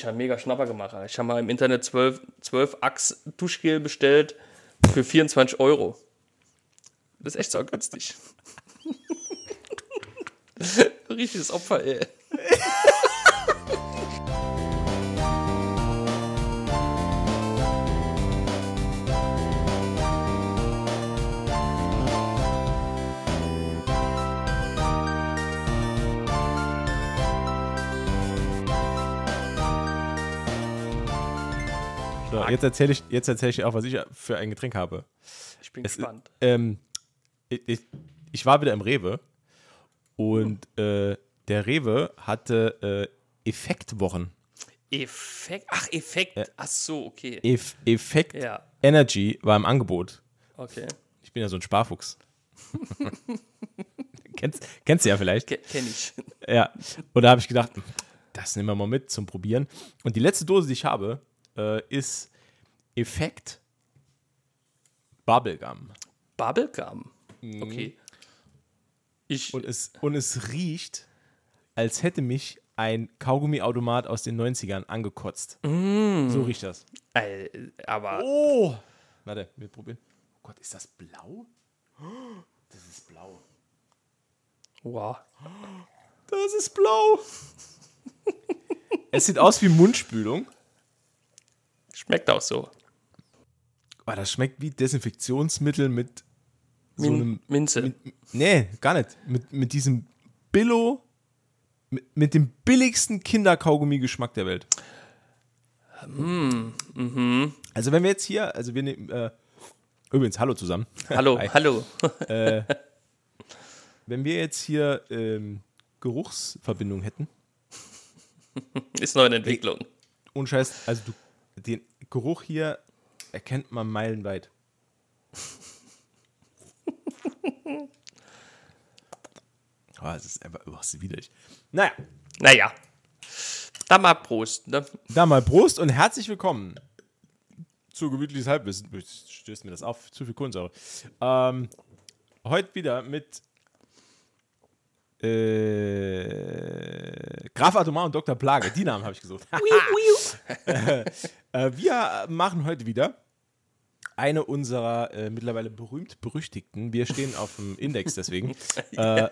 Ich habe mega Schnapper gemacht. Ich habe mal im Internet 12, 12 Axe Duschgel bestellt für 24 Euro. Das ist echt so günstig. Richtiges Opfer, ey. Jetzt erzähle ich, jetzt erzähl ich dir auch, was ich für ein Getränk habe. Ich bin Es- gespannt. Ähm, ich, ich, ich war wieder im Rewe und äh, der Rewe hatte äh, Effektwochen. Effekt. Ach, Effekt. Ach so, okay. Eff Effekt Ja, Energy war im Angebot. okay. Ich bin ja so ein Sparfuchs. kennst, kennst du ja vielleicht. Ke Kenn ich. Ja. Und da habe ich gedacht, das nehmen wir mal mit zum Probieren. Und die letzte Dose, die ich habe, äh, ist Effekt Bubblegum. Bubblegum. Okay. Ich, Und es, und es riecht, als hätte mich ein Kaugummiautomat aus den 90ern angekotzt. So riecht das. äh, aber Oh! Warte, wir probieren. Oh Gott, ist das blau? Das ist blau. wow. Das ist blau. es sieht aus wie Mundspülung. Schmeckt auch so. Oh, das schmeckt wie Desinfektionsmittel mit so Min einem. Minze. Mit, nee, gar nicht. Mit, mit diesem Billo. Mit, mit dem billigsten Kinderkaugummi-Geschmack der Welt. Also, wenn wir jetzt hier. Also, wir nehmen. Äh, übrigens, hallo zusammen. hallo, hallo. Wenn wir jetzt hier ähm, Geruchsverbindung hätten. Ist noch in Entwicklung. Ohne Scheiß, also du, den Geruch hier erkennt man meilenweit. Oh, es ist einfach oh, ist widerlich. Naja, Naja. Dann mal Prost, ne? da mal Prost und herzlich willkommen zu Gemütliches Halbwissen. Stößt mir das auf, zu viel Kohlensäure. Ähm, heute wieder mit äh, Graf Atomar und Dr. Plage. Die Namen habe ich gesucht. Äh, wir machen heute wieder eine unserer äh, mittlerweile berühmt-berüchtigten, wir stehen auf dem Index deswegen, äh,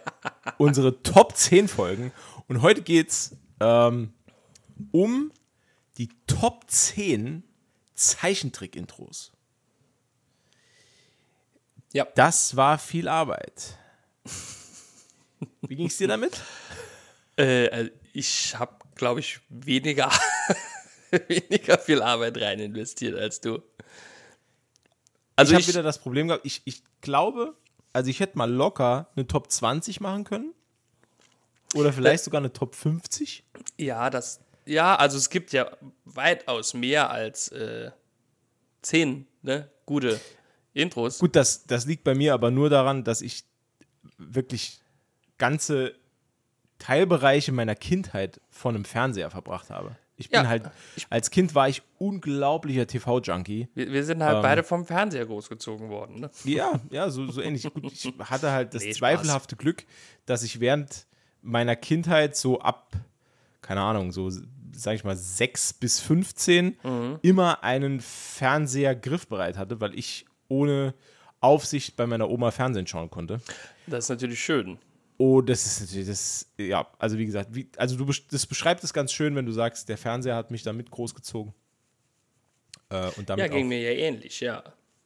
unsere Top 10 Folgen. Und heute geht es ähm, um die Top 10 Zeichentrick-Intros. Ja. Das war viel Arbeit. Wie ging es dir damit? Äh, äh, ich habe, glaube ich, weniger, weniger viel Arbeit rein investiert als du. Also ich habe wieder das Problem gehabt, ich, ich glaube, also ich hätte mal locker eine Top 20 machen können. Oder vielleicht sogar eine Top 50. ja, das, ja, also es gibt ja weitaus mehr als äh, zehn, ne, gute Intros. Gut, das, das liegt bei mir aber nur daran, dass ich wirklich ganze Teilbereiche meiner Kindheit vor einem Fernseher verbracht habe. Ich bin Ja, halt, als Kind war ich unglaublicher TV-Junkie. Wir, wir sind halt Ähm. beide vom Fernseher großgezogen worden, ne? Ja, ja, so, so ähnlich. Gut, ich hatte halt das Nee, zweifelhafte Glück, dass ich während meiner Kindheit so ab, keine Ahnung, so, sag ich mal, 6 bis 15 Mhm. immer einen Fernseher griffbereit hatte, weil ich ohne Aufsicht bei meiner Oma Fernsehen schauen konnte. Das ist natürlich schön. Oh, das ist natürlich, das, ja, also wie gesagt, wie, also du, das beschreibt es ganz schön, wenn du sagst, der Fernseher hat mich damit großgezogen. Äh, und damit Ja, ging auch, mir ja ähnlich, ja.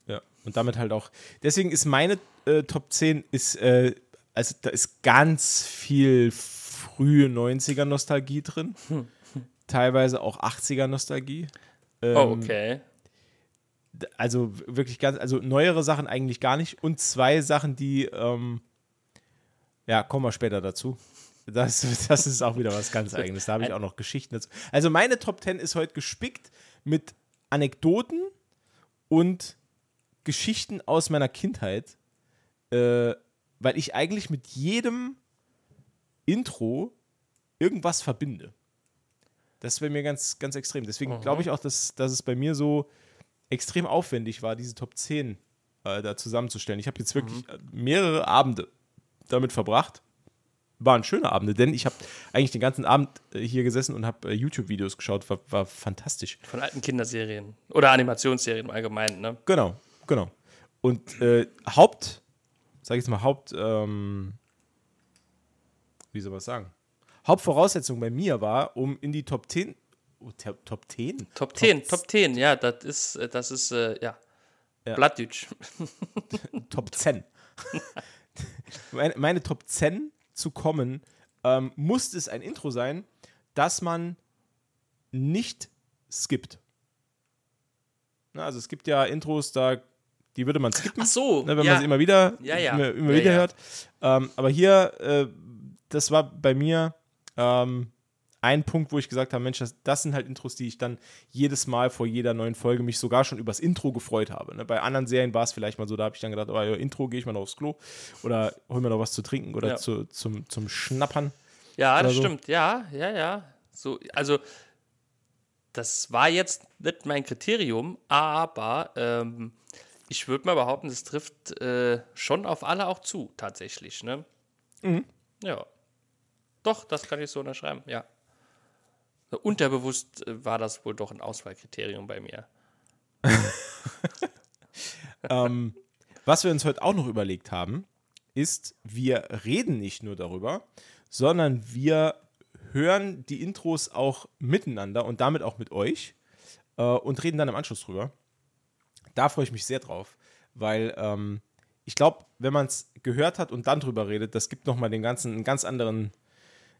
ja, und damit halt auch. Deswegen ist meine äh, Top 10 ist, äh, also da ist ganz viel frühe 90er Nostalgie drin. Teilweise auch 80er Nostalgie. Ähm, Oh, okay. Also wirklich ganz, also neuere Sachen eigentlich gar nicht. Und zwei Sachen, die, ähm, ja, kommen wir später dazu. Das, das ist auch wieder was ganz Eigenes. Da habe ich auch noch Geschichten dazu. Also meine Top 10 ist heute gespickt mit Anekdoten und Geschichten aus meiner Kindheit, äh, weil ich eigentlich mit jedem Intro irgendwas verbinde. Das ist bei mir ganz, ganz extrem. Deswegen glaube ich auch, dass, dass es bei mir so extrem aufwendig war, diese Top 10 äh, da zusammenzustellen. Ich habe jetzt wirklich äh, mehrere Abende damit verbracht, waren schöne Abende, denn ich habe eigentlich den ganzen Abend äh, hier gesessen und habe äh, YouTube-Videos geschaut. War, war fantastisch. Von alten Kinderserien. Oder Animationsserien im Allgemeinen, ne? Genau, genau. Und äh, Haupt, sag ich jetzt mal, Haupt, ähm, wie soll man das sagen? Hauptvoraussetzung bei mir war, um in die Top 10, oh, Top 10? Top 10, Top 10, ja, das ist, äh, das ist, äh, ja. Ja. Blattdeutsch. Top 10. meine, meine Top 10 zu kommen, ähm, musste es ein Intro sein, das man nicht skippt. Na, also es gibt ja Intros, da die würde man skippen. Ach so, ne, wenn ja. man sie immer wieder, Ja, ja. immer, immer wieder hört. Ähm, aber hier, äh, das war bei mir ähm, ein Punkt, wo ich gesagt habe, Mensch, das, das sind halt Intros, die ich dann jedes Mal vor jeder neuen Folge mich sogar schon übers Intro gefreut habe. Ne? Bei anderen Serien war es vielleicht mal so, da habe ich dann gedacht, oh, ja, Intro, gehe ich mal noch aufs Klo oder hol mir noch was zu trinken oder Ja. zu, zum, zum Schnappern. Ja, das so. stimmt. Ja, ja, ja. So, also, das war jetzt nicht mein Kriterium, aber ähm, ich würde mal behaupten, das trifft äh, schon auf alle auch zu, tatsächlich. Ne? Mhm. Ja. Doch, das kann ich so unterschreiben, ja. Unterbewusst äh, war das wohl doch ein Auswahlkriterium bei mir. ähm, was wir uns heute auch noch überlegt haben, ist, wir reden nicht nur darüber, sondern wir hören die Intros auch miteinander und damit auch mit euch äh, und reden dann im Anschluss drüber. Da freue ich mich sehr drauf, weil ähm, ich glaube, wenn man es gehört hat und dann drüber redet, das gibt nochmal den ganzen, einen ganz anderen,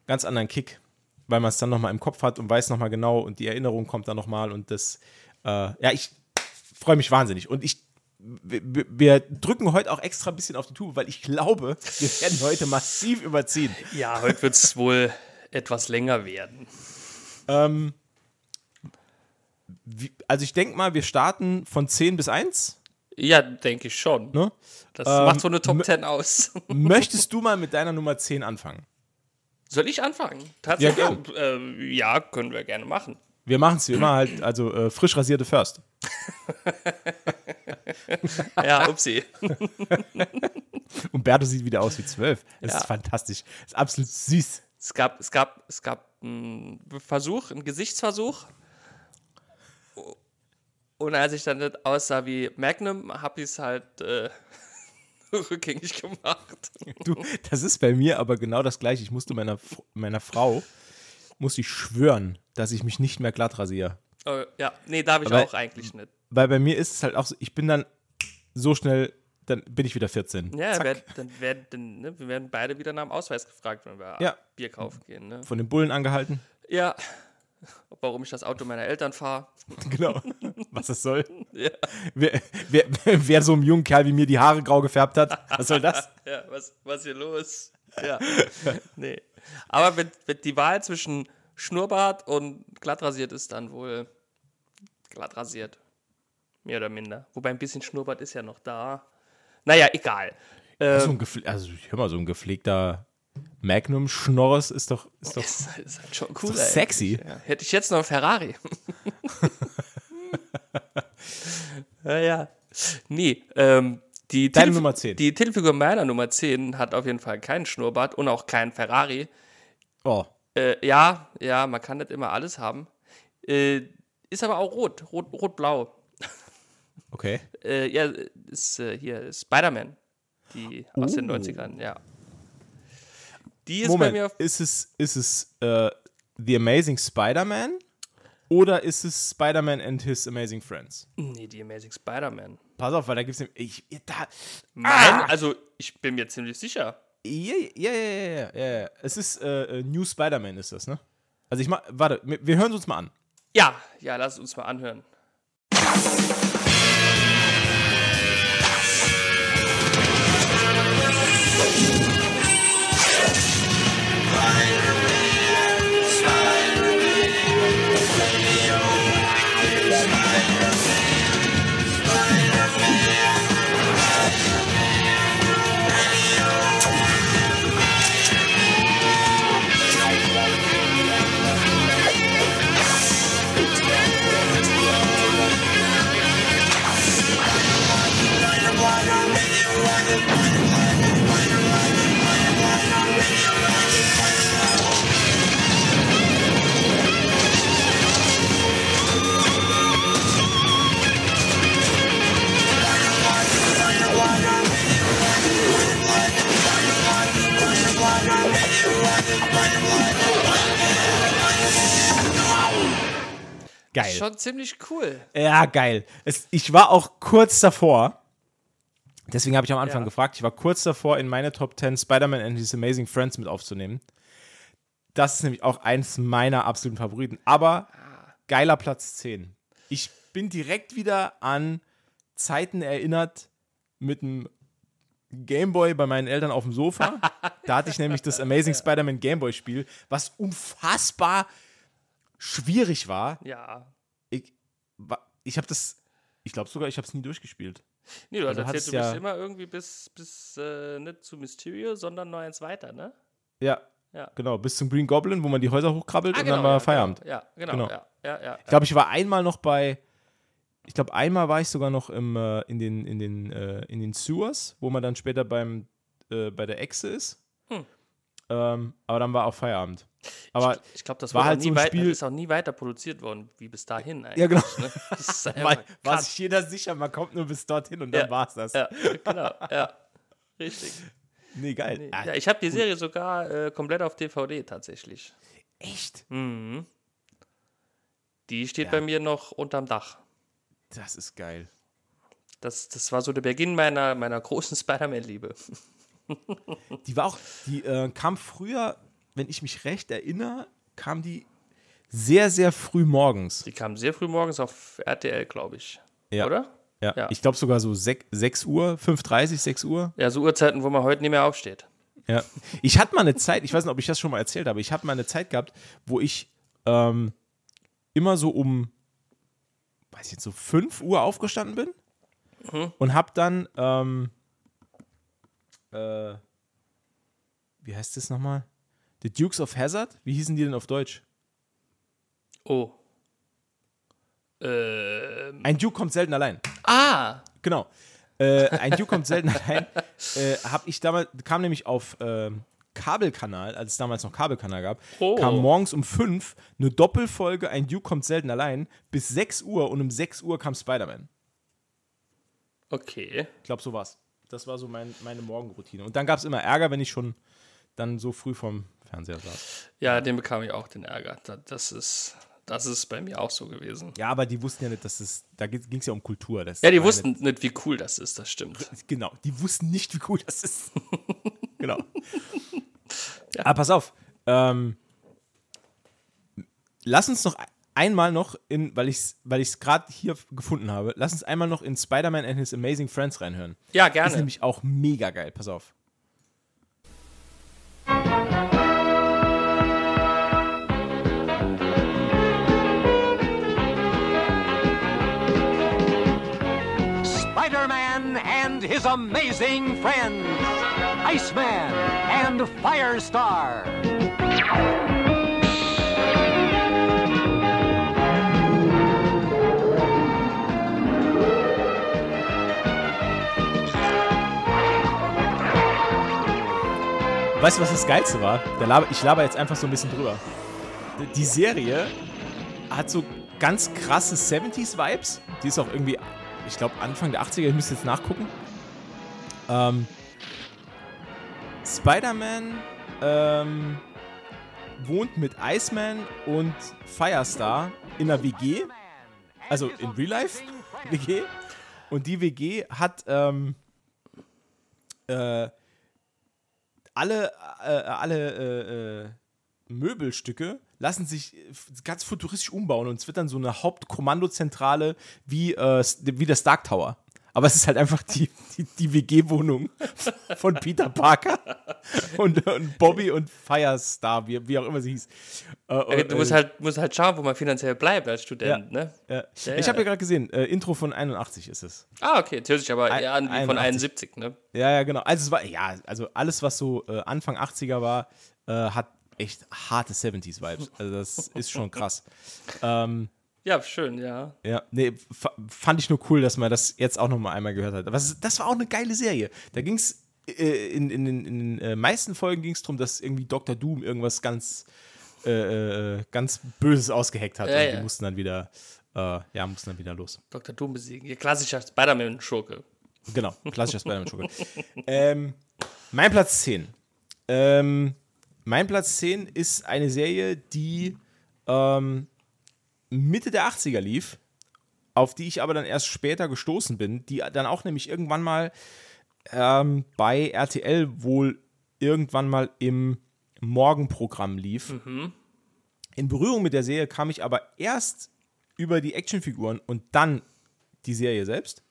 ganz anderen Kick, weil man es dann nochmal im Kopf hat und weiß nochmal genau und die Erinnerung kommt dann nochmal und das, äh, ja, ich freue mich wahnsinnig und ich wir, wir- drücken heute auch extra ein bisschen auf die Tube, weil ich glaube, wir werden heute massiv überziehen. Ja, heute wird es wohl etwas länger werden. Ähm, wie, also ich denke mal, wir starten von 10 bis 1. Ja, denke ich schon. Ne? Das Ähm, macht so eine Top mö- 10 aus. Möchtest du mal mit deiner Nummer 10 anfangen? Soll ich anfangen? Tatsächlich? Ja, äh, ja können wir gerne machen. Wir machen es wie immer halt, also äh, frisch rasierte First. Ja, upsie. Und Berto sieht wieder aus wie 12. Das Ja. ist fantastisch. Das ist absolut süß. Es gab, es gab, es gab einen Versuch, einen Gesichtsversuch. Und als ich dann nicht aussah wie Magnum, habe ich es halt äh, rückgängig gemacht. Du, das ist bei mir aber genau das gleiche. Ich musste meiner, meiner Frau, musste ich schwören, dass ich mich nicht mehr glatt rasiere. Äh, ja, nee, darf ich Aber- auch eigentlich nicht. Weil bei mir ist es halt auch so, ich bin dann so schnell, dann bin ich wieder 14. Ja, Zack. werd, dann werden, dann, ne, wir werden beide wieder nach dem Ausweis gefragt, wenn wir Ja. Bier kaufen gehen. Ne? Von den Bullen angehalten. Ja, warum ich das Auto meiner Eltern fahre. Genau. Was das soll. Ja. Wer, wer, wer so einem jungen Kerl wie mir die Haare grau gefärbt hat, was soll das? Ja, was, was hier los? Ja. nee. Aber wenn, wenn die Wahl zwischen Schnurrbart und glatt rasiert ist, dann wohl glatt rasiert. Mehr oder minder. Wobei ein bisschen Schnurrbart ist ja noch da. Naja, egal. So Ähm, ein gepfle- also, hör mal, so ein gepflegter Magnum-Schnorres ist doch, ist doch ist, ist halt schon cool. sexy. Ja, hätte ich jetzt noch einen Ferrari. ja. Nee, ähm, die, Deine Titelfi- Nummer 10. die Titelfigur meiner Nummer 10 hat auf jeden Fall keinen Schnurrbart und auch keinen Ferrari. Oh, Äh, ja, ja, man kann nicht immer alles haben. Äh, ist aber auch rot, rot, rot-blau. okay. Äh, ja, ist äh, hier Spider-Man. Die aus den Oh. 90ern, ja. Die ist Moment, bei mir auf ist es, ist es äh, The Amazing Spider-Man oder ist es Spider-Man and His Amazing Friends? Nee, die Amazing Spider-Man. Pass auf, weil da gibt es ich da Mein, Ah! also ich bin mir ziemlich sicher. ja ja ja ja ja, es ist äh, äh, New Spider-Man ist das, ne? Also ich mach warte, wir wir hören es uns mal an. Ja, ja, lass uns mal anhören. Geil. Schon ziemlich cool. Ja, geil. Es, ich war auch kurz davor. Deswegen habe ich am Anfang Ja. gefragt. Ich war kurz davor, in meine Top 10 Spider-Man and His Amazing Friends mit aufzunehmen. Das ist nämlich auch eins meiner absoluten Favoriten. Aber geiler Platz 10. Ich bin direkt wieder an Zeiten erinnert mit dem Gameboy bei meinen Eltern auf dem Sofa. da hatte ich nämlich das Amazing Spider-Man Gameboy-Spiel, was unfassbar schwierig war. Ja. Ich, ich habe das, ich glaube sogar, ich habe es nie durchgespielt. Nee, du hast Also erzählt, du bist ja- immer irgendwie bis, bis äh, nicht zu Mysterio, sondern noch eins weiter, ne? Ja, Ja. genau, bis zum Green Goblin, wo man die Häuser hochkrabbelt und dann war Ah, ja, Feierabend. Genau, ja, genau, Genau. ja, ja, ja. Ich glaube, ich war einmal noch bei, ich glaube, einmal war ich sogar noch im, äh, in, den, in, den, äh, in den Sewers, wo man dann später beim, äh, bei der Echse ist. Hm. Ähm, aber dann war auch Feierabend. Aber ich glaube, das war halt so ein weit, Spiel- ist auch nie weiter produziert worden, wie bis dahin eigentlich. Ja, genau. Ne? War, sich jeder sicher, man kommt nur bis dorthin und dann Ja. war's das. Ja, genau, ja. Richtig. Nee, geil. Nee. Ah, Ja, ich habe die Serie sogar äh, komplett auf DVD tatsächlich. echt? Mhm. Die steht Ja. bei mir noch unterm Dach. Das ist geil. Das, das war so der Beginn meiner, meiner großen Spider-Man-Liebe. Die war auch, die äh, kam früher, wenn ich mich recht erinnere, kam die sehr, sehr früh morgens. Die kam sehr früh morgens auf RTL, glaube ich. Ja. Oder? Ja. Ja. Ich glaube sogar so 6, 6 Uhr, 5.30 6 Uhr. Ja, so Uhrzeiten, wo man heute nicht mehr aufsteht. Ja. Ich hatte mal eine Zeit, ich weiß nicht, ob ich das schon mal erzählt habe, ich hatte mal eine Zeit gehabt, wo ich ähm, immer so um, weiß ich jetzt, so 5 Uhr aufgestanden bin und habe dann, ähm, äh, wie heißt das nochmal? The Dukes of Hazard? Wie hießen die denn auf Deutsch? Oh. Ähm. Ein Duke kommt selten allein. Ah! Genau. Äh, ein Duke kommt selten allein. Äh, hab ich damals, kam nämlich auf ähm, Kabelkanal, als es damals noch Kabelkanal gab, Oh. kam morgens um 5 eine Doppelfolge Ein Duke kommt selten allein bis 6 Uhr und um 6 Uhr kam Spider-Man. Okay. Ich glaube, so war's. Das war so mein, meine Morgenroutine. Und dann gab es immer Ärger, wenn ich schon dann so früh vorm Fernseher saß. Ja, den bekam ich auch den Ärger. Da- Das ist, das ist bei mir auch so gewesen. Ja, aber die wussten ja nicht, dass es, da ging es ja um Kultur. Ja, die wussten nicht, wie cool das ist, das stimmt. Nicht, genau, die wussten nicht, wie cool das ist. genau. Aber pass auf, ähm, lass uns noch einmal noch in, weil ich es weil ich's gerade hier gefunden habe, lass uns einmal noch in Spider-Man and His Amazing Friends reinhören. Ja, Ist gerne. nämlich auch mega geil, pass auf. Spider Man and his amazing friends, Iceman and Firestar. Weißt du, was das Geilste war? Laber, ich laber jetzt einfach so ein bisschen drüber. Die Serie hat so ganz krasse 70s-Vibes. Die ist auch irgendwie, ich glaube, Anfang der 80er, ich müsste jetzt nachgucken. Ähm, Spider-Man ähm, wohnt mit Iceman und Firestar in einer WG, also in Real Life WG. Und die WG hat ähm, äh, alle, äh, alle äh, äh, Möbelstücke lassen sich äh, ganz futuristisch umbauen und es wird dann so eine Hauptkommandozentrale wie, äh, wie der Stark Tower. Aber es ist halt einfach die, die, die WG-Wohnung von Peter Parker und, und Bobby und Firestar, wie, wie auch immer sie hieß. Äh, Ja, du musst äh, halt, musst halt schauen, wo man finanziell bleibt als Student, ne? äh, Ja, ich ja. habe ja gerade gesehen, äh, Intro von 81 ist es. Ah, okay. Sich aber Ein- eher an von 81. 71, ne? Ja, ja, genau. Also es war, ja, also alles, was so äh, Anfang 80er war, äh, hat echt harte 70s-Vibes. Also das ist schon krass. Ähm, Ja, schön, ja. ja, nee, fa- fand ich nur cool, dass man das jetzt auch noch mal einmal gehört hat. Was, das war auch eine geile Serie. Da ging es, äh, in, in, den- in den äh, meisten Folgen ging es darum, dass irgendwie Dr. Doom irgendwas ganz, äh, äh, ganz Böses ausgeheckt hat. Ja, und ja. die mussten dann wieder, äh, ja, mussten dann wieder los. Dr. Doom besiegen. Ihr klassischer Spider-Man-Schurke. Genau, klassischer Spider-Man-Schurke. ähm, mein Platz 10. Ähm, mein Platz 10 ist eine Serie, die ähm, Mitte der 80er lief, auf die ich aber dann erst später gestoßen bin, die dann auch nämlich irgendwann mal ähm, bei RTL wohl irgendwann mal im Morgenprogramm lief. In Berührung mit der Serie kam ich aber erst über die Actionfiguren und dann die Serie selbst,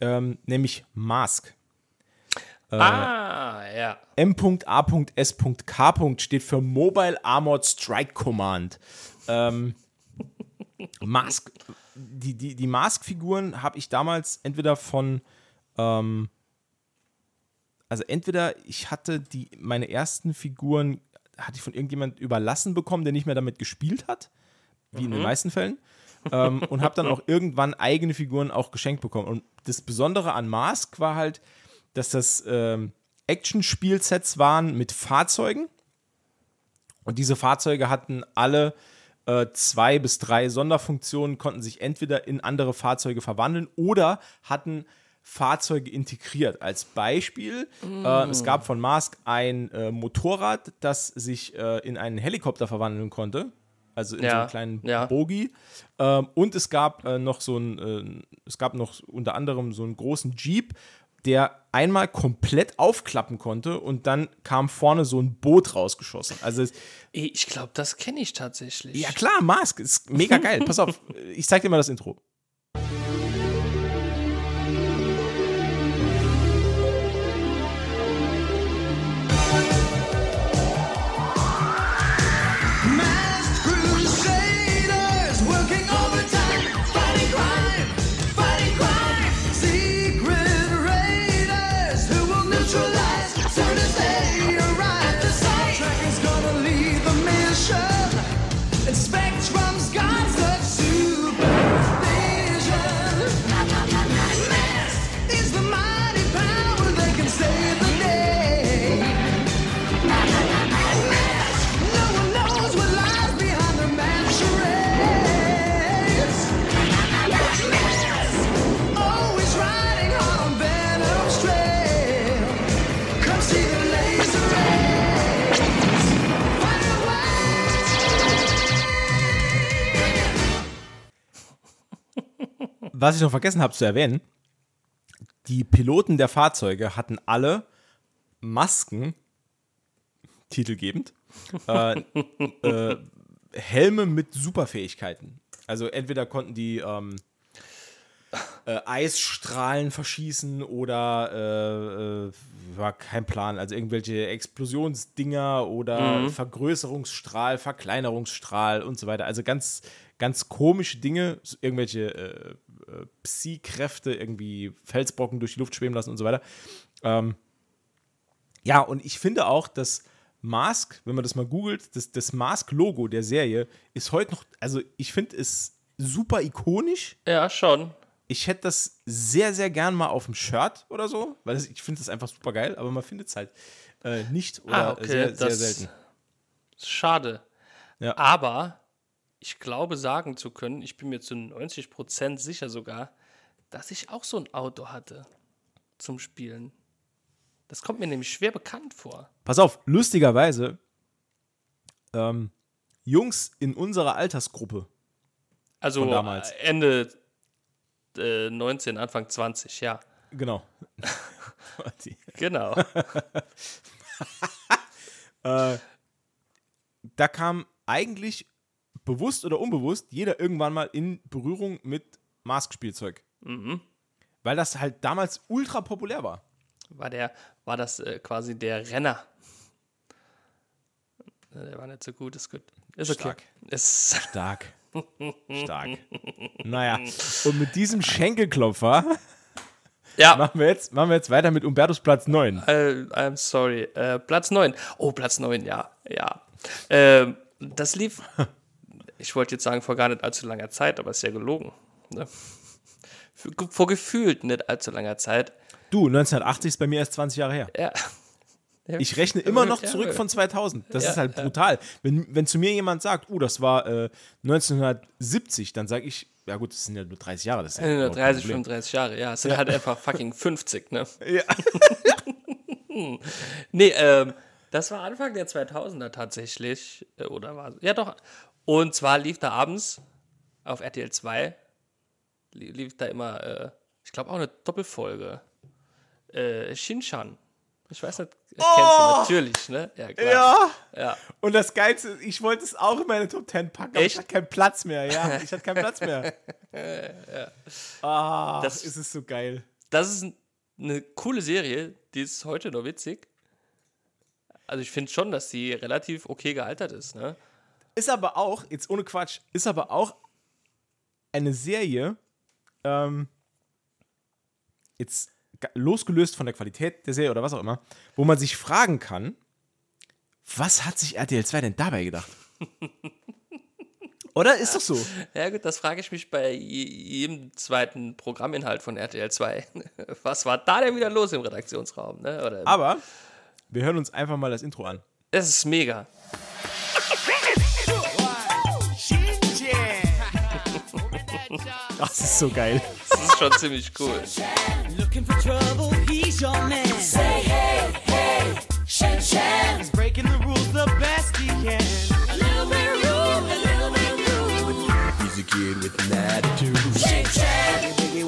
ähm, nämlich Mask. ah, ja. M.A.S.K. steht für Mobile Armored Strike Command. Ähm, Mask, die, die, die Mask-Figuren habe ich damals entweder von, ähm, also entweder ich hatte die, meine ersten Figuren hatte ich von irgendjemand überlassen bekommen, der nicht mehr damit gespielt hat, wie in den meisten Fällen. ähm, und habe dann auch irgendwann eigene Figuren auch geschenkt bekommen. Und das Besondere an Mask war halt, dass das ähm, Action-Spielsets waren mit Fahrzeugen. Und diese Fahrzeuge hatten alle zwei bis drei Sonderfunktionen, konnten sich entweder in andere Fahrzeuge verwandeln oder hatten Fahrzeuge integriert. Als Beispiel, äh, es gab von Mask ein äh, Motorrad, das sich äh, in einen Helikopter verwandeln konnte. Also in so Ja, einen kleinen ja. Bogie. Ähm, und es gab äh, noch so ein, äh, es gab noch unter anderem so einen großen Jeep, der einmal komplett aufklappen konnte und dann kam vorne so ein Boot rausgeschossen. Also Ich glaube, das kenne ich tatsächlich. ja klar, Mask ist mega geil. Pass auf, ich zeig dir mal das Intro. Was ich noch vergessen habe zu erwähnen, die Piloten der Fahrzeuge hatten alle Masken, titelgebend, äh, äh, Helme mit Superfähigkeiten. Also entweder konnten die ähm, äh, Eisstrahlen verschießen oder äh, äh, war kein Plan, also irgendwelche Explosionsdinger oder Vergrößerungsstrahl, Verkleinerungsstrahl und so weiter. Also ganz, ganz komische Dinge, irgendwelche äh, äh, Psi-Kräfte, irgendwie Felsbrocken durch die Luft schweben lassen und so weiter. Ähm, ja, und ich finde auch, dass Mask, wenn man das mal googelt, das, das Mask-Logo der Serie ist heute noch, also ich finde es super ikonisch. Ja, schon. Ich hätte das sehr, sehr gern mal auf dem Shirt oder so, weil das, ich finde das einfach super geil, aber man findet es halt äh, nicht oder Ah, okay, sehr, sehr das- selten. Schade. Ja. Aber ich glaube sagen zu können, ich bin mir zu 90% sicher sogar, dass ich auch so ein Auto hatte zum Spielen. Das kommt mir nämlich schwer bekannt vor. Pass auf, lustigerweise, ähm, Jungs in unserer Altersgruppe, Also äh, Ende äh, 19, Anfang 20, ja. genau. Genau. da kam eigentlich bewusst oder unbewusst jeder irgendwann mal in Berührung mit Mask-Spielzeug. Mhm. Weil das halt damals ultra populär war. War, der, war das äh, quasi der Renner. Äh, Der war nicht so gut, ist gut. Ist okay. Stark. Ist, Stark. Stark. naja, und mit diesem Schenkelklopfer ja, machen wir jetzt, machen wir jetzt weiter mit Umbertus Platz 9. äh, I'm sorry. Äh, Platz 9. Oh, Platz 9, ja. Ja. Ähm, das lief, ich wollte jetzt sagen, vor gar nicht allzu langer Zeit, aber ist ja gelogen. Ne? Vor gefühlt nicht allzu langer Zeit. Du, 1980 ist bei mir erst 20 Jahre her. Ja. Ich rechne immer noch zurück von 2000. Das Ja, ist halt brutal. Wenn, wenn zu mir jemand sagt, uh, das war äh, 1970, dann sage ich, ja gut, das sind ja nur 30 Jahre. Das ist ja überhaupt kein 30, Problem. 35 Jahre, ja. Es sind halt einfach fucking 50, ne? Ja. Nee, ähm, das war Anfang der 2000er tatsächlich. äh, Oder war Ja, doch. Und zwar lief da abends auf RTL 2 li- lief da immer, äh, ich glaube auch eine Doppelfolge. Äh, Shinchan. Ich weiß nicht, kennst du natürlich, ne? Ja, klar. Ja. Ja. Und das Geilste, ich wollte es auch in meine Top 10 packen, aber ich Echt? hatte keinen Platz mehr. Ja, ich hatte keinen Platz mehr. Ah, Das- das ist es so geil. Das ist ein- eine coole Serie, die ist heute noch witzig. Also ich finde schon, dass sie relativ okay gealtert ist, ne? Ist aber auch, jetzt ohne Quatsch, ist aber auch eine Serie, ähm, jetzt losgelöst von der Qualität der Serie oder was auch immer, wo man sich fragen kann, was hat sich RTL 2 denn dabei gedacht? Oder ist doch so? Ja gut, das frage ich mich bei je- jedem zweiten Programminhalt von RTL 2. Was war da denn wieder los im Redaktionsraum? Ne? Oder Aber wir hören uns einfach mal das Intro an. es ist mega. Das ist so geil. Das ist schon ziemlich cool. Looking for trouble, he's your man. Say hey, hey, Shin Chan. He's breaking the rules the best he can. A little bit rude, a little bit rude. He's a kid with an attitude. Shin Chan. Biggie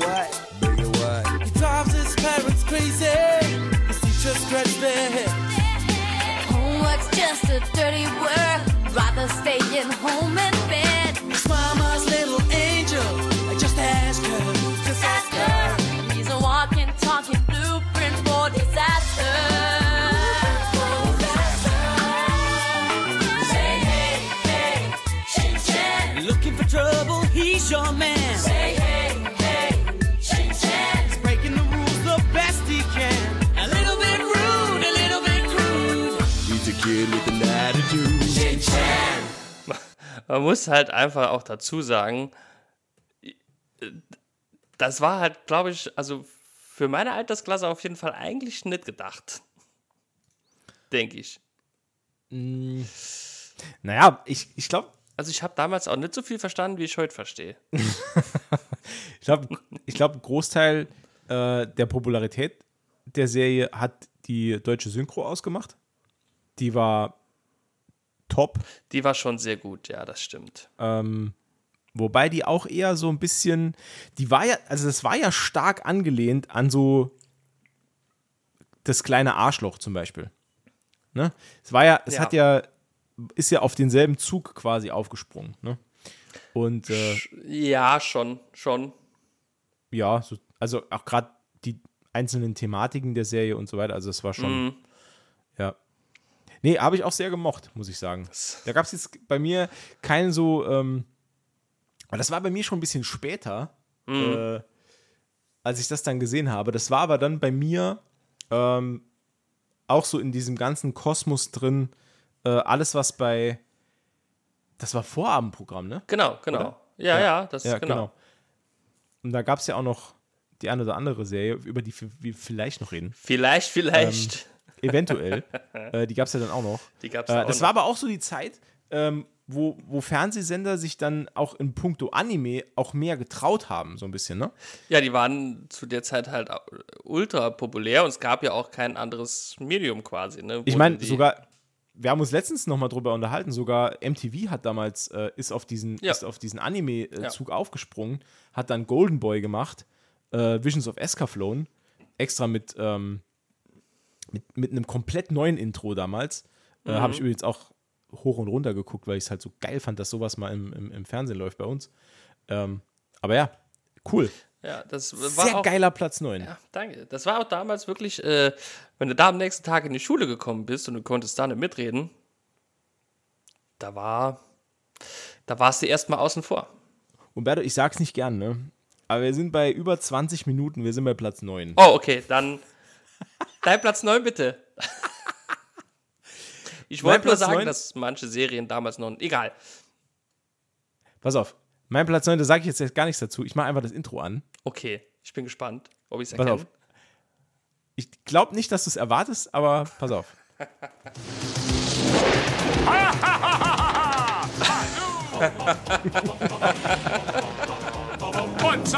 Man muss halt einfach auch dazu sagen, das war halt, glaube ich, also für meine Altersklasse auf jeden Fall eigentlich nicht gedacht. Denke ich. Naja, ich, ich glaube, Also ich habe damals auch nicht so viel verstanden, wie ich heute verstehe. ich glaube, ich glaub, ein Großteil äh, der Popularität der Serie hat die deutsche Synchro ausgemacht. Die war top. Die war schon sehr gut, ja, das stimmt. Ähm, wobei die auch eher so ein bisschen, die war ja, also das war ja stark angelehnt an so das kleine Arschloch zum Beispiel. Ne? Es war ja, es Ja. hat ja, ist ja auf denselben Zug quasi aufgesprungen. Ne? Und äh, Ja, schon, schon. ja, so, also auch gerade die einzelnen Thematiken der Serie und so weiter, also es war schon, ja. Nee, habe ich auch sehr gemocht, muss ich sagen. Da gab es jetzt bei mir keinen so, ähm, aber das war bei mir schon ein bisschen später, äh, als ich das dann gesehen habe. Das war aber dann bei mir ähm, auch so in diesem ganzen Kosmos drin, äh, alles, was bei, das war Vorabendprogramm, ne? Genau, genau. Oder? Ja, ja, das Ja, ist genau. genau. Und da gab es ja auch noch die eine oder andere Serie, über die wir vielleicht noch reden. Vielleicht, vielleicht. Eventuell. äh, die gab es ja dann auch noch. Die gab's äh, auch Das noch. war aber auch so die Zeit, ähm, wo, wo Fernsehsender sich dann auch in puncto Anime auch mehr getraut haben, so ein bisschen, ne? Ja, die waren zu der Zeit halt ultra populär und es gab ja auch kein anderes Medium quasi. Ne, Ich meine, sogar, wir haben uns letztens noch mal drüber unterhalten, sogar MTV hat damals, äh, ist auf diesen, Ja. ist auf diesen Anime-Zug aufgesprungen, hat dann Golden Boy gemacht, äh, Visions of Escaflowne, extra mit, ähm, mit, mit einem komplett neuen Intro damals. Äh, Habe ich übrigens auch hoch und runter geguckt, weil ich es halt so geil fand, dass sowas mal im, im, im Fernsehen läuft bei uns. Ähm, aber ja, cool. Ja, das war Sehr auch, geiler Platz 9. Ja, danke. Das war auch damals wirklich, äh, wenn du da am nächsten Tag in die Schule gekommen bist und du konntest da nicht mitreden, da war, da warst du erstmal außen vor. Umberto, ich sag's nicht gern, ne? Aber wir sind bei über 20 Minuten, wir sind bei Platz 9. Oh, okay, dann dein Platz 9 bitte. Ich wollte nur Platz sagen, neun? dass manche Serien damals noch. Egal. Pass auf. Mein Platz 9, da sage ich jetzt, jetzt gar nichts dazu. Ich mache einfach das Intro an. Okay, ich bin gespannt, ob ich es Pass erkenne. auf. Ich glaube nicht, dass du es erwartest, aber pass auf. und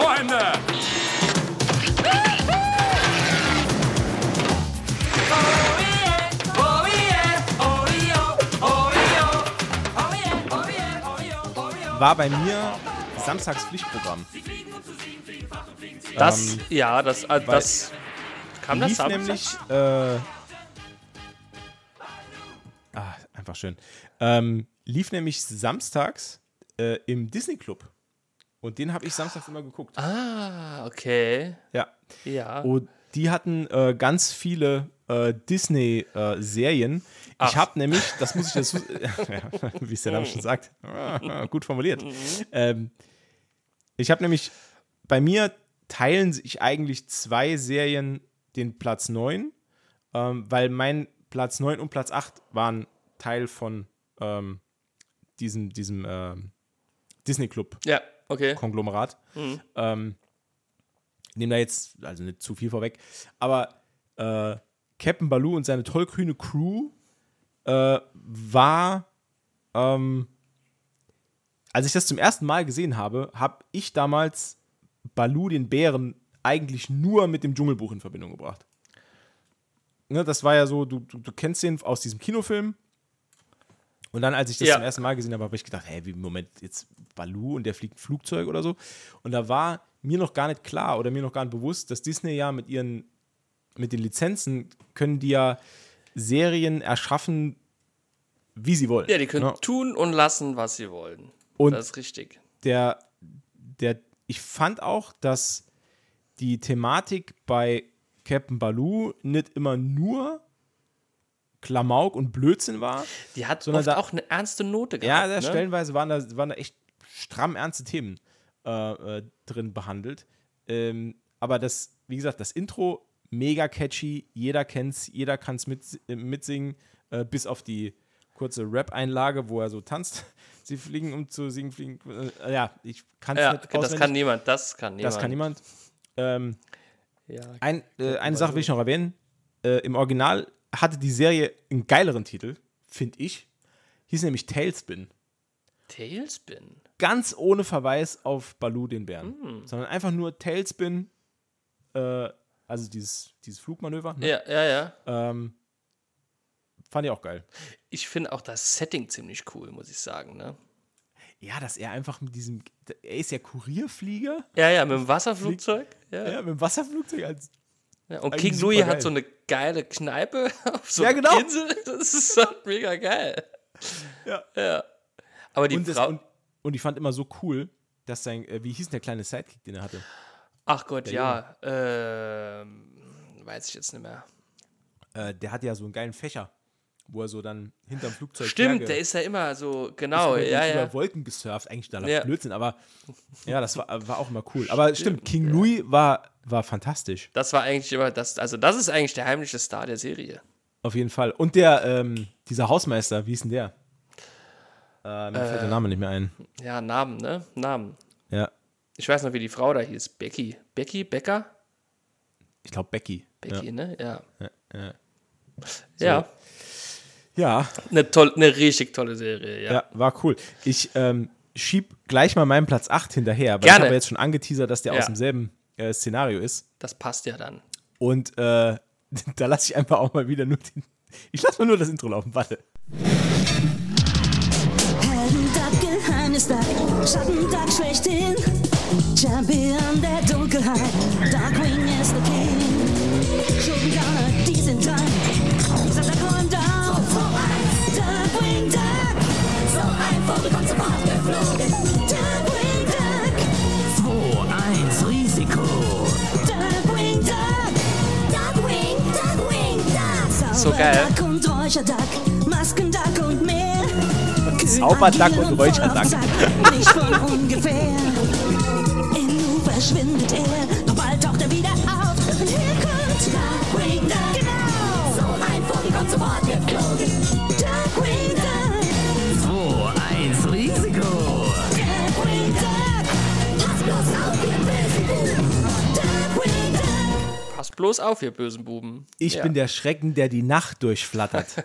Freunde! War bei mir Samstags Pflichtprogramm. Das, Ähm, ja, das, äh, das kam das lief Samstag? nämlich. Äh, ah, einfach schön. Ähm, lief nämlich samstags äh, im Disney Club. Und den habe ich samstags immer geguckt. Ah, okay. Ja. Ja. Und die hatten äh, ganz viele äh, Disney-Serien. Ach. ich habe nämlich, das muss ich dazu, wie es der Name schon sagt, gut formuliert. Ähm, ich habe nämlich, bei mir teilen sich eigentlich zwei Serien den Platz 9, ähm, weil mein Platz 9 und Platz 8 waren Teil von ähm, diesem, diesem ähm, Disney Club ja, okay. Konglomerat. Ähm, nehme da jetzt, also nicht zu viel vorweg, aber äh, Captain Baloo und seine tollkühne Crew äh, war, ähm, als ich das zum ersten Mal gesehen habe, habe ich damals Baloo den Bären eigentlich nur mit dem Dschungelbuch in Verbindung gebracht. Ne, das war ja so, du, du, du kennst den aus diesem Kinofilm. Und dann, als ich das Ja. zum ersten Mal gesehen habe, habe ich gedacht, hey, wie Moment, jetzt Baloo und der fliegt ein Flugzeug oder so. Und da war mir noch gar nicht klar oder mir noch gar nicht bewusst, dass Disney ja mit ihren, mit den Lizenzen können die ja Serien erschaffen, wie sie wollen. Ja, die können Ne? tun und lassen, was sie wollen. Und das ist richtig. der, der, ich fand auch, dass die Thematik bei Captain Baloo nicht immer nur Klamauk und Blödsinn war. Die hat Sondern da- auch eine ernste Note gehabt. Ja, da ne? stellenweise waren da, waren da echt stramm ernste Themen äh, äh, drin behandelt. Ähm, aber das, wie gesagt, das Intro mega catchy, jeder kennt's, jeder kann's mit, äh, mitsingen, äh, bis auf die kurze Rap-Einlage, wo er so tanzt. Sie fliegen, um zu singen, fliegen. Äh, ja, ich kann's Ja, nicht das auswendig. kann niemand. Das kann niemand. Das kann niemand. Ähm, Ja, ein, äh, eine Sache will ich noch erwähnen. Äh, Im Original hatte die Serie einen geileren Titel, finde ich. Hieß nämlich Tailspin. Tailspin. Ganz ohne Verweis auf Baloo den Bären. Hm. Sondern einfach nur Tailspin, äh, also dieses, dieses Flugmanöver. Ne? Ja, ja, ja. Ähm, fand ich auch geil. Ich finde auch das Setting ziemlich cool, muss ich sagen. Ne? Ja, dass er einfach mit diesem, er ist ja Kurierflieger, Ja, ja, mit dem Wasserflugzeug. Ja. ja, mit dem Wasserflugzeug als Ja, und King Louis hat so eine geile Kneipe auf so Ja, einer genau. Insel. Das ist halt mega geil. Ja. ja. Aber die und, das, Frau. und, und ich fand immer so cool, dass sein, äh, wie hieß denn der kleine Sidekick, den er hatte? Ach Gott, ja. Ähm, weiß ich jetzt nicht mehr. Äh, der hatte ja so einen geilen Fächer, wo er so dann hinterm Flugzeug Stimmt, der ist ja immer so, genau, über, ja, über ja. Wolken gesurft, eigentlich totaler Ja. Blödsinn, aber ja, das war, war auch immer cool. Aber stimmt, King Louis war, war fantastisch, Das war eigentlich immer das, also das ist eigentlich der heimliche Star der Serie. auf jeden Fall. Und der, ähm, dieser Hausmeister, wie hieß denn der? Äh, mir fällt der Name nicht mehr ein. Ja, Namen, ne? Namen. Ja, Ich weiß noch, wie die Frau da hieß. Becky. Becky? Becker? ich glaube Becky. Becky, ne? Ja. ja. Ja. Ja, Eine, toll, eine richtig tolle Serie, ja. ja, war cool. Ich ähm, schieb gleich mal meinen Platz 8 hinterher, weil Gerne. ich habe jetzt schon angeteasert, dass der Ja. aus demselben äh, Szenario ist. Das passt ja dann. Und äh, da lasse ich einfach auch mal wieder nur den. Ich lasse mal nur das Intro laufen, warte. Heldentag, Geheimnistag, Schattentag schlechthin. Champion der Dunkelheit, So geil. Zauberduck und Räucherduck. Nicht von ungefähr. Verschwindet er, doch bald taucht er wieder auf. Und hier kommt Darkwing Duck. Genau. So ein Vogel kommt sofort geflogen. Darkwing Duck. Bloß auf, ihr bösen Buben. Ich ja. bin der Schrecken, der die Nacht durchflattert.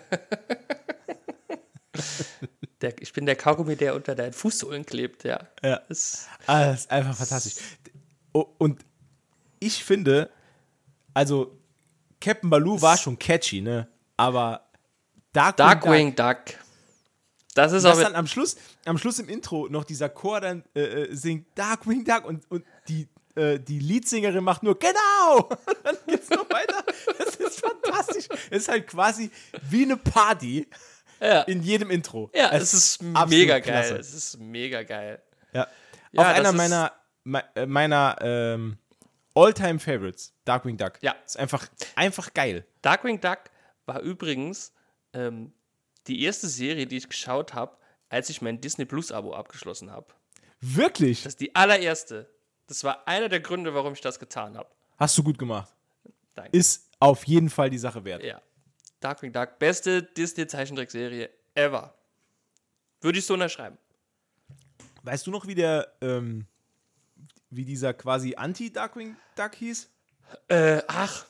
Der, ich bin der Kaugummi, der unter deinen Fußsohlen klebt, ja. Ja. Das, Ah, das ist einfach fantastisch. O- Und ich finde, also Captain Baloo war schon catchy, ne? Aber Darkwing, Darkwing Duck, Duck. Das ist auch. dann am Schluss, am Schluss im Intro noch dieser Chor dann äh, äh, singt Darkwing Duck und, und äh, die Leadsängerin macht nur genau. Und dann geht's noch weiter. Das ist fantastisch. Es ist halt quasi wie eine Party Ja. in jedem Intro. Ja, es ist absolut mega klasse. geil. Es ist mega geil. Ja. Ja, Auch das einer ist- meiner, me- äh, meiner ähm, All-Time Favorites, Darkwing Duck. Ja. Ist einfach, einfach geil. Darkwing Duck war übrigens ähm, die erste Serie, die ich geschaut habe, als ich mein Disney Plus Abo abgeschlossen habe. Wirklich? Das ist die allererste. Das war einer der Gründe, warum ich das getan habe. Hast du gut gemacht. Danke. Ist auf jeden Fall die Sache wert. Ja. Darkwing Duck, beste Disney-Zeichentrickserie ever. Würde ich so unterschreiben. Weißt du noch, wie der, ähm, wie dieser quasi Anti-Darkwing Duck hieß? Äh, ach.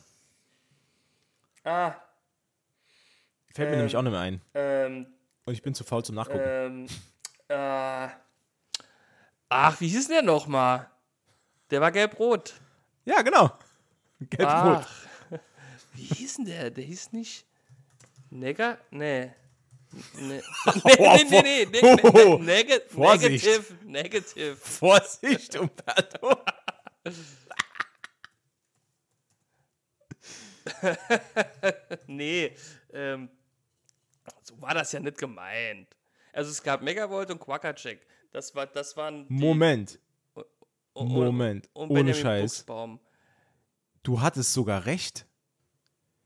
Ah, Fällt mir nämlich auch nicht mehr ein. ähm, Und ich bin zu faul zum Nachgucken. ähm, äh, ach, wie hieß denn der nochmal? Der war gelb-rot. ja, genau. Gelb-rot. Wie hieß denn der? Der hieß nicht Negger? Nee. Nee, nee, nee, nee, nee, nee, Oh, nee, neg Vorsicht. negative, negative. Vorsicht, Umberto. Nee, ähm, so war das ja nicht gemeint. Also es gab Megavolt und Quackercheck. Das, war, das waren die, Moment. Und- Moment. und Ohne Scheiß. Buchsbaum. Du hattest sogar recht.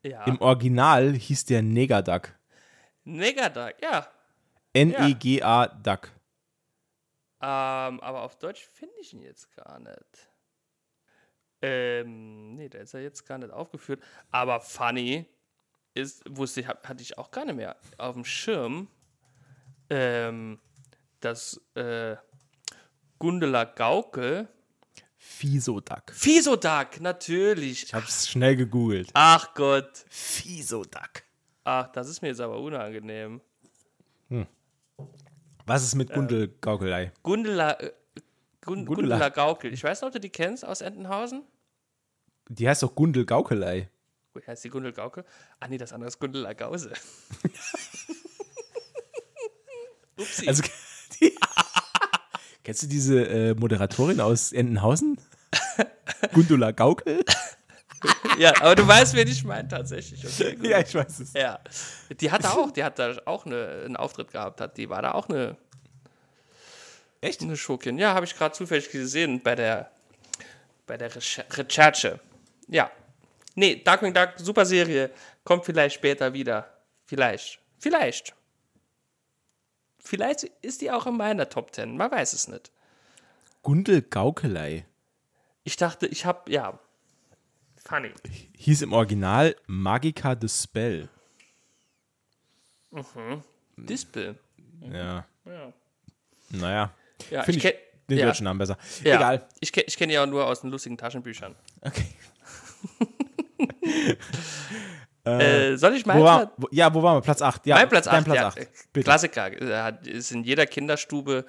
Ja. Im Original hieß der Negaduck. Negaduck, ja. N-E-G-A Duck. Ähm, aber auf Deutsch finde ich ihn jetzt gar nicht. Ähm, nee, der ist ja jetzt gar nicht aufgeführt. Aber funny ist, wusste ich, hatte ich auch gar nicht mehr auf dem Schirm, ähm, dass äh, Gundela Gaukel, Fisoduck. Fisoduck, natürlich. Ich hab's schnell gegoogelt. Ach Gott. Fisoduck. Ach, das ist mir jetzt aber unangenehm. Was ist mit Gundelgaukelei? Gundela, äh, Gun Gundela. Gundela Gaukel. Ich weiß nicht, ob du die kennst aus Entenhausen. Die heißt doch Gundelgaukelei. Wie heißt die Gundel Gauke? Ah, nee, das andere ist Gundela Gause. Upsi. Also, kennst du diese äh, Moderatorin aus Entenhausen? Gundula Gaukel? ja, aber du weißt, wen ich meine tatsächlich. Okay. Ja, ich weiß es. ja. Die hat da auch, die hat da auch eine, einen Auftritt gehabt. Hat, die war da auch eine, Echt? eine Schurkin. Ja, habe ich gerade zufällig gesehen bei der, bei der Recher- Recherche. Ja. Nee, Darkwing Duck, super Serie. Kommt vielleicht später wieder. Vielleicht. Vielleicht. Vielleicht ist die auch in meiner Top 10. Man weiß es nicht. Gundelgaukelei. Ich dachte, ich habe, ja. Funny. Hieß im Original Magica the Spell. Dispel. Ja. Ja. Naja. Ja, Finde ich ich den ja. deutschen Namen besser. Ja. Egal. Ich, ich kenne ja auch nur aus den lustigen Taschenbüchern. Okay. Äh, soll ich Wo meinen war, wo, ja, wo waren wir? Platz 8. Ja, mein Platz dein 8, Platz ja, 8. äh, Bitte. Klassiker. äh, hat- Ist in jeder Kinderstube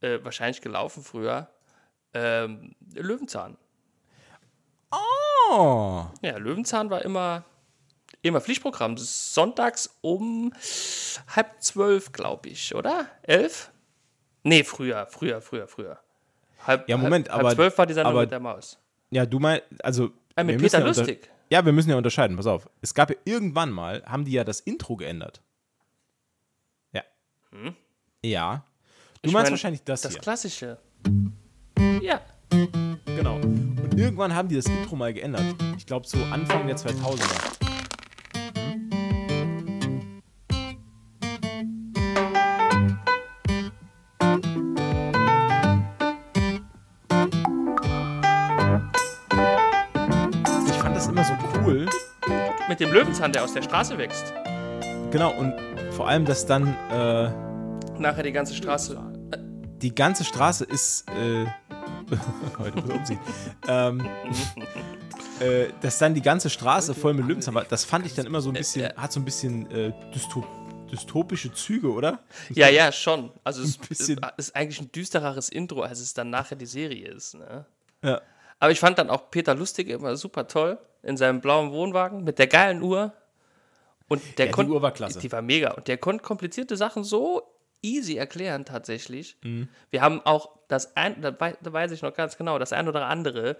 äh, wahrscheinlich gelaufen früher. Ähm, Löwenzahn. Oh. Ja, Löwenzahn war immer, immer Pflichtprogramm. Sonntags um halb zwölf, glaube ich, oder? Elf? Nee, früher, früher, früher, früher. Halb, Ja, Moment, halb, aber- Halb zwölf war die Sendung aber- mit der Maus. Ja, du meinst, also. Ah, mit wir müssen Peter ja Lustig. Ja, wir müssen ja unterscheiden. Pass auf. Es gab ja irgendwann mal, haben die ja das Intro geändert. Ja. Ja. Du Ich meinst mein, wahrscheinlich das, Das hier. Klassische. Ja. Genau. Und irgendwann haben die das Intro mal geändert. Ich glaube so Anfang der 2000er. Dem Löwenzahn, der aus der Straße wächst. Genau, und vor allem, dass dann äh, Nachher die ganze Straße. die ganze Straße ist. Äh, heute muss umziehen. ähm, äh, dass dann die ganze Straße voll mit Löwenzahn war, das fand ich dann immer so ein bisschen, hat so ein bisschen äh, Dystop dystopische Züge, oder? Ja, ja, schon. Also es ist, ist eigentlich ein düstereres Intro, als es dann nachher die Serie ist. Ne? Ja. Aber ich fand dann auch Peter Lustig immer super toll in seinem blauen Wohnwagen mit der geilen Uhr. Und der Ja, die Uhr war klasse. Die war mega. Und der konnte komplizierte Sachen so easy erklären, tatsächlich. Mhm. Wir haben auch das ein, da, wei- da weiß ich noch ganz genau, das ein oder andere,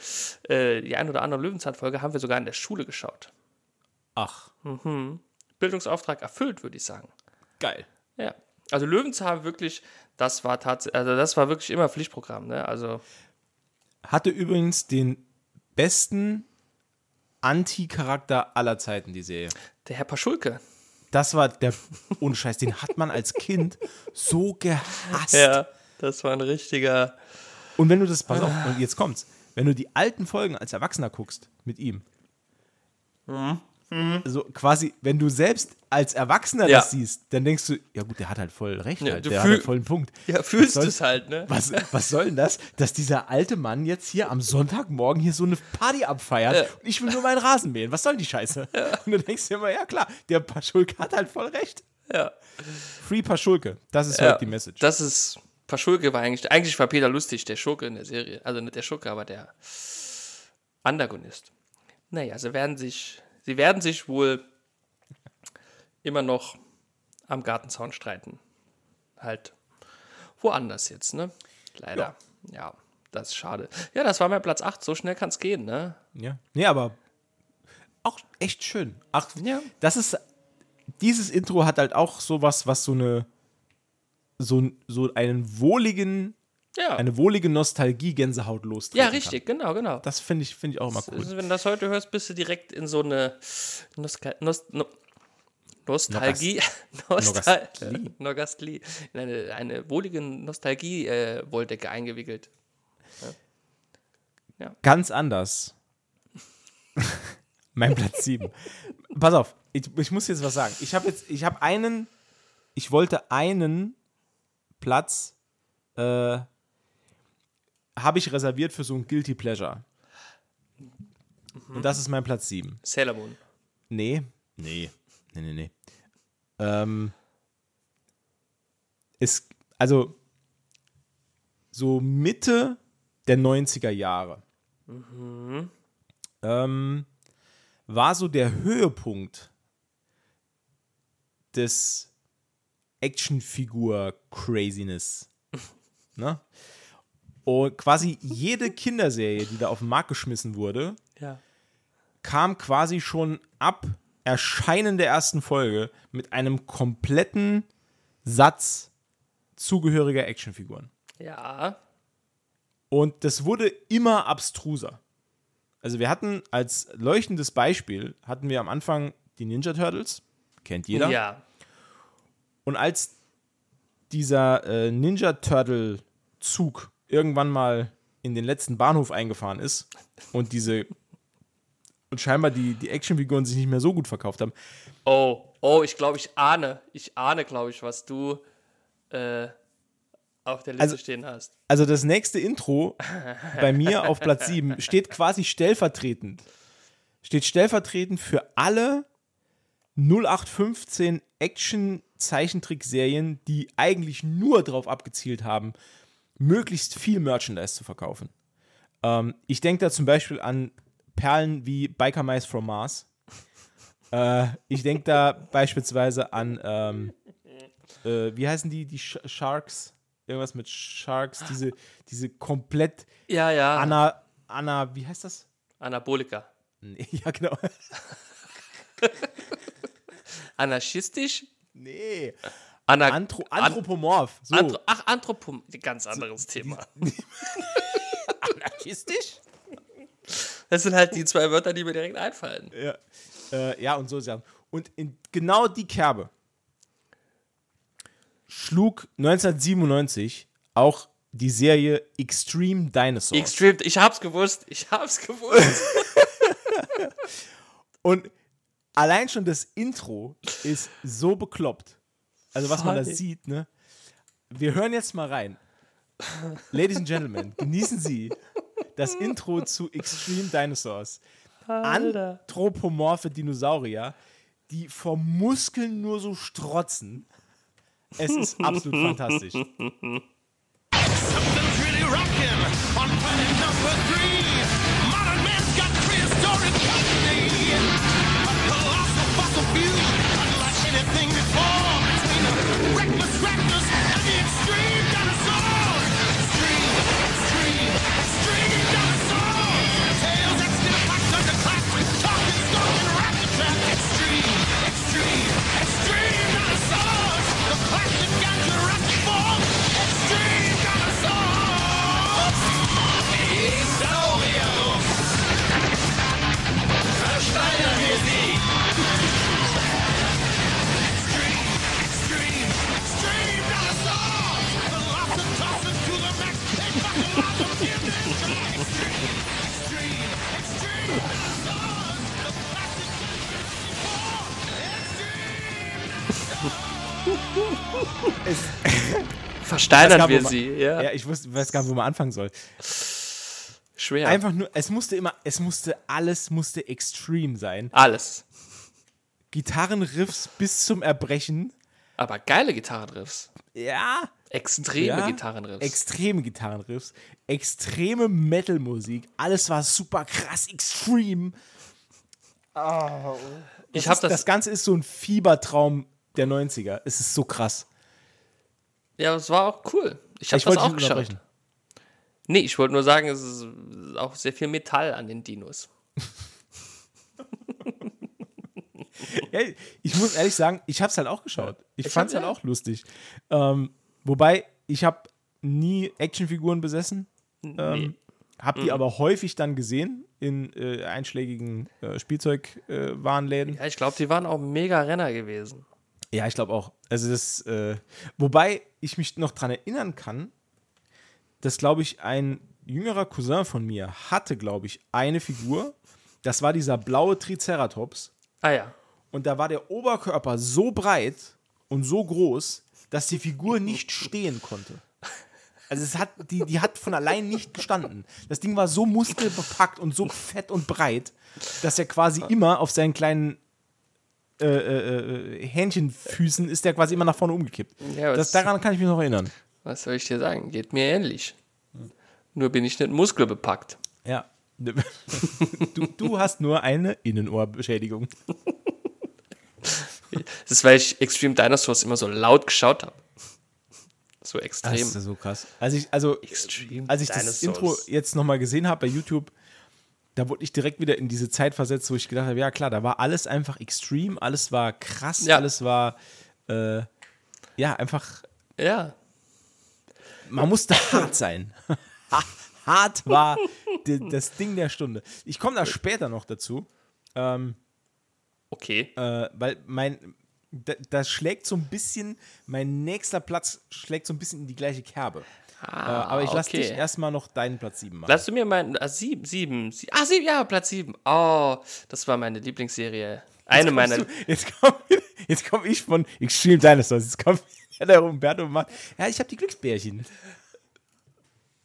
äh, die ein oder andere Löwenzahn-Folge haben wir sogar in der Schule geschaut. Ach, Bildungsauftrag erfüllt, würde ich sagen. geil. Ja. Also Löwenzahn wirklich, das war tatsächlich, also das war wirklich immer Pflichtprogramm, ne? Also Hatte übrigens den besten Anti-Charakter aller Zeiten, die Serie. der Herr Paschulke. Das war der, ohne Scheiß, den hat man als Kind so gehasst. Ja, das war ein richtiger. Und wenn du das, pass auf, und jetzt kommt's, wenn du die alten Folgen als Erwachsener guckst mit ihm, so quasi, wenn du selbst als Erwachsener Ja. das siehst, dann denkst du, ja gut, der hat halt voll recht, Ja, halt, der hat halt voll einen Punkt. Ja, fühlst du es halt, ne? Was, was soll denn das, dass dieser alte Mann jetzt hier am Sonntagmorgen hier so eine Party abfeiert Ja. und ich will nur meinen Rasen mähen? Was soll die Scheiße? Und dann denkst du immer, ja klar, der Paschulke hat halt voll recht. Ja. Free Paschulke, das ist ja. heute die Message. Das ist. Paschulke war eigentlich. Eigentlich war Peter Lustig der Schurke in der Serie. Also nicht der Schurke, aber der Antagonist. Naja, sie werden sich. Sie werden sich wohl immer noch am Gartenzaun streiten. Halt woanders jetzt, ne? Leider. Ja. das ist schade. Ja, das war mein Platz 8. So schnell kann es gehen, ne? Ja. Nee, aber auch echt schön. Ach, Ja. das ist. Dieses Intro hat halt auch sowas, was so eine. So, so einen wohligen. Ja. Eine wohlige Nostalgie Gänsehaut lostreten ja, kann. richtig, genau, genau. Das finde ich, find ich auch immer cool. Also, wenn du das heute hörst, bist du direkt in so eine Nostal Nost no Nostalgie. Nostal Nogastlie. Nogastlie. In eine, eine wohlige Nostalgie-Wolldecke eingewickelt. Ganz anders. mein Platz 7. Pass auf, ich, ich muss jetzt was sagen. Ich habe jetzt, ich habe einen, ich wollte einen Platz, äh, habe ich reserviert für so ein Guilty Pleasure. Und das ist mein Platz 7. Sailor Moon. Nee. Nee. Nee, nee, nee. Ähm, es, also, so Mitte der 90er Jahre ähm, war so der Höhepunkt des Actionfigur-Craziness. ne? Und quasi jede Kinderserie, die da auf den Markt geschmissen wurde, Ja. kam quasi schon ab Erscheinen der ersten Folge mit einem kompletten Satz zugehöriger Actionfiguren. Ja. Und das wurde immer abstruser. Also wir hatten als leuchtendes Beispiel, hatten wir am Anfang die Ninja Turtles, kennt jeder. Ja. Und als dieser äh, Ninja Turtle Zug irgendwann mal in den letzten Bahnhof eingefahren ist und diese und scheinbar die, die Actionfiguren sich nicht mehr so gut verkauft haben, Oh, oh, ich glaube, ich ahne. Ich ahne, glaube ich, was du äh, auf der Liste Also- stehen hast. also das nächste Intro bei mir auf Platz 7 steht quasi stellvertretend. Steht stellvertretend für alle 0815 Action-Zeichentrickserien, die eigentlich nur darauf abgezielt haben, möglichst viel Merchandise zu verkaufen. Ähm, ich denke da zum Beispiel an Perlen wie Biker Mice from Mars. Äh, ich denke da beispielsweise an, ähm, äh, wie heißen die, die Sh Sharks? Irgendwas mit Sharks, diese, diese komplett Ja, ja. Anna, Anna, wie heißt das? Anabolika. Nee, ja, genau. Anarchistisch? Nee. Ana Anthro Anthropomorph. So. Anthro Ach, Anthropom. Ganz anderes Thema. Anarchistisch? Das sind halt die zwei Wörter, die mir direkt einfallen. Ja. Äh, ja, und so Sachen. Und in genau die Kerbe schlug 1997 auch die Serie Extreme Dinosaurs. Extreme, ich hab's gewusst. Ich hab's gewusst. und allein schon das Intro ist so bekloppt. Also was man da sieht, ne? Wir hören jetzt mal rein. Ladies and Gentlemen, genießen Sie das Intro zu Extreme Dinosaurs. Anthropomorphe Dinosaurier, die vor Muskeln nur so strotzen. Es ist absolut fantastisch. Something's really rocking on planet number three. reckless rap. Versteinern wir man- sie, ja. Ja, ich wusste, weiß gar nicht, wo man anfangen soll. Schwer. Einfach nur, es musste immer, es musste, alles musste extrem sein. Alles. Gitarrenriffs bis zum Erbrechen. Aber geile Gitarrenriffs. Ja. Extreme ja, Gitarrenriffs. Extreme Gitarrenriffs. Extreme Metalmusik. Alles war super krass extrem. ich Das, habe ist, das, das Ganze ist so ein Fiebertraum der 90er. Es ist so krass. Ja, es war auch cool. Ich habe das auch geschaut. Nee, ich wollte nur sagen, es ist auch sehr viel Metall an den Dinos. Ja, ich muss ehrlich sagen, ich habe es halt auch geschaut. Ich, Ich fand es hab- halt ja. auch lustig. Ähm, wobei, ich habe nie Actionfiguren besessen. Ähm, habe Mhm. die aber häufig dann gesehen in äh, einschlägigen äh, Spielzeugwarenläden. Äh. Ja, ich glaube, die waren auch mega Renner gewesen. Ja, ich glaube auch. Also das, äh, wobei ich mich noch dran erinnern kann, dass, glaube ich, ein jüngerer Cousin von mir hatte, glaube ich, eine Figur. Das war dieser blaue Triceratops. Ah ja. Und da war der Oberkörper so breit und so groß, dass die Figur nicht stehen konnte. Also es hat, die, die hat von allein nicht gestanden. Das Ding war so muskelbepackt und so fett und breit, dass er quasi immer auf seinen kleinen äh, äh, äh, Hähnchenfüßen ist der quasi immer nach vorne umgekippt. Ja, das, daran kann ich mich noch erinnern. Was soll ich dir sagen? Geht mir ähnlich. Nur bin ich nicht muskelbepackt. Ja. Du, du hast nur eine Innenohrbeschädigung. Das ist, weil ich Extreme Dinosaurs immer so laut geschaut habe. So extrem. Das ist so krass. Als ich, also, Extreme als ich das Dinosaurs. Intro jetzt nochmal gesehen habe bei YouTube, da wurde ich direkt wieder in diese Zeit versetzt, wo ich gedacht habe, ja klar, da war alles einfach extrem, alles war krass, Ja. alles war, äh, ja, einfach, Ja. man musste hart sein. hart war das Ding der Stunde. Ich komme da später noch dazu, ähm, Okay. äh, weil mein, da, das schlägt so ein bisschen, mein nächster Platz schlägt so ein bisschen in die gleiche Kerbe. Äh, aber ich lasse Ah, okay. dich erstmal noch deinen Platz 7 machen. Lass du mir meinen. Ah, sieben, sieben. sie- Ah, sieben, ja, Platz sieben. Oh, das war meine Lieblingsserie. Eine Jetzt meiner. Du, jetzt komme jetzt komm ich von Extreme Dinosaurs. Jetzt kommt der Umberto und macht, ja, ich habe die Glücksbärchen.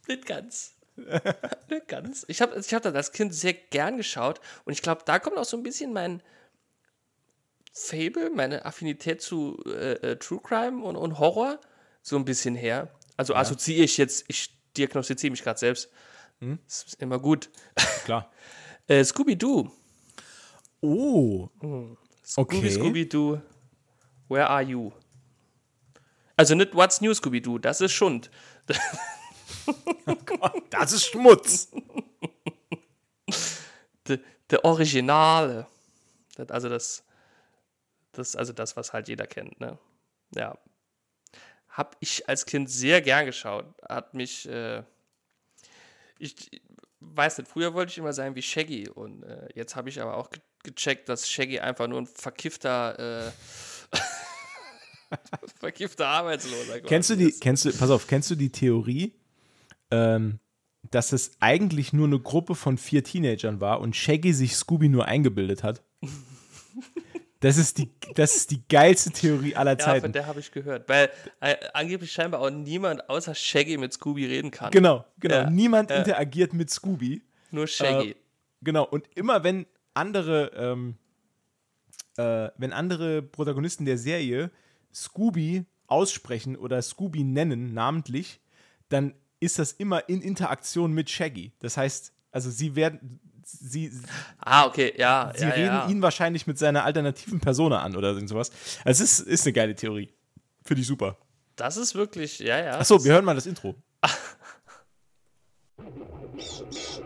Nicht ganz. Nicht ganz. Ich habe ich hab das als Kind sehr gern geschaut und ich glaube, da kommt auch so ein bisschen mein Fable, meine Affinität zu äh, äh, True Crime und, und Horror so ein bisschen her. Also assoziiere ich jetzt, ich diagnostiziere mich gerade selbst. Hm? Das ist immer gut. Klar. Äh, Scooby-Doo. Oh. Scooby, Okay. Scooby-Doo, where are you? Also nicht What's New Scooby-Doo, das ist Schund. Das ist Schmutz. Der de Originale. Das, also das, das, also das, was halt jeder kennt, ne? Ja. Hab ich als Kind sehr gern geschaut. Hat mich, äh, ich weiß nicht, früher wollte ich immer sein wie Shaggy und äh, jetzt habe ich aber auch ge gecheckt, dass Shaggy einfach nur ein verkiffter, äh, verkiffter Arbeitsloser Kennst du die, ist. kennst du, pass auf, kennst du die Theorie, ähm, dass es eigentlich nur eine Gruppe von vier Teenagern war und Shaggy sich Scooby nur eingebildet hat? Das ist die, das ist die geilste Theorie aller Ja, Zeiten. von der habe ich gehört. Weil äh, angeblich scheinbar auch niemand außer Shaggy mit Scooby reden kann. Genau, genau. Ja, Niemand ja. interagiert mit Scooby. Nur Shaggy. Äh, genau, und immer wenn andere ähm, äh, wenn andere Protagonisten der Serie Scooby aussprechen oder Scooby nennen, namentlich, dann ist das immer in Interaktion mit Shaggy. Das heißt, also sie werden, sie, Ah, okay, ja. sie ja, reden ja. ihn wahrscheinlich mit seiner alternativen Persona an oder sowas. Also es ist, ist eine geile Theorie. Finde ich super. Das ist wirklich, ja, ja. Achso, wir hören mal das Intro.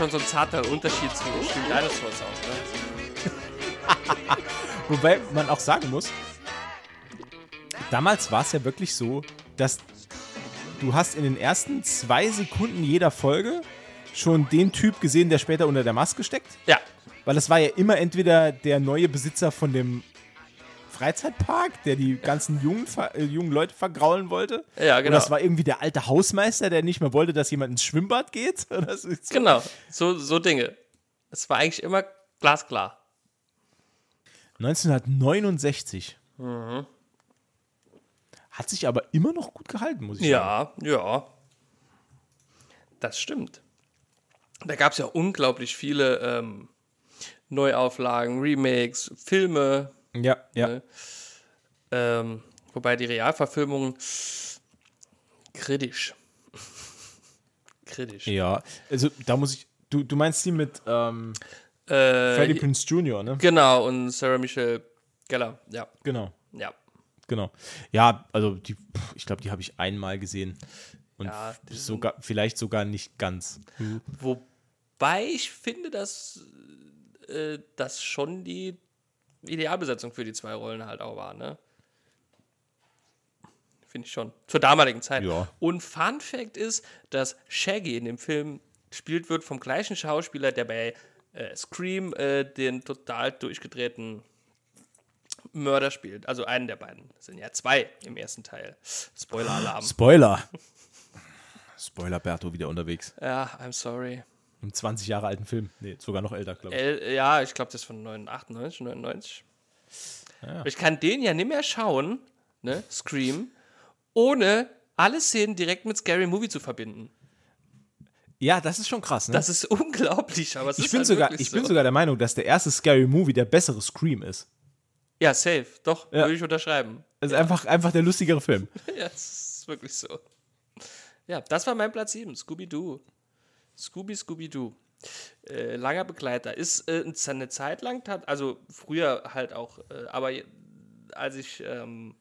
schon so ein zarter Unterschied zu Stream Dinosaurs auch, ne? Wobei man auch sagen muss, damals war es ja wirklich so, dass du hast in den ersten zwei Sekunden jeder Folge schon den Typ gesehen, der später unter der Maske steckt. Ja, Weil es war ja immer entweder der neue Besitzer von dem Freizeitpark, der die ganzen jungen, äh, jungen Leute vergraulen wollte. Ja, genau. es war irgendwie der alte Hausmeister, der nicht mehr wollte, dass jemand ins Schwimmbad geht. So. genau. So, so Dinge. Es war eigentlich immer glasklar. 1969. Mhm. Hat sich aber immer noch gut gehalten, muss ich sagen. Ja, ja. Das stimmt. Da gab es ja unglaublich viele ähm, Neuauflagen, Remakes, Filme. Ja, ja. Ne? Ähm, wobei die Realverfilmungen kritisch. kritisch. Ja, also da muss ich. Du, du meinst die mit ähm, Äh, Freddie Prince Jr., ne? Genau, und Sarah Michelle Gellar. Ja, Genau, ja. genau. Ja, also die, ich glaube, die habe ich einmal gesehen. Und Ja, sogar, vielleicht sogar nicht ganz. Wobei ich finde, dass äh, das schon die Idealbesetzung für die zwei Rollen halt auch war, ne? Finde ich schon. Zur damaligen Zeit. Ja. Und Fun Fact ist, dass Shaggy in dem Film gespielt wird vom gleichen Schauspieler, der bei äh, Scream äh, den total durchgedrehten Mörder spielt. Also einen der beiden. Das sind ja zwei im ersten Teil. Spoiler-Alarm. Spoiler! Spoiler Berto wieder unterwegs. Ja, I'm sorry. Im 20 Jahre alten Film. Nee, sogar noch älter, glaube ich. El, ja, ich glaube, das ist von 98, 99. Aber Ich kann den ja nicht mehr schauen, ne, Scream, ohne alle Szenen direkt mit Scary Movie zu verbinden. Ja, das ist schon krass, ne? Das ist unglaublich, aber es ich ist bin, halt sogar, ich bin so. sogar der Meinung, dass der erste Scary Movie der bessere Scream ist. Ja, safe, doch, Ja. würde ich unterschreiben. Das ist einfach, einfach der lustigere Film. Ja, es ist wirklich so. Ja, das war mein Platz 7, Scooby-Doo. Scooby, Scooby-Doo. Äh, langer Begleiter. Ist äh, eine Zeit lang, also früher halt auch, äh, aber als ich ähm,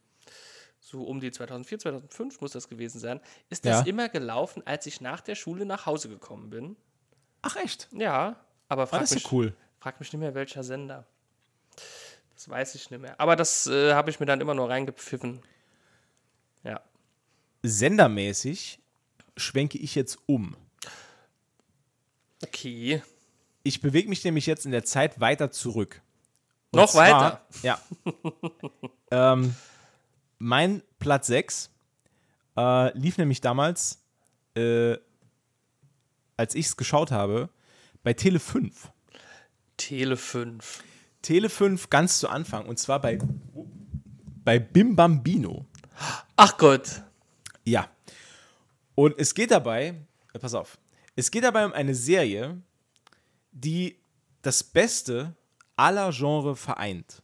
so um die 2004, 2005 muss das gewesen sein, ist das Ja. immer gelaufen, als ich nach der Schule nach Hause gekommen bin. Ach, echt? Ja, aber frag, das mich, cool. frag mich nicht mehr, welcher Sender. Das weiß ich nicht mehr. Aber das äh, habe ich mir dann immer nur reingepfiffen. Ja. Sendermäßig schwenke ich jetzt um. Okay. Ich bewege mich nämlich jetzt in der Zeit weiter zurück. Und Noch zwar- weiter? Ja. ähm, mein Platz 6 äh, lief nämlich damals, äh, als ich es geschaut habe, bei Tele 5. Tele 5. Tele 5 ganz zu Anfang und zwar bei, bei Bim Bambino. Ach Gott. Ja. Und es geht dabei, äh, pass auf, es geht dabei um eine Serie, die das Beste aller Genre vereint.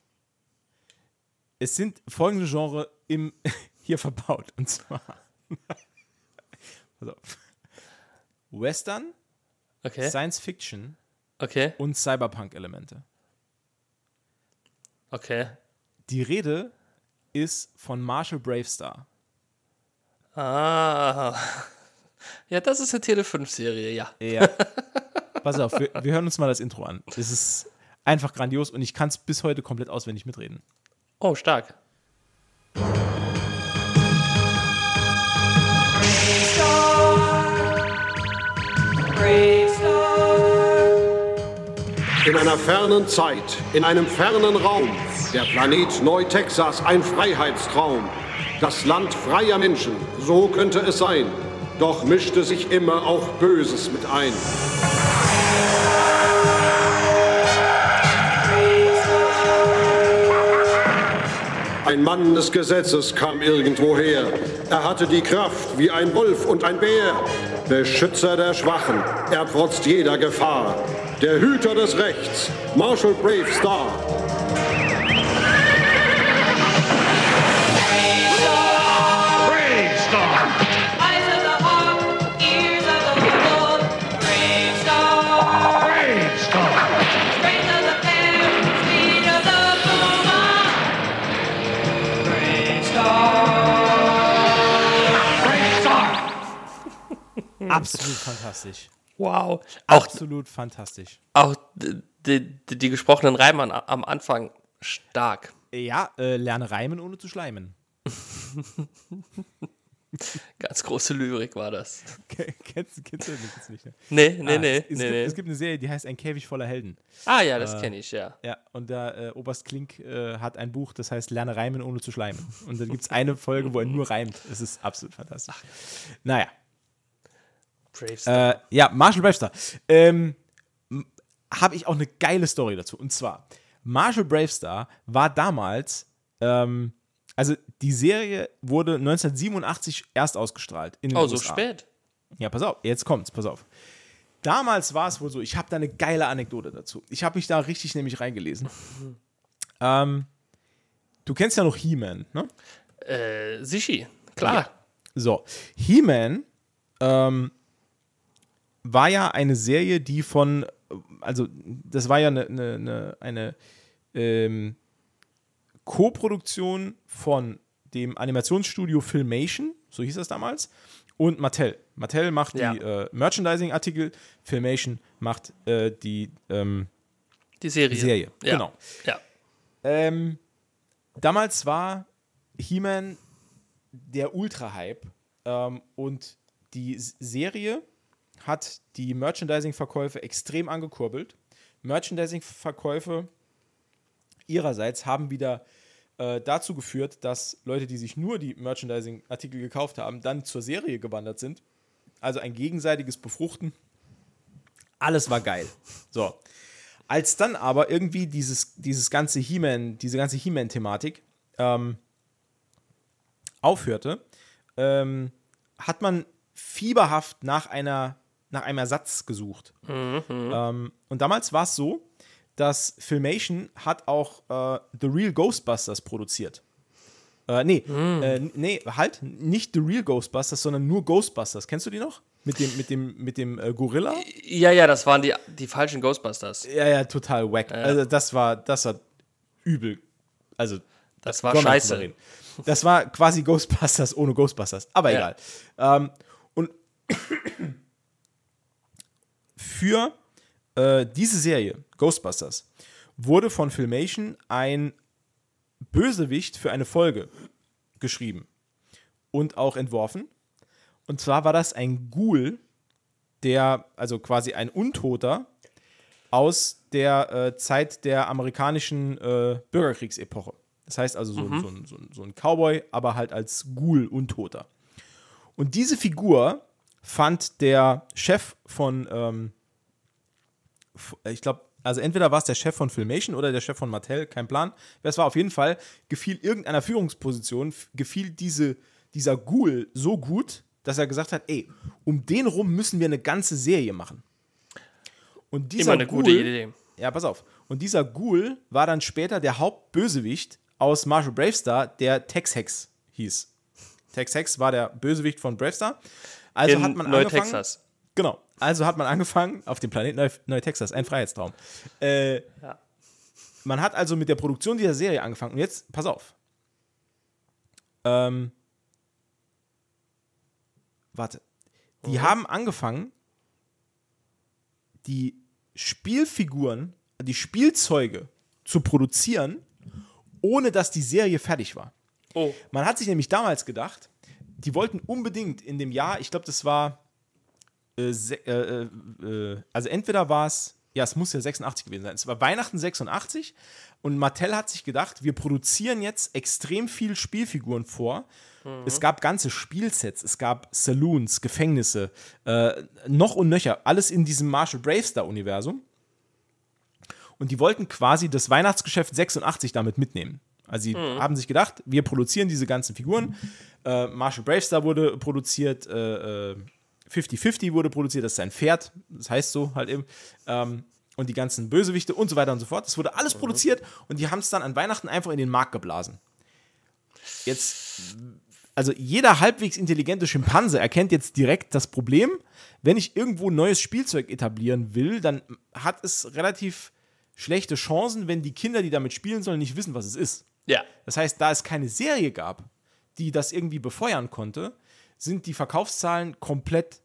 Es sind folgende Genre im, hier verbaut. Und zwar auf, Western, Okay. Science Fiction Okay. und Cyberpunk-Elemente. Okay. Die Rede ist von Marshall Bravestar. Ah. Ja, das ist eine Tele 5 Serie, ja. Ja. Pass auf, wir, wir hören uns mal das Intro an. Es ist einfach grandios und ich kann es bis heute komplett auswendig mitreden. Oh, stark. In einer fernen Zeit, in einem fernen Raum, der Planet Neu-Texas ein Freiheitstraum. Das Land freier Menschen, so könnte es sein. Doch mischte sich immer auch Böses mit ein. Ein Mann des Gesetzes kam irgendwoher. Er hatte die Kraft wie ein Wolf und ein Bär. Beschützer der Schwachen, er trotzt jeder Gefahr. Der Hüter des Rechts, Marshall Brave Star. Absolut fantastisch. Wow. Auch, Absolut fantastisch. auch die, die, die gesprochenen Reime an- am Anfang stark. Ja, äh, lerne reimen, ohne zu schleimen. Ganz große Lyrik war das. kennst, kennst du das nicht? Ne? Nee, nee, Ah, nee. es, es, nee, gibt, nee. es gibt eine Serie, die heißt Ein Käfig voller Helden. ah ja, das äh, kenne ich, ja. Ja, und da äh, Oberst Klink äh, hat ein Buch, das heißt Lerne reimen, ohne zu schleimen. Und dann gibt es eine Folge, wo er nur reimt. Es ist absolut fantastisch. Naja. Äh, ja, Marshall Bravestar. Ähm, Habe ich auch eine geile Story dazu. Und zwar, Marshall Bravestar war damals, ähm, also die Serie wurde 1987 erst ausgestrahlt. In den Oh, so USA. spät. Ja, pass auf, jetzt kommt's, pass auf. Damals war es wohl so, ich habe da eine geile Anekdote dazu. Ich habe mich da richtig nämlich reingelesen. ähm, du kennst ja noch He-Man, ne? Äh, Sichi, klar. So, He-Man ähm, war ja eine Serie, die von, also das war ja eine, eine, eine, ähm, Co-Produktion von dem Animationsstudio Filmation, so hieß das damals, und Mattel. Mattel macht Ja. die äh, Merchandising-Artikel, Filmation macht äh, die ähm, Die Serie. Serie. Ja. Genau. Ja. Ähm, damals war He-Man der Ultra-Hype ähm, und die Serie hat die Merchandising-Verkäufe extrem angekurbelt. Merchandising-Verkäufe ihrerseits haben wieder äh, dazu geführt, dass Leute, die sich nur die Merchandising-Artikel gekauft haben, dann zur Serie gewandert sind. Also ein gegenseitiges Befruchten. Alles war geil. So. Als dann aber irgendwie dieses, dieses ganze He-Man, diese ganze He-Man-Thematik ähm, aufhörte, ähm, hat man fieberhaft nach einer nach einem Ersatz gesucht. Ähm, und damals war es so, dass Filmation hat auch äh, The Real Ghostbusters produziert. Äh, nee, äh, nee, halt, nicht The Real Ghostbusters, sondern nur Ghostbusters. Kennst du die noch? Mit dem, mit dem, mit dem äh, Gorilla? Ja, ja, das waren die, die falschen Ghostbusters. Ja, ja, total wack. Also das war, das war übel. Also Das war scheiße. Das war quasi Ghostbusters ohne Ghostbusters. Aber Ja. egal. Ähm, und für äh, diese Serie, Ghostbusters, wurde von Filmation ein Bösewicht für eine Folge geschrieben und auch entworfen. Und zwar war das ein Ghoul, der, also quasi ein Untoter aus der äh, Zeit der amerikanischen äh, Bürgerkriegsepoche. Das heißt also so, Mhm. so, ein- so, ein- so ein Cowboy, aber halt als Ghoul, Untoter. Und diese Figur fand der Chef von, ähm, ich glaube, also entweder war es der Chef von Filmation oder der Chef von Mattel, kein Plan. Wer es war, auf jeden Fall gefiel irgendeiner Führungsposition, gefiel diese, dieser Ghoul so gut, dass er gesagt hat, ey, um den rum müssen wir eine ganze Serie machen. Und dieser Immer eine gute Ghoul- Idee. Ja, pass auf. Und dieser Ghoul war dann später der Hauptbösewicht aus Marshall Bravestar, der Tex Hex hieß. Tex Hex war der Bösewicht von Bravestar. Also In hat man angefangen. Neu-Texas. Genau. Also hat man angefangen auf dem Planeten Neu- Neu-Texas, ein Freiheitstraum. Äh, Ja. Man hat also mit der Produktion dieser Serie angefangen. Und jetzt, pass auf. Ähm, warte. Die haben angefangen, die Spielfiguren, die Spielzeuge zu produzieren, ohne dass die Serie fertig war. Oh. Man hat sich nämlich damals gedacht, die wollten unbedingt in dem Jahr, ich glaube, das war, äh, äh, äh, äh, also entweder war es ja, es muss ja 86 gewesen sein. Es war Weihnachten 86 und Mattel hat sich gedacht, wir produzieren jetzt extrem viel Spielfiguren vor. Es gab ganze Spielsets, es gab Saloons, Gefängnisse, äh, noch und nöcher, alles in diesem Marshall Bravestar-Universum. Und die wollten quasi das Weihnachtsgeschäft 86 damit mitnehmen. Also sie haben sich gedacht, wir produzieren diese ganzen Figuren. Äh, Marshall Bravestar wurde produziert, äh, äh, 50-50 wurde produziert, das ist sein Pferd, das heißt so halt eben. Ähm, und die ganzen Bösewichte und so weiter und so fort. Das wurde alles produziert und die haben es dann an Weihnachten einfach in den Markt geblasen. Jetzt, also jeder halbwegs intelligente Schimpanse erkennt jetzt direkt das Problem. Wenn ich irgendwo neues Spielzeug etablieren will, dann hat es relativ schlechte Chancen, wenn die Kinder, die damit spielen sollen, nicht wissen, was es ist. Ja. Das heißt, da es keine Serie gab, die das irgendwie befeuern konnte, sind die Verkaufszahlen komplett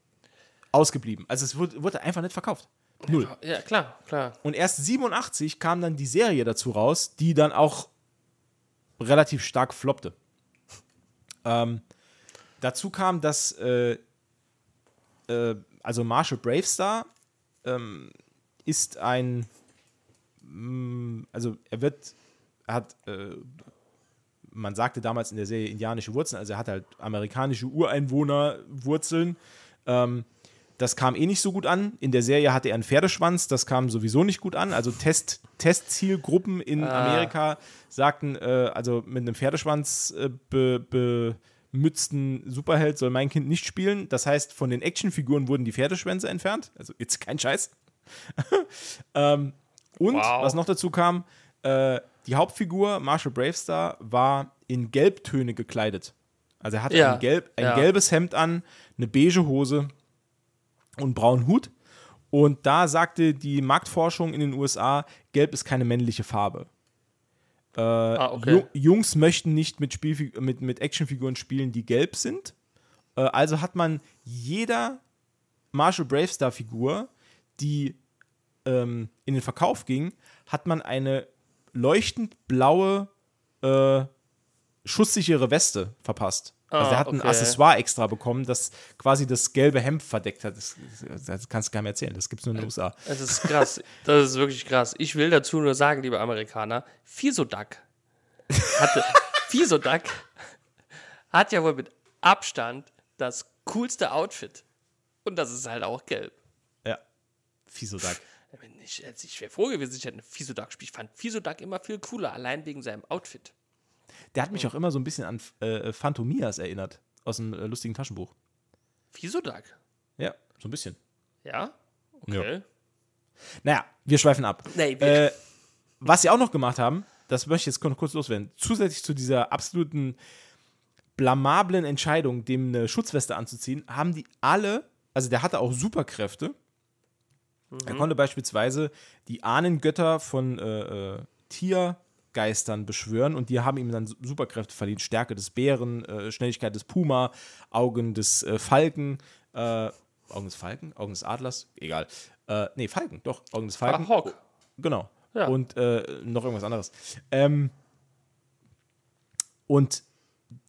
ausgeblieben. Also es wurde, wurde einfach nicht verkauft. Null. Ja, klar, klar. Und erst 87 kam dann die Serie dazu raus, die dann auch relativ stark floppte. Ähm, dazu kam, dass äh, äh, also Marshall Bravestar ähm, ist ein mh, also er wird er hat äh, man sagte damals in der Serie indianische Wurzeln, also er hat halt amerikanische Ureinwohnerwurzeln. Ähm, das kam eh nicht so gut an. In der Serie hatte er einen Pferdeschwanz, das kam sowieso nicht gut an. Also Test, Testzielgruppen in Amerika sagten, äh, also mit einem Pferdeschwanz äh, be, bemützten Superheld soll mein Kind nicht spielen. Das heißt, von den Actionfiguren wurden die Pferdeschwänze entfernt. Also jetzt kein Scheiß. ähm, und Wow. was noch dazu kam, äh, die Hauptfigur, Marshall Bravestar, war in Gelbtöne gekleidet. Also er hatte Ja, ein, gelb, ein ja. gelbes Hemd an, eine beige Hose und einen braunen Hut. Und da sagte die Marktforschung in den USA, Gelb ist keine männliche Farbe. Äh, Ah, okay. Ju- Jungs möchten nicht mit, Spielfig mit, mit Actionfiguren spielen, die gelb sind. Äh, also hat man jeder Marshall Bravestar-Figur, die ähm, in den Verkauf ging, hat man eine leuchtend blaue, äh, schusssichere Weste verpasst. also Ah, er hat ein okay. Accessoire extra bekommen, das quasi das gelbe Hemd verdeckt hat. Das, das kannst du gar nicht erzählen, das gibt es nur in den USA. Das ist krass. Das ist wirklich krass. Ich will dazu nur sagen, liebe Amerikaner, Fisoduck hatte Fisoduck hat ja wohl mit Abstand das coolste Outfit. Und das ist halt auch gelb. Ja. Fisodak. Ich, also ich wäre froh gewesen, ich hätte einen Fisoduck gespielt. Ich fand Fisoduck immer viel cooler, allein wegen seinem Outfit. Der hat mich auch immer so ein bisschen an äh, Phantomias erinnert, aus einem äh, lustigen Taschenbuch. Fisoduck? Ja, so ein bisschen. Ja? Okay. Naja, wir schweifen ab. Nee, wir- äh, was sie auch noch gemacht haben, das möchte ich jetzt noch kurz loswerden. Zusätzlich zu dieser absoluten blamablen Entscheidung, dem eine Schutzweste anzuziehen, haben die alle, also der hatte auch Superkräfte. Er konnte beispielsweise die Ahnengötter von äh, äh, Tiergeistern beschwören und die haben ihm dann Su- Superkräfte verliehen. Stärke des Bären, äh, Schnelligkeit des Puma, Augen des äh, Falken, äh, Augen des Falken, Augen des Adlers, egal. Äh, nee, Falken, doch, Augen des Falken. Ah, Hawk. Genau. Ja. Und äh, noch irgendwas anderes. Ähm, und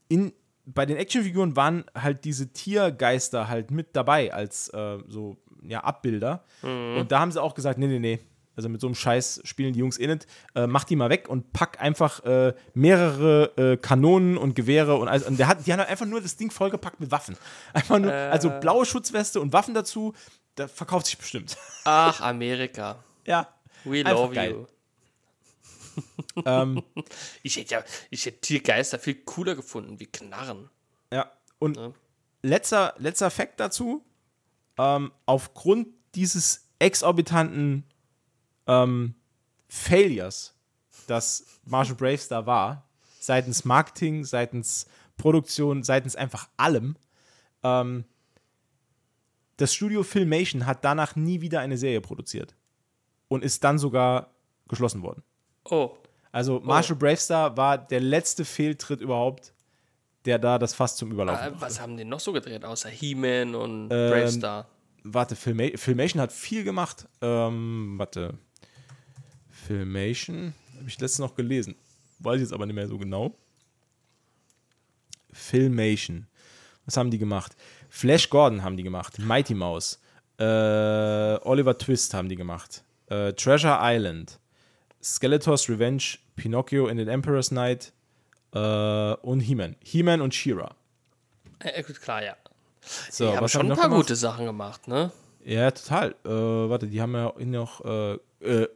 in, bei den Actionfiguren waren halt diese Tiergeister halt mit dabei als äh, so ja, Abbilder. Und da haben sie auch gesagt, nee, nee, nee. Also mit so einem Scheiß spielen die Jungs eh nicht. Äh, mach die mal weg und pack einfach äh, mehrere äh, Kanonen und Gewehre und alles. Und der hat, die haben halt einfach nur das Ding vollgepackt mit Waffen. Einfach nur, also blaue Schutzweste und Waffen dazu, da verkauft sich bestimmt. Ach, Amerika. ja. We love geil. you. Ähm, Ich hätte ja, ich hätte Tiergeister viel cooler gefunden, wie Knarren. Ja, und Ja. letzter, letzter Fakt dazu: ähm, Aufgrund dieses exorbitanten ähm, Failures, das Marshall Bravestar war, seitens Marketing, seitens Produktion, seitens einfach allem, ähm, das Studio Filmation hat danach nie wieder eine Serie produziert und ist dann sogar geschlossen worden. Oh, Also Marshall Bravestar war der letzte Fehltritt überhaupt, der da das Fass zum Überlaufen brachte. was haben die noch so gedreht, außer He-Man und Ähm, Bravestar? Warte, Filma Filmation hat viel gemacht. Ähm, warte. Filmation habe ich letztens noch gelesen. Weiß ich jetzt aber nicht mehr so genau. Filmation. Was haben die gemacht? Flash Gordon haben die gemacht. Mighty Mouse. Äh, Oliver Twist haben die gemacht. äh, Treasure Island, Skeletor's Revenge, Pinocchio in the Emperor's Night äh, und He-Man. He-Man und She-Ra. Äh, gut, klar, ja. So, die haben schon haben ein paar gemacht? gute Sachen gemacht, ne? Ja, total. Äh, warte, die haben ja noch äh, äh,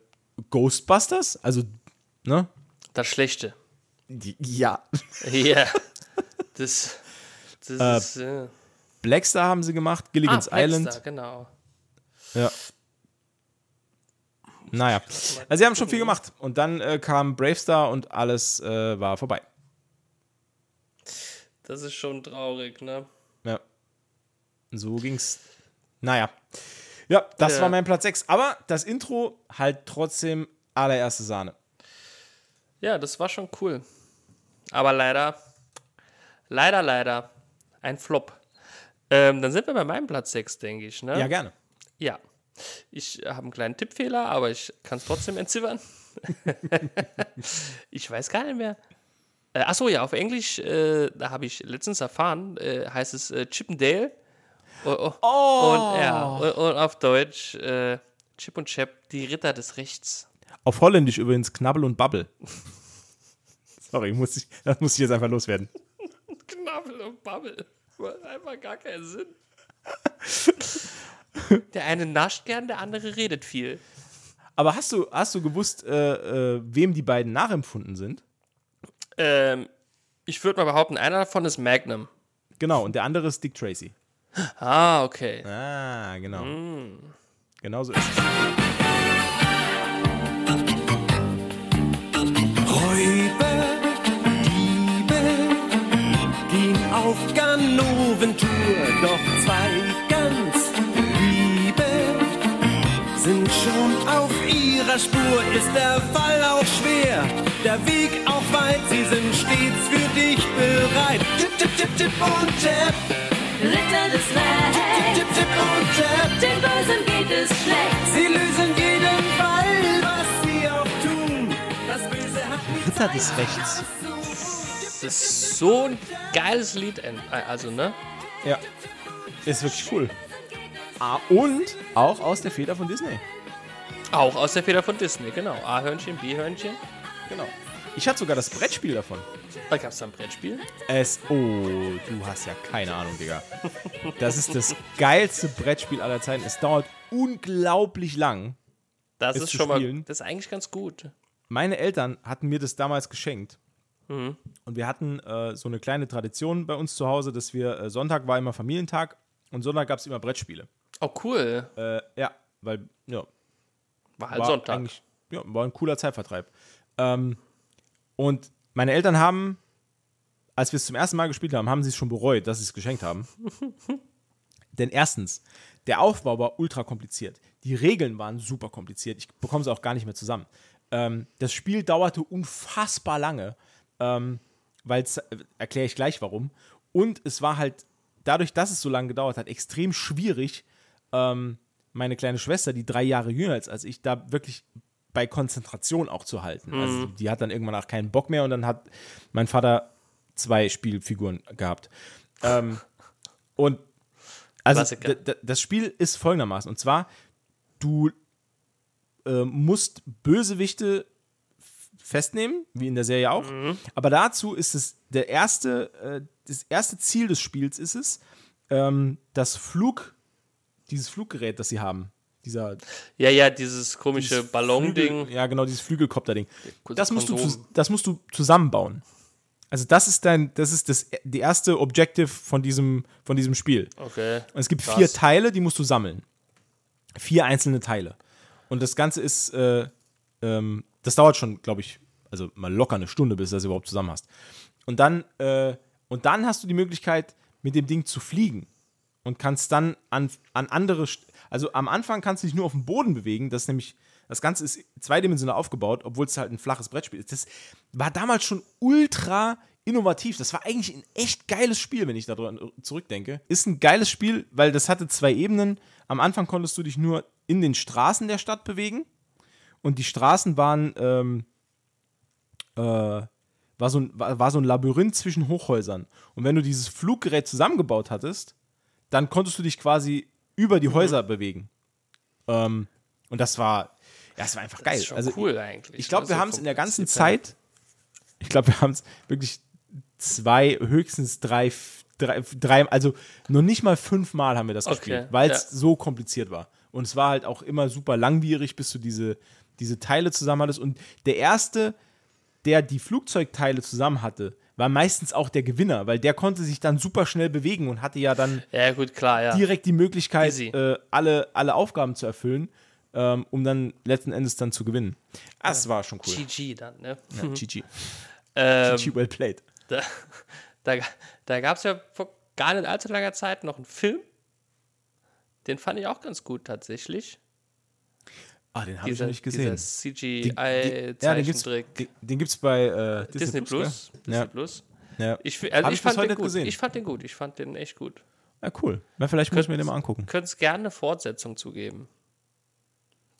Ghostbusters? Also, ne? Das Schlechte. Die, ja. Ja. Das, das Äh, ist. Äh, Blackstar haben sie gemacht, Gilligan's ah, Island. Blackstar, genau. Ja. Naja. Also sie haben schon viel gemacht. Und dann äh, kam Bravestar und alles äh, war vorbei. Das ist schon traurig, ne? Ja. So ging's. Naja. Ja, das Ja. war mein Platz 6. Aber das Intro halt trotzdem allererste Sahne. Ja, das war schon cool. Aber leider, leider, leider, ein Flop. Ähm, dann sind wir bei meinem Platz 6, denke ich, ne? Ja, gerne. Ja. Ich habe einen kleinen Tippfehler, aber ich kann es trotzdem entziffern. ich weiß gar nicht mehr. Äh, achso, ja, auf Englisch, äh, da habe ich letztens erfahren, äh, heißt es äh, Chippendale. Oh, oh. Und, ja, und, und auf Deutsch äh, Chip und Chap, die Ritter des Rechts. Auf Holländisch übrigens Knabbel und Bubble. Sorry, muss ich, das muss ich jetzt einfach loswerden. Knabbel und Babbel. Macht einfach gar keinen Sinn. Der eine nascht gern, der andere redet viel. Aber hast du, hast du gewusst, äh, äh, wem die beiden nachempfunden sind? Ähm, ich würde mal behaupten, einer davon ist Magnum. Genau, und der andere ist Dick Tracy. Ah, okay. Ah, genau. Mm. Genau so ist es. Räuber, Diebe, gehen auf Ganoventour, doch zwei ganz Liebe sind schon auf ihrer Spur. Ist der Fall auch schwer, der Weg weit, sie sind stets für dich bereit. Tipp, tipp, tipp, tipp und tap. Ritter des Tipp, Rechts, tipp, tipp und tap. den Bösen geht es schlecht. Sie lösen jeden Fall, was sie auch tun. Das Böse hat Ritter des Rechts. Das ist so ein geiles Lied. äh, Also, ne? Ja. Ist wirklich cool. Ah, und auch aus der Feder von Disney. Auch aus der Feder von Disney, genau. A-Hörnchen, B-Hörnchen. Genau. Ich hatte sogar das Brettspiel davon. Da gab es ein Brettspiel. Es. Oh, du hast ja keine Ahnung, Digga. Das ist das geilste Brettspiel aller Zeiten. Es dauert unglaublich lang. Das ist schon mal. spielen. Das ist eigentlich ganz gut. Meine Eltern hatten mir das damals geschenkt. Mhm. Und wir hatten äh, so eine kleine Tradition bei uns zu Hause, dass wir äh, Sonntag war immer Familientag und Sonntag gab es immer Brettspiele. Oh, cool. Äh, ja, weil, ja, War halt war Sonntag. eigentlich ja, war ein cooler Zeitvertreib. Ähm, und meine Eltern haben, als wir es zum ersten Mal gespielt haben, haben sie es schon bereut, dass sie es geschenkt haben. Denn erstens, der Aufbau war ultra kompliziert. Die Regeln waren super kompliziert. Ich bekomme sie auch gar nicht mehr zusammen. Ähm, das Spiel dauerte unfassbar lange, ähm, weil es, erkläre ich gleich warum. Und es war halt, dadurch, dass es so lange gedauert hat, extrem schwierig, ähm, meine kleine Schwester, die drei Jahre jünger ist als ich, da wirklich bei Konzentration auch zu halten. Also die hat dann irgendwann auch keinen Bock mehr und dann hat mein Vater zwei Spielfiguren gehabt. Ähm, und also das Spiel ist folgendermaßen. Und zwar, du äh, musst Bösewichte festnehmen, wie in der Serie auch. Aber dazu ist es der erste, äh, das erste Ziel des Spiels ist es, ähm, das Flug, dieses Fluggerät, das sie haben, dieser Ja, ja, dieses komische Ballon-Ding. Ja, genau, dieses Flügelkopter-Ding. Das musst, du, das musst du zusammenbauen. Also das ist dein, das ist das die erste Objective von diesem, von diesem Spiel. Okay. Und es gibt Krass. vier Teile, die musst du sammeln. Vier einzelne Teile. Und das Ganze ist, äh, ähm, das dauert schon, glaube ich, also mal locker eine Stunde, bis du das überhaupt zusammen hast. Und dann, äh, und dann hast du die Möglichkeit, mit dem Ding zu fliegen. Und kannst dann an, an andere, St- also am Anfang kannst du dich nur auf dem Boden bewegen. Das ist nämlich, das Ganze ist zweidimensional aufgebaut, obwohl es halt ein flaches Brettspiel ist. Das war damals schon ultra innovativ. Das war eigentlich ein echt geiles Spiel, wenn ich daran zurückdenke. Ist ein geiles Spiel, weil das hatte zwei Ebenen. Am Anfang konntest du dich nur in den Straßen der Stadt bewegen. Und die Straßen waren, ähm, äh, war, so ein, war, war so ein Labyrinth zwischen Hochhäusern. Und wenn du dieses Fluggerät zusammengebaut hattest, dann konntest du dich quasi über die Häuser bewegen. Ähm, und das war, Ja, es war einfach Das geil. ist schon also cool eigentlich. Ich glaube, ne, wir so haben es in der ganzen. Zeit, ich glaube, wir haben es wirklich zwei, höchstens drei, drei, drei, also noch nicht mal fünfmal haben wir das Okay, gespielt, weil es ja. so kompliziert war. Und es war halt auch immer super langwierig, bis du diese, diese Teile zusammen hattest. Und der erste, der die Flugzeugteile zusammen hatte, war meistens auch der Gewinner, weil der konnte sich dann super schnell bewegen und hatte ja dann Ja, gut, klar, ja. direkt die Möglichkeit, äh, alle, alle Aufgaben zu erfüllen, ähm, um dann letzten Endes dann zu gewinnen. Das war schon cool. GG dann, ne? Ja, GG. Ähm, GG well played. Da, da, da gab es ja vor gar nicht allzu langer Zeit noch einen Film. Den fand ich auch ganz gut tatsächlich. Ah, den habe ich noch nicht gesehen. dieser Den- den- ja, den CGI-Zeichentrick. den gibt's bei äh, Disney, Disney Plus. Disney Ja. Plus. Ja. Ich, also ich, ich fand den gut. gesehen. Ich fand den gut. Ich fand den echt gut. ja, cool. Na, vielleicht muss ich mir den mal angucken. Könnte es gerne eine Fortsetzung zugeben.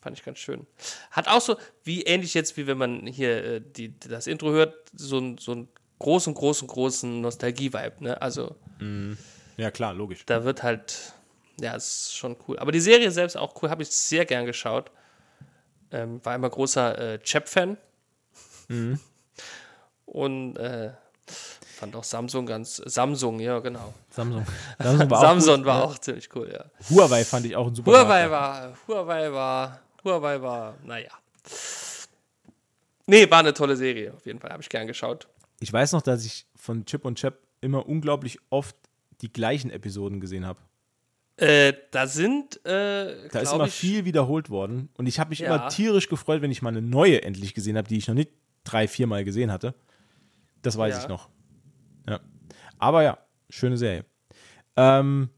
Fand ich ganz schön. Hat auch so, wie ähnlich jetzt, wie wenn man hier äh, die, das Intro hört, so, ein- so einen großen, großen, großen Nostalgie-Vibe. Ne? Also Ja, klar, logisch. da wird halt, ja, ist schon cool. Aber die Serie selbst auch cool, habe ich sehr gern geschaut. Ähm, war immer großer äh, Chap-Fan. Mhm. Und äh, fand auch Samsung ganz, Samsung, ja, genau. Samsung. Samsung war Samsung auch war auch ziemlich cool, ja. Huawei fand ich auch ein super Huawei war, Huawei war, Huawei war, naja. Nee, war eine tolle Serie, auf jeden Fall. Habe ich gern geschaut. Ich weiß noch, dass ich von Chip und Chap immer unglaublich oft die gleichen Episoden gesehen habe. Äh, da sind, äh, Da ist immer ich, viel wiederholt worden. Und ich habe mich Ja. immer tierisch gefreut, wenn ich mal eine neue endlich gesehen habe, die ich noch nicht drei, viermal gesehen hatte. Das weiß Ja. ich noch. Ja. Aber ja, schöne Serie. Ähm,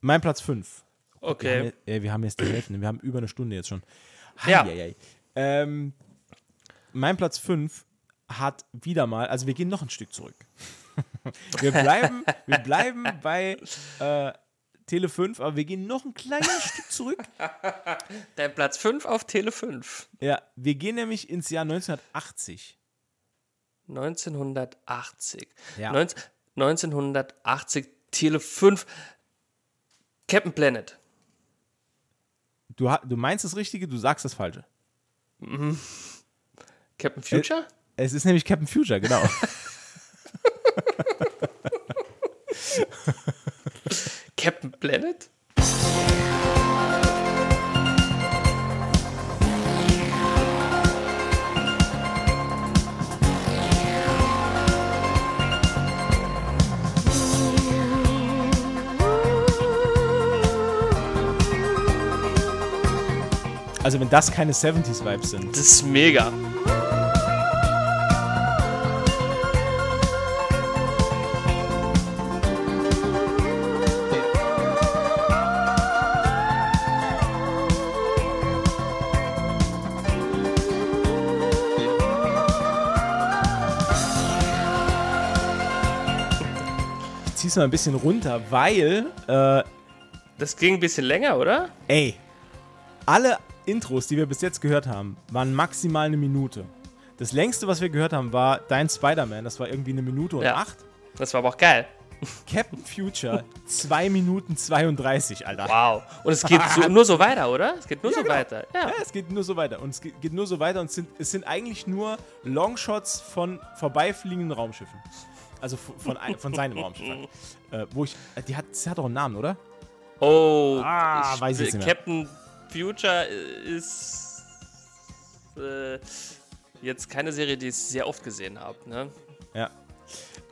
mein Platz 5. Wir haben, Okay. ey, wir haben jetzt die Hälfte, wir haben über eine Stunde jetzt schon. Ja. Heieiei. Ähm, mein Platz 5 hat wieder mal, also wir gehen noch ein Stück zurück. wir, bleiben, wir bleiben bei äh, Tele 5, aber wir gehen noch ein kleines Stück zurück. Dein Platz 5 auf Tele 5. Ja, wir gehen nämlich ins Jahr 1980. 1980. Ja. 19, 1980, Tele 5. Captain Planet. Du, du meinst das Richtige, du sagst das Falsche. Captain Future? Es ist nämlich Captain Future, genau. Captain Planet? Also wenn das keine 70s-Vibes sind. Das ist mega. Mal ein bisschen runter, weil, äh, Das ging ein bisschen länger, oder? ey, alle Intros, die wir bis jetzt gehört haben, waren maximal eine Minute. Das längste, was wir gehört haben, war Dein Spider-Man. Das war irgendwie eine Minute und Ja. acht. Das war aber auch geil. Captain Future, 2 Minuten 32, Alter. Wow. Und es geht so, nur so weiter, oder? Es geht nur so genau. weiter. Ja. Ja, es geht nur so weiter. Und es geht geht nur so weiter und es sind, es sind eigentlich nur Longshots von vorbeifliegenden Raumschiffen. Also von, von, ein- von seinem Raumschiff. Äh, wo ich. äh, Die hat, sie hat doch einen Namen, oder? Oh, Ah, weiß ich nicht mehr. Captain Future ist äh, jetzt keine Serie, die ich sehr oft gesehen habe. Ne? Ja.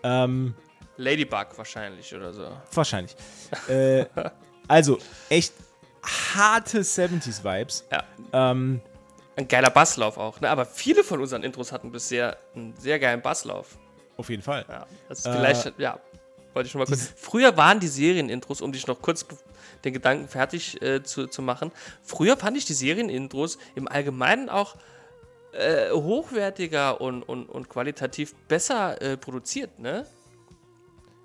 Ähm, Ladybug wahrscheinlich oder so. wahrscheinlich. äh, also, echt harte 70s-Vibes. Ja. Ähm, Ein geiler Basslauf auch. Ne? Aber viele von unseren Intros hatten bisher einen sehr geilen Basslauf. Auf jeden Fall. Ja, ist Äh, vielleicht, ja, wollte ich schon mal kurz. Früher waren die Serienintros, um dich noch kurz den Gedanken fertig äh, zu, zu machen. Früher fand ich die Serienintros im Allgemeinen auch äh, hochwertiger und, und, und qualitativ besser äh, produziert, ne?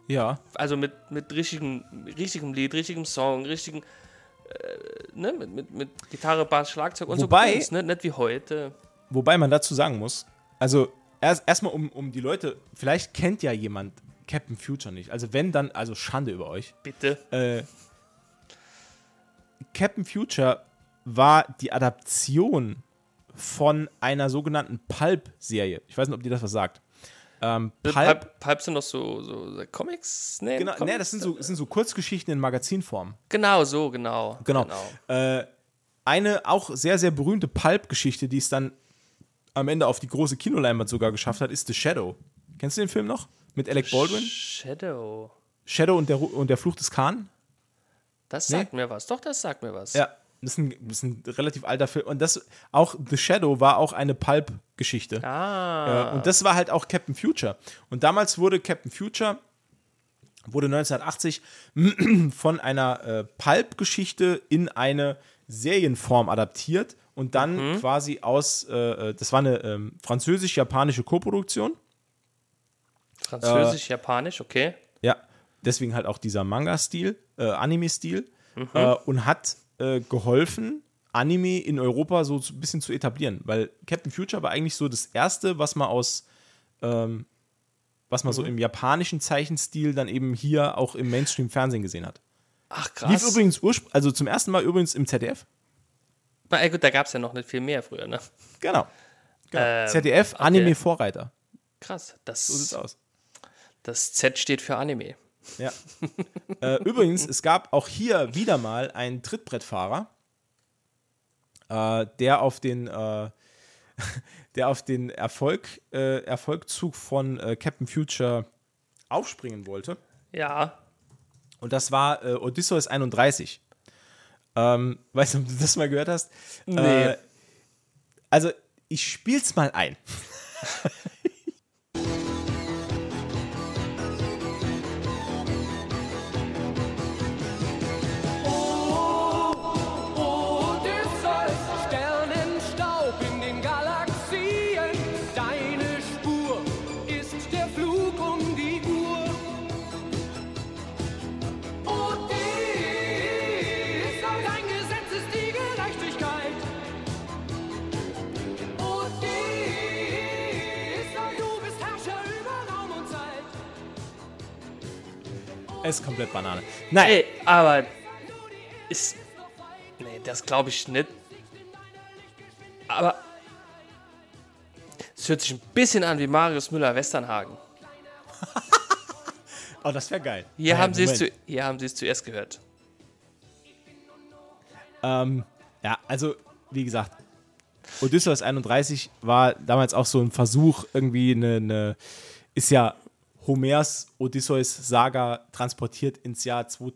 Ja. Also mit, mit richtigem, richtigem Lied, richtigem Song, richtigen, äh, ne, mit, mit, mit Gitarre, Bass, Schlagzeug und Wobei- so Kunst, ne? Nicht wie heute. Wobei man dazu sagen muss, also erst erstmal um, um die Leute, vielleicht kennt ja jemand Captain Future nicht. Also wenn dann, also Schande über euch. Bitte. Äh, Captain Future war die Adaption von einer sogenannten Pulp-Serie. Ich weiß nicht, ob dir das was sagt. Ähm, Pulp, Pulp, Pulp sind doch so, so, so Comics? Nee, genau, Comics? nee, das sind so, sind so Kurzgeschichten in Magazinform. Genau, so, genau. Genau. Äh, eine auch sehr, sehr berühmte Pulp-Geschichte, die es dann am Ende auf die große Kinoleinwand sogar geschafft hat, ist The Shadow. Kennst du den Film noch? Mit Alec Baldwin? Shadow. Shadow und der, und der Fluch des Khan? Das Nee. sagt mir was. Doch, das sagt mir was. Ja, das ist, ein, das ist ein relativ alter Film. Und das auch The Shadow war auch eine Pulp-Geschichte. Ah. Äh, und das war halt auch Captain Future. Und damals wurde Captain Future wurde 1980 von einer äh, Pulp-Geschichte in eine Serienform adaptiert und dann quasi aus, äh, äh, das war eine ähm, französisch-japanische Koproduktion. Französisch, Japanisch, okay. Ja, deswegen halt auch dieser Manga-Stil, äh, Anime-Stil äh, und hat äh, geholfen, Anime in Europa so ein bisschen zu etablieren, weil Captain Future war eigentlich so das erste, was man aus, ähm, was man so im japanischen Zeichenstil dann eben hier auch im Mainstream-Fernsehen gesehen hat. Ach, krass. Lief übrigens, urspr- also zum ersten Mal übrigens im ZDF. Na, gut, da gab es ja noch nicht viel mehr früher, ne? Genau. genau. Ähm, ZDF, okay. Anime-Vorreiter. Krass. Das, So sieht's aus. das Z steht für Anime. Ja. äh, übrigens, es gab auch hier wieder mal einen Trittbrettfahrer, äh, der auf den, äh, der auf den Erfolg, äh, Erfolgzug von äh, Captain Future aufspringen wollte. Ja. Und das war äh, Odysseus 31. Ähm, weißt du, ob du das mal gehört hast? Nee. Äh, also, ich spiel's mal ein. Ist komplett Banane. Nein, Ey, aber ist. Nee, das glaube ich nicht. Aber. Es hört sich ein bisschen an wie Marius Müller-Westernhagen. oh, das wäre geil. Hier, Naja, haben Sie es zu, hier haben Sie es zuerst gehört. Ähm, ja, also, wie gesagt, Odysseus 31 war damals auch so ein Versuch, irgendwie eine, eine ist ja Homers Odysseus-Saga transportiert ins Jahr 2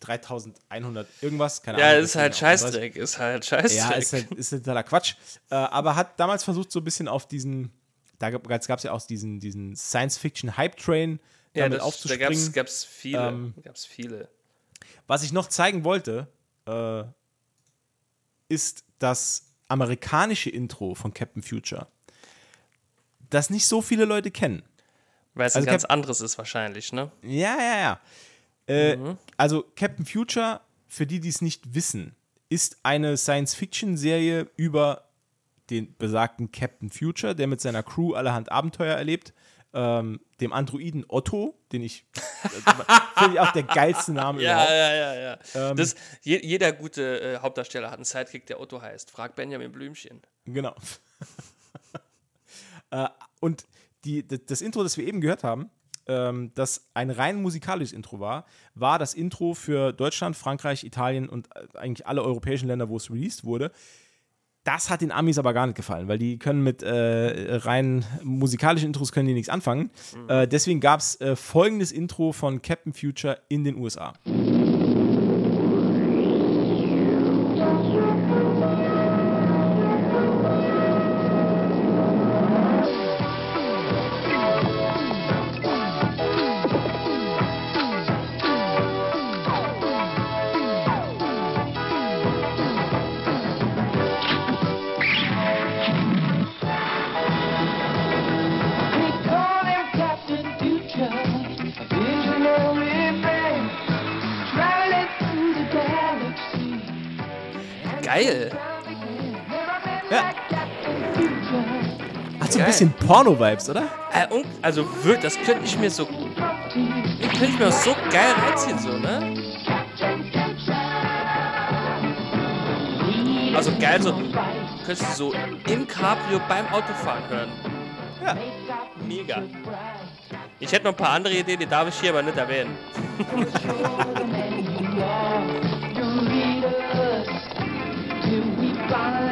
3100 irgendwas, keine Ja, Ahnung. ist halt deswegen auch 31. Scheißdreck, ist halt Scheißdreck. Ja, ist halt, ist totaler Quatsch. Äh, aber hat damals versucht, so ein bisschen auf diesen, da gab es ja auch diesen, diesen Science-Fiction-Hype-Train ja, damit das, da aufzuspringen. gab's, gab's viele. Ähm, gab's viele. Was ich noch zeigen wollte, äh, ist das amerikanische Intro von Captain Future. Das nicht so viele Leute kennen. Weil es also ein ganz Cap- anderes ist wahrscheinlich, ne? Ja, ja, ja. Äh, Mhm. Also Captain Future, für die, die es nicht wissen, ist eine Science-Fiction-Serie über den besagten Captain Future, der mit seiner Crew allerhand Abenteuer erlebt. Ähm, dem Androiden Otto, den ich finde ich auch der geilste Name Ja, überhaupt. ja, ja, ja. Ähm, das, je, jeder gute äh, Hauptdarsteller hat einen Sidekick, der Otto heißt. Frag Benjamin Blümchen. Genau. äh, und die, das Intro, das wir eben gehört haben, ähm, das ein rein musikalisches Intro war, war das Intro für Deutschland, Frankreich, Italien und äh, eigentlich alle europäischen Länder, wo es released wurde. Das hat den Amis aber gar nicht gefallen, weil die können mit äh, rein musikalischen Intros können die nichts anfangen. Äh, deswegen gab es äh, folgendes Intro von Captain Future in den USA. We Porno-Vibes, oder? Äh, und, also wirklich, das könnte ich mir so. Ich könnte ich mir auch so geil reinziehen, so, ne? Also geil, so könntest du so im Cabrio beim Autofahren hören. Ja. Mega. Ich hätte noch ein paar andere Ideen, die darf ich hier aber nicht erwähnen.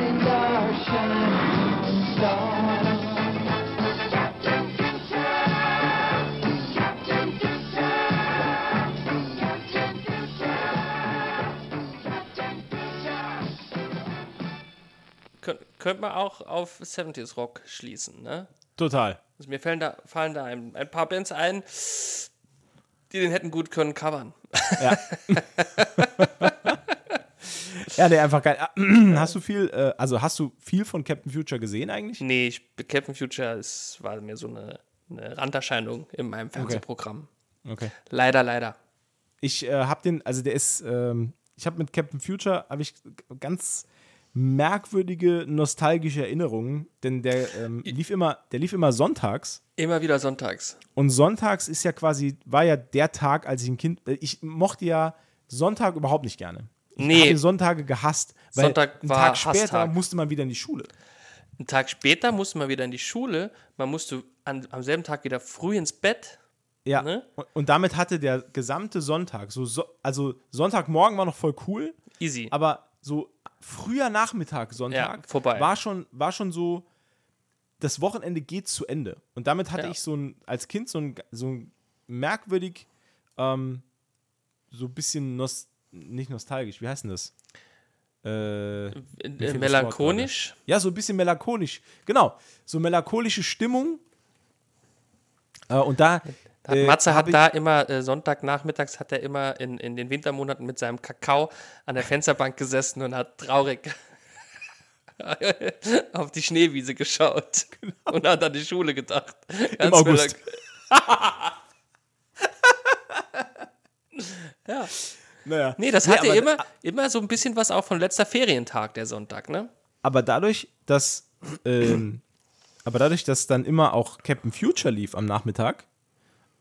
könnte man auch auf 70s Rock schließen, ne? Total. Also mir fallen da, fallen da ein, ein paar Bands ein, die den hätten gut können covern. Ja, der einfach geil. Hast du viel, äh, also hast du viel von Captain Future gesehen eigentlich? Nee, ich, Captain Future ist, war mir so eine, eine Randerscheinung in meinem Fernsehprogramm. Okay. Leider, leider. Ich äh, habe den, also der ist, ähm, ich habe mit Captain Future habe ich ganz merkwürdige nostalgische Erinnerungen, denn der ähm, lief immer, der lief immer sonntags Immer wieder sonntags. und sonntags ist ja quasi war ja der Tag, als ich ein Kind, äh, ich mochte ja Sonntag überhaupt nicht gerne. Ich Nee. habe Sonntage gehasst, weil Sonntag einen Tag später Hasstag. musste man wieder in die Schule. Einen Tag später musste man wieder in die Schule. Man musste an, am selben Tag wieder früh ins Bett. Ja. Ne? Und, damit hatte der gesamte Sonntag, so, so also Sonntagmorgen war noch voll cool, Easy. aber so früher Nachmittag, Sonntag, Ja, vorbei. War, schon, war schon so, das Wochenende geht zu Ende. Und damit hatte Ja. ich so ein, als Kind so ein, so ein merkwürdig, ähm, so ein bisschen, nost nicht nostalgisch, wie heißt denn das? Äh, Äh, melancholisch. ja, so ein bisschen melancholisch. Genau, so melancholische Stimmung. Äh, und da. Hat, äh, Matze hat da immer, äh, Sonntagnachmittags hat er immer in, in den Wintermonaten mit seinem Kakao an der Fensterbank gesessen und hat traurig auf die Schneewiese geschaut und hat an die Schule gedacht. Ganz Genau. August. ja. Naja. Nee, das hatte aber- immer, immer so ein bisschen was auch von letzter Ferientag, der Sonntag, ne? aber dadurch, dass ähm, aber dadurch, dass dann immer auch Captain Future lief am Nachmittag,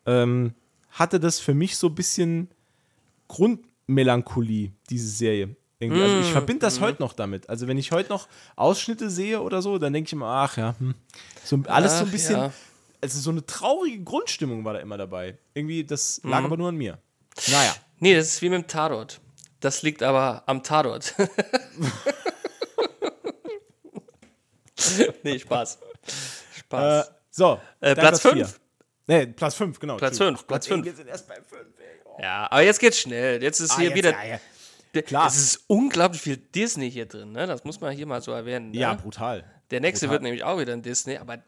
ähm, hatte das für mich so ein bisschen Grundmelancholie, diese Serie. Also ich mm, verbinde das mhm. heute noch damit. Also wenn ich heute noch Ausschnitte sehe oder so, dann denke ich immer, ach ja, hm. so alles ach, so ein bisschen, ja. also so eine traurige Grundstimmung war da immer dabei. Irgendwie, das lag mhm. aber nur an mir. Naja. Nee, das ist wie mit dem Tatort. Das liegt aber am Tatort. nee, Spaß. Spaß. Äh, so, äh, Platz 5. Nee, Platz 5, genau. Platz Entschuldigung. fünf, Platz Ey, fünf. Wir sind erst bei 5. ja, aber jetzt geht's schnell. Jetzt ist Ah, hier jetzt, wieder. ja, ja. Klar. Es ist unglaublich viel Disney hier drin, ne? Das muss man hier mal so erwähnen. Ne? Ja, brutal. Der nächste brutal. wird nämlich auch wieder ein Disney, aber.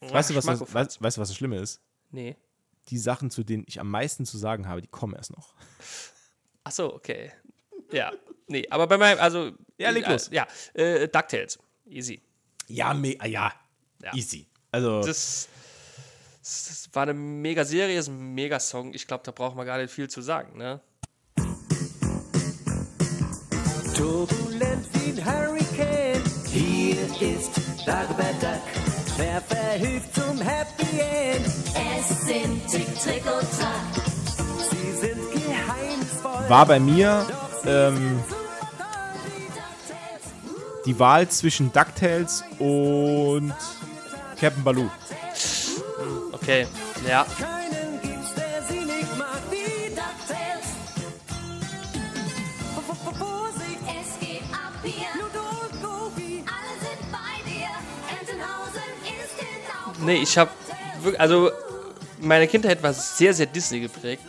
Weißt du, was das, weißt, weißt was das Schlimme ist? Nee. Die Sachen, zu denen ich am meisten zu sagen habe, die kommen erst noch. Ach so, okay. Ja. Nee, aber bei meinem, also. Ja, leg los. Äh, ja, äh, DuckTales. Easy. Ja, me ja. Ja. Easy. Also, Das, das war eine mega Serie, ist ein mega Song. Ich glaube, da braucht man gar nicht viel zu sagen, ne? Turbulent wie ein Hurricane. Hier ist Dagobert Duck. Wer verhilft zum Happy End? Es sind Tick, Trick und Track. Sie sind geheimnisvoll. war bei mir ähm, die Wahl zwischen DuckTales und Captain Baloo. Okay, ja. Genau. Nee, ich habe also meine Kindheit war sehr, sehr Disney geprägt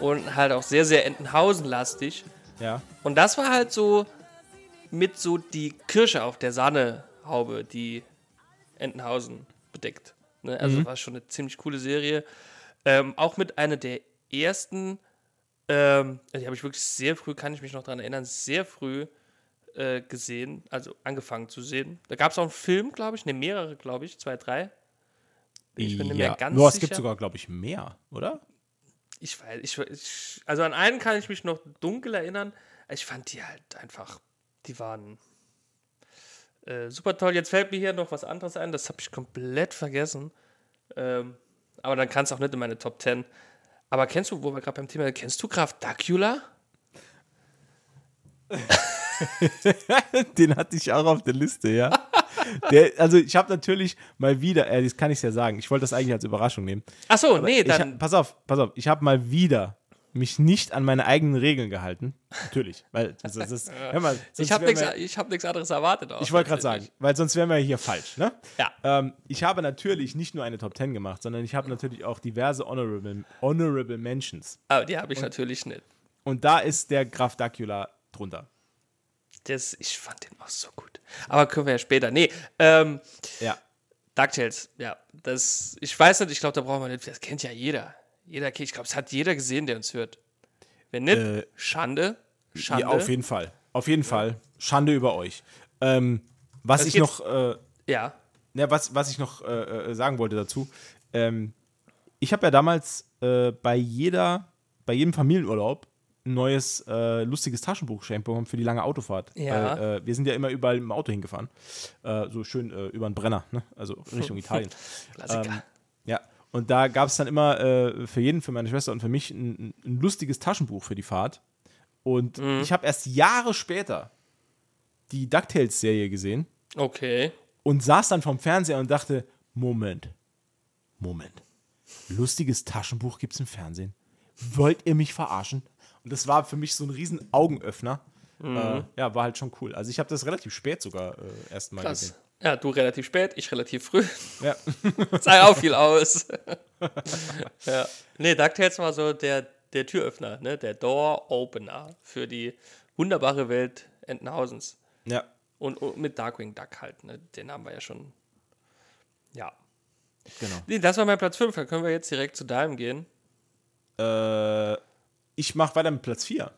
und halt auch sehr, sehr Entenhausen-lastig. Ja. Und das war halt so mit so die Kirsche auf der Sahnehaube, die Entenhausen bedeckt. Ne? Also war schon eine ziemlich coole Serie. Ähm, auch mit einer der ersten, ähm, also die habe ich wirklich sehr früh, kann ich mich noch daran erinnern, sehr früh äh, gesehen, also angefangen zu sehen. Da gab es auch einen Film, glaube ich, ne, mehrere, glaube ich, zwei, drei. Ich bin nicht mehr ganz Nur, es sicher. gibt sogar, glaube ich, mehr, oder? Ich weiß, ich, ich, also an einen kann ich mich noch dunkel erinnern. Ich fand die halt einfach, die waren äh, super toll. Jetzt fällt mir hier noch was anderes ein, das habe ich komplett vergessen. Ähm, aber dann kann es auch nicht in meine Top 10. Aber kennst du, wo wir gerade beim Thema, kennst du Graf Dracula? Den hatte ich auch auf der Liste, ja. Der, also ich habe natürlich mal wieder, äh, das kann ich ja sagen, ich wollte das eigentlich als Überraschung nehmen. Ach so, nee, dann. hab, pass auf, pass auf, ich habe mal wieder mich nicht an meine eigenen Regeln gehalten. Natürlich, weil das, das ist, mal, ich habe nichts ich hab anderes erwartet. auch Ich wollte gerade sagen, weil sonst wären wir hier falsch, ne? Ja. Ähm, ich habe natürlich nicht nur eine Top 10 gemacht, sondern ich habe natürlich auch diverse Honorable, Honorable Mentions. Aber die habe ich natürlich nicht. Und da ist der Graf Dacula drunter. Das, ich fand den auch so gut. Aber können wir ja später. Nee, ähm, Ja. DuckTales, ja. Das, ich weiß nicht, ich glaube, da brauchen wir nicht. Das kennt ja jeder. Jeder ich glaube, es hat jeder gesehen, der uns hört. Wenn nicht, Äh, Schande. Schande. Ja, auf jeden Fall. Auf jeden Fall. Schande über euch. Ähm, was Das ich noch, äh, Ja. ja, was, was ich noch äh, äh, sagen wollte dazu, ähm, ich habe ja damals äh, bei jeder, bei jedem Familienurlaub ein neues, äh, lustiges Taschenbuch geschenkt bekommen für die lange Autofahrt. Ja. Weil, äh, wir sind ja immer überall im Auto hingefahren. Äh, so schön über den Brenner, ne? also Richtung Italien. Klassiker. Ähm, ja, und da gab es dann immer äh, für jeden, für meine Schwester und für mich ein, ein lustiges Taschenbuch für die Fahrt. Und Mhm. ich habe erst Jahre später die DuckTales-Serie gesehen Okay. und saß dann vorm Fernseher und dachte, Moment, Moment, lustiges Taschenbuch gibt's im Fernsehen. Wollt ihr mich verarschen? Und das war für mich so ein riesen Augenöffner. Mhm. Äh, ja, war halt schon cool. Also ich habe das relativ spät sogar äh, erst mal Krass. gesehen. Ja, du relativ spät, ich relativ früh. Ja. Sei auch viel aus. ja. Nee, DuckTales war so der, der Türöffner, ne? der Door-Opener für die wunderbare Welt Entenhausens. ja. Und, und mit Darkwing Duck halt, ne? den haben wir ja schon. Ja. Genau. Nee, das war mein Platz 5, dann können wir jetzt direkt zu deinem gehen. Äh, ich mache weiter mit Platz 4.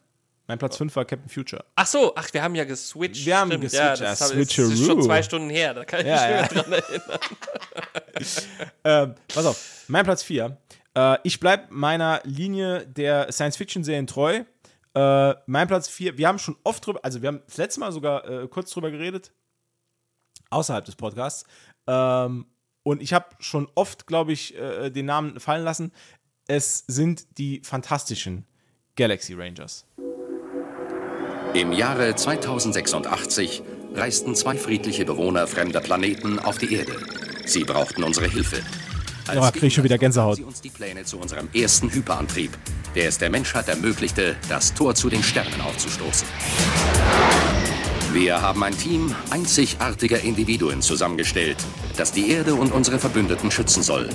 Mein Platz 5 war Captain Future. Ach so, ach, wir haben ja geswitcht. Wir haben Stimmt, geswitcht, Ja, das, das ist schon zwei Stunden her, da kann ich Ja, mich ja. dran erinnern. Ähm, pass auf, mein Platz 4. Äh, ich bleibe meiner Linie der Science-Fiction-Serien treu. Äh, mein Platz 4, wir haben schon oft drüber, also wir haben das letzte Mal sogar äh, kurz drüber geredet, außerhalb des Podcasts. Ähm, und ich habe schon oft, glaube ich, äh, den Namen fallen lassen. Es sind die fantastischen Galaxy Rangers. Im Jahre 2086 reisten zwei friedliche Bewohner fremder Planeten auf die Erde. Sie brauchten unsere Hilfe. Als Ja, krieg ich schon wieder Gänsehaut. Sie uns die Pläne zu unserem ersten Hyperantrieb, der es der Menschheit ermöglichte, das Tor zu den Sternen aufzustoßen. Wir haben ein Team einzigartiger Individuen zusammengestellt, das die Erde und unsere Verbündeten schützen soll.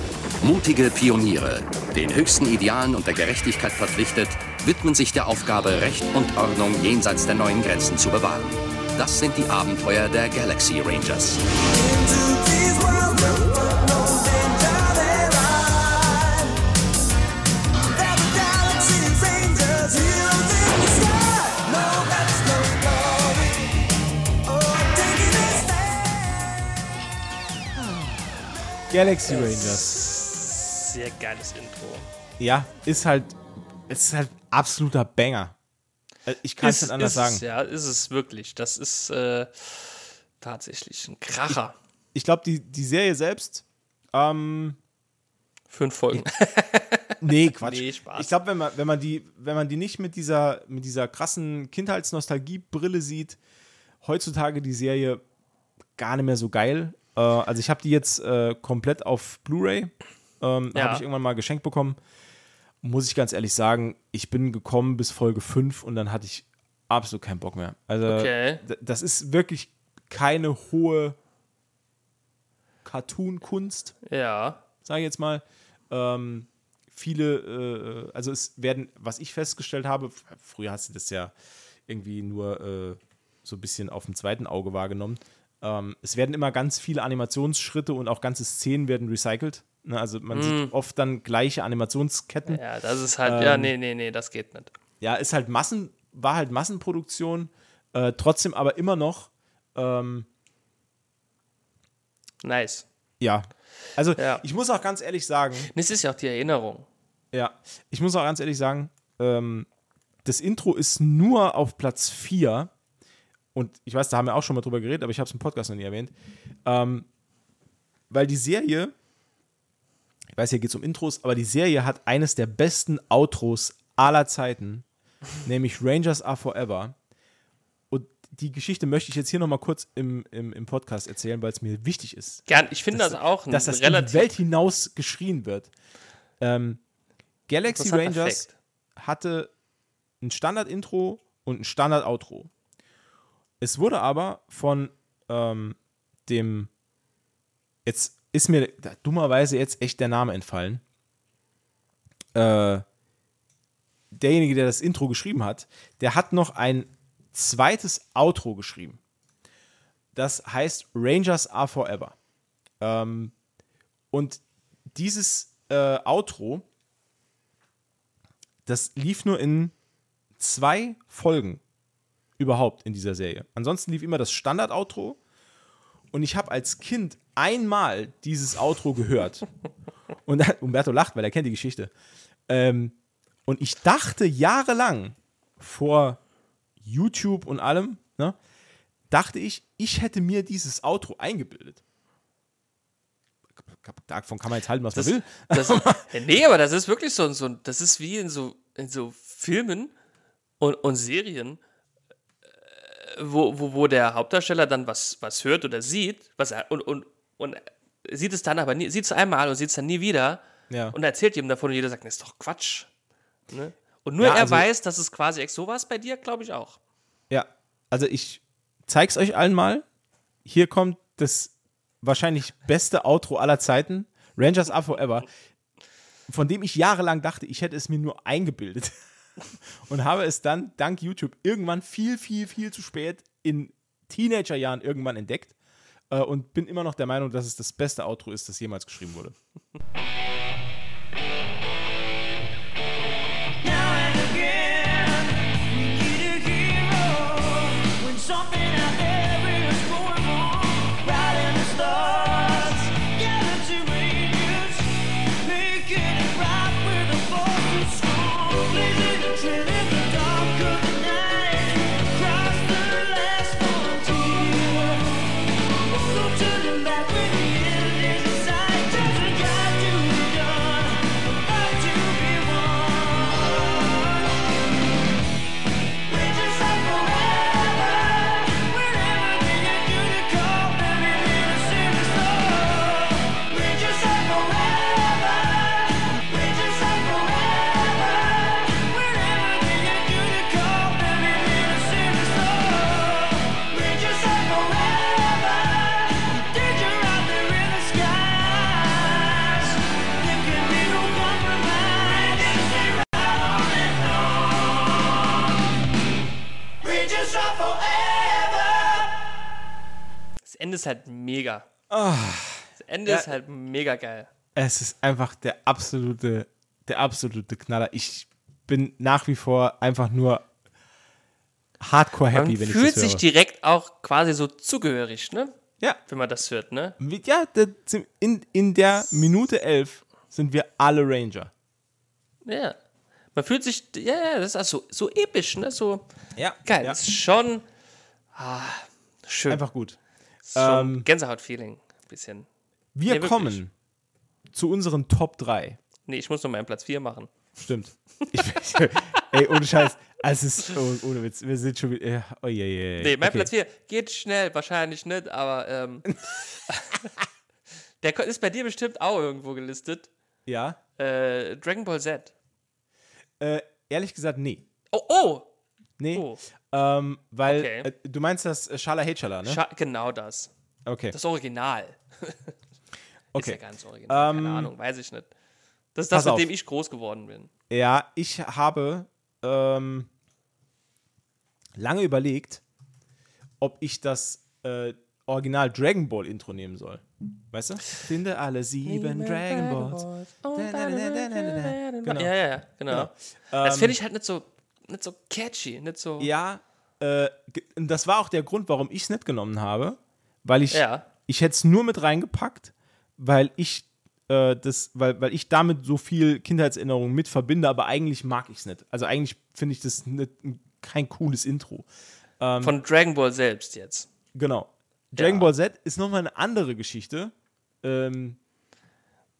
Mutige Pioniere, den höchsten Idealen und der Gerechtigkeit verpflichtet, widmen sich der Aufgabe, Recht und Ordnung jenseits der neuen Grenzen zu bewahren. Das sind die Abenteuer der Galaxy Rangers. Galaxy Rangers. Sehr geiles Intro. Ja, ist halt, ist halt absoluter Banger. Äh, Ich kann es nicht anders ist sagen. Es, ja, ist es wirklich. Das ist äh, tatsächlich ein Kracher. Ich glaube, die, die Serie selbst, ähm, Fünf Folgen. Nee, Quatsch. Nee, Spaß. Ich glaube, wenn man, wenn, man die, wenn man die nicht mit dieser, mit dieser krassen Kindheitsnostalgie-Brille sieht, heutzutage die Serie gar nicht mehr so geil. Äh, also ich habe die jetzt äh, komplett auf Blu-ray. Ähm, Ja. Habe ich irgendwann mal geschenkt bekommen. Muss ich ganz ehrlich sagen, ich bin gekommen bis Folge 5 und dann hatte ich absolut keinen Bock mehr. Also Okay. das ist wirklich keine hohe Cartoon-Kunst ja. sage ich jetzt mal. Ähm, viele, äh, also es werden, was ich festgestellt habe, früher hast du das ja irgendwie nur äh, so ein bisschen auf dem zweiten Auge wahrgenommen. Ähm, es werden immer ganz viele Animationsschritte und auch ganze Szenen werden recycelt. Ne? Also man Mm. sieht oft dann gleiche Animationsketten. Ja, das ist halt, ja, Ähm, nee, nee, nee, das geht nicht. Ja, ist halt Massen, war halt Massenproduktion, äh, trotzdem aber immer noch, ähm, Nice. ja. Also Ja. ich muss auch ganz ehrlich sagen, Das ist ja auch die Erinnerung. Ja, ich muss auch ganz ehrlich sagen, ähm, das Intro ist nur auf Platz 4. Und ich weiß, da haben wir auch schon mal drüber geredet, aber ich habe es im Podcast noch nie erwähnt. Ähm, weil die Serie, ich weiß, hier geht es um Intros, aber die Serie hat eines der besten Outros aller Zeiten, nämlich Rangers Are Forever. Und die Geschichte möchte ich jetzt hier nochmal kurz im, im, im Podcast erzählen, weil es mir wichtig ist. Gern, ich finde das auch dass das in die relativ Welt hinaus geschrien wird. Ähm, Galaxy Rangers Fact. hatte ein Standard-Intro und ein Standard-Outro. Es wurde aber von ähm, dem, jetzt ist mir dummerweise jetzt echt der Name entfallen. Äh, derjenige, der das Intro geschrieben hat, der hat noch ein zweites Outro geschrieben. Das heißt Rangers Are Forever. Ähm, und dieses äh, Outro, das lief nur in zwei Folgen überhaupt in dieser Serie. Ansonsten lief immer das Standard-Outro und ich habe als Kind einmal dieses Outro gehört. Und Umberto lacht, weil er kennt die Geschichte. Ähm, und ich dachte jahrelang vor YouTube und allem, ne, dachte ich, ich hätte mir dieses Outro eingebildet. Davon kann man jetzt halten, was Das, man will. das, nee, aber das ist wirklich so, so das ist wie in so, in so Filmen und, und Serien, äh, wo, wo, wo der Hauptdarsteller dann was, was hört oder sieht, was er, und, und, und sieht es dann aber nie, sieht es einmal und sieht es dann nie wieder Ja. und erzählt ihm davon und jeder sagt, das ist doch Quatsch. Ne? Und nur Ja, er also- weiß, dass es quasi ex sowas bei dir, glaube ich auch. Ja, also ich zeig's euch allen mal. Hier kommt das wahrscheinlich beste Outro aller Zeiten. Rangers Are Forever. Von dem ich jahrelang dachte, ich hätte es mir nur eingebildet. Und habe es dann dank YouTube irgendwann viel, viel, viel zu spät in Teenagerjahren irgendwann entdeckt. Äh, Und bin immer noch der Meinung, dass es das beste Outro ist, das jemals geschrieben wurde. Ende ist halt mega. Ah. Das Ende Ja. ist halt mega geil. Es ist einfach der absolute, der absolute Knaller. Ich bin nach wie vor einfach nur hardcore happy, Man wenn ich fühlt das sich höre. direkt auch quasi so zugehörig, ne? Ja. Wenn man das hört, ne? Ja, in, in der Minute 11 sind wir alle Ranger. Ja. Man fühlt sich, ja, ja, das ist also so episch, ne? So Ja. geil. Ja. Das ist schon ah, schön. Einfach gut. Ähm, Gänsehaut-Feeling. Ein bisschen. Wir Nee, wirklich. kommen zu unseren Top 3. Nee, ich muss noch meinen Platz 4 machen. Stimmt. Ich, ey, ohne Scheiß. Also es ist, oh, ohne Witz, wir sind schon wieder. ja, Oh, je, je, je. Nee, mein okay. Platz 4 geht schnell, wahrscheinlich nicht, aber ähm, der ist bei dir bestimmt auch irgendwo gelistet. Ja. Äh, Dragon Ball Z. Äh, ehrlich gesagt, nee. Oh, oh! Nee. Oh. Ähm, weil Okay. äh, du meinst das äh, Schala Hechala, ne? Scha genau das. okay. Das Original. okay. Ist ja ganz original. Ähm, Keine Ahnung, weiß ich nicht. Das ist das, mit auf. dem ich groß geworden bin. Ja, ich habe ähm, lange überlegt, ob ich das äh, Original Dragon Ball Intro nehmen soll. Weißt du? Finde alle sieben Dragon Balls. Genau. Ja, ja, ja, genau. Genau. Das Ähm, finde ich halt nicht so, nicht so catchy, nicht so. Ja, äh, das war auch der Grund, warum ich es nicht genommen habe, weil ich, Ja. ich hätte es nur mit reingepackt, weil ich äh, das, weil, weil ich damit so viel Kindheitserinnerungen mit verbinde, aber eigentlich mag ich es nicht. Also eigentlich finde ich das nicht, kein cooles Intro. Ähm, Von Dragon Ball selbst jetzt. Genau. Dragon Ja. Ball Z ist nochmal eine andere Geschichte. Ähm,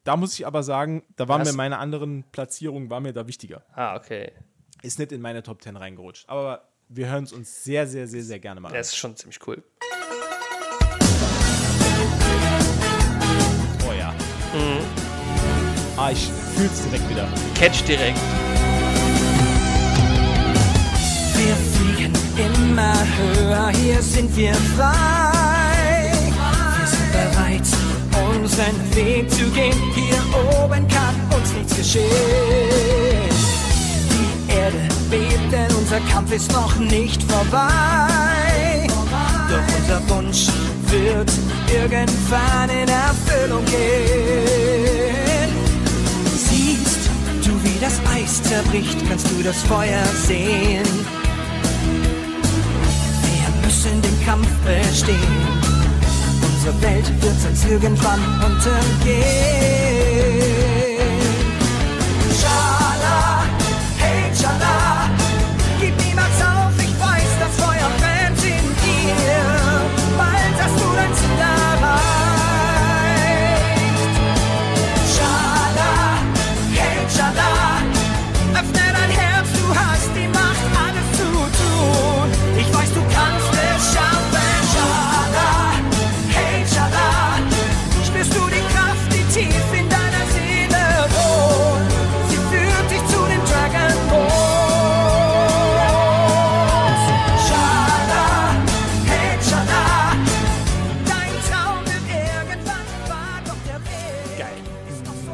da muss ich aber sagen, da waren mir meine anderen Platzierungen, war mir da wichtiger. Ah, okay. Ist nicht in meine Top 10 reingerutscht. Aber wir hören es uns sehr, sehr, sehr, sehr gerne mal an. Das ist schon ziemlich cool. Oh ja. Ah, ich fühl's direkt wieder. Catch direkt. Wir fliegen immer höher, hier sind wir frei. Wir sind bereit, unseren Weg zu gehen. Hier oben kann uns nichts geschehen. Erde bebt, denn unser Kampf ist noch nicht vorbei. Doch unser Wunsch wird irgendwann in Erfüllung gehen. Siehst du, wie das Eis zerbricht, kannst du das Feuer sehen. Wir müssen den Kampf bestehen. Unsere Welt wird sonst irgendwann untergehen.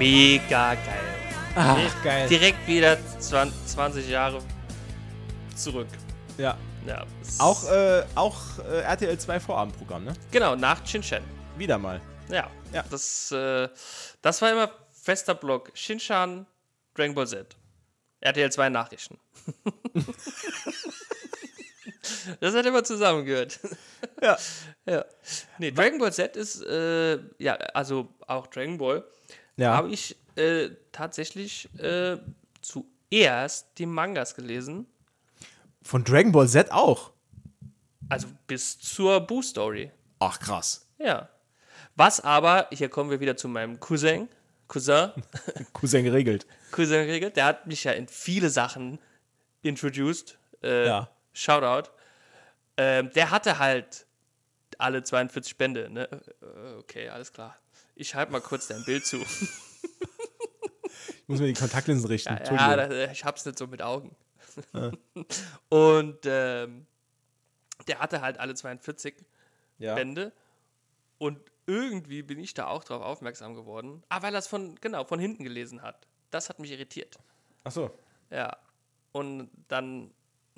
Mega geil. Ach, Nee, geil. Direkt wieder 20, 20 Jahre zurück. Ja. Ja, Auch, äh, auch äh, RTL 2 Vorabendprogramm, ne? Genau, nach Shinshan. Wieder mal. Ja, Ja. Das, äh, das war immer fester Block. Shinshan, Dragon Ball Z. RTL 2 Nachrichten. das hat immer zusammengehört. Ja. ja. Nee, Dragon Ball Z ist, äh, ja, also auch Dragon Ball, Ja. habe ich äh, tatsächlich äh, zuerst die Mangas gelesen. Von Dragon Ball Z auch. Also bis zur Boo Story. Ach, krass. Ja. Was aber, hier kommen wir wieder zu meinem Cousin, Cousin, Cousin geregelt. Cousin regelt, der hat mich ja in viele Sachen introduced. Äh, Ja. Shoutout. Ähm, der hatte halt alle 42 Bände. Ne? Äh, Okay, alles klar. Ich halte mal kurz dein Bild zu. Ich muss mir die Kontaktlinsen richten. Ja, äh, ich hab's nicht so mit Augen. Und ähm, der hatte halt alle 42 Ja. Bände. Und irgendwie bin ich da auch drauf aufmerksam geworden. Ah, weil er es von, genau, von hinten gelesen hat. Das hat mich irritiert. Ach so. Ja. Und dann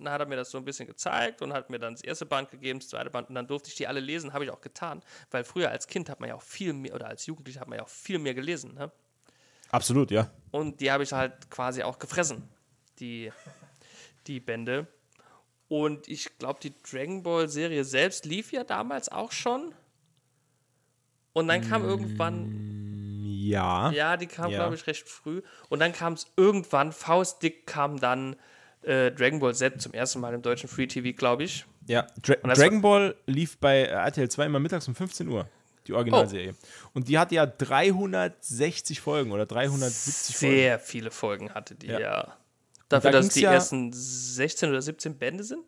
hat er mir das so ein bisschen gezeigt und hat mir dann das erste Band gegeben, das zweite Band und dann durfte ich die alle lesen, habe ich auch getan, weil früher als Kind hat man ja auch viel mehr, oder als Jugendlicher hat man ja auch viel mehr gelesen, ne? Absolut, ja. Und die habe ich halt quasi auch gefressen, die, die Bände. Und ich glaube, die Dragon Ball Serie selbst lief ja damals auch schon. Und dann kam irgendwann, Ja. ja, die kam, Ja. glaube ich, recht früh. Und dann kam es irgendwann, faustdick kam dann äh, Dragon Ball Z zum ersten Mal im deutschen Free TV, glaube ich. Ja, Dra Dragon Ball lief bei RTL 2 immer mittags um 15 Uhr. Die Originalserie. Oh. Und die hat ja 360 Folgen oder 370 Folgen. Sehr viele Folgen hatte die, Ja. ja. Dafür, da dass die ja- ersten 16 oder 17 Bände sind.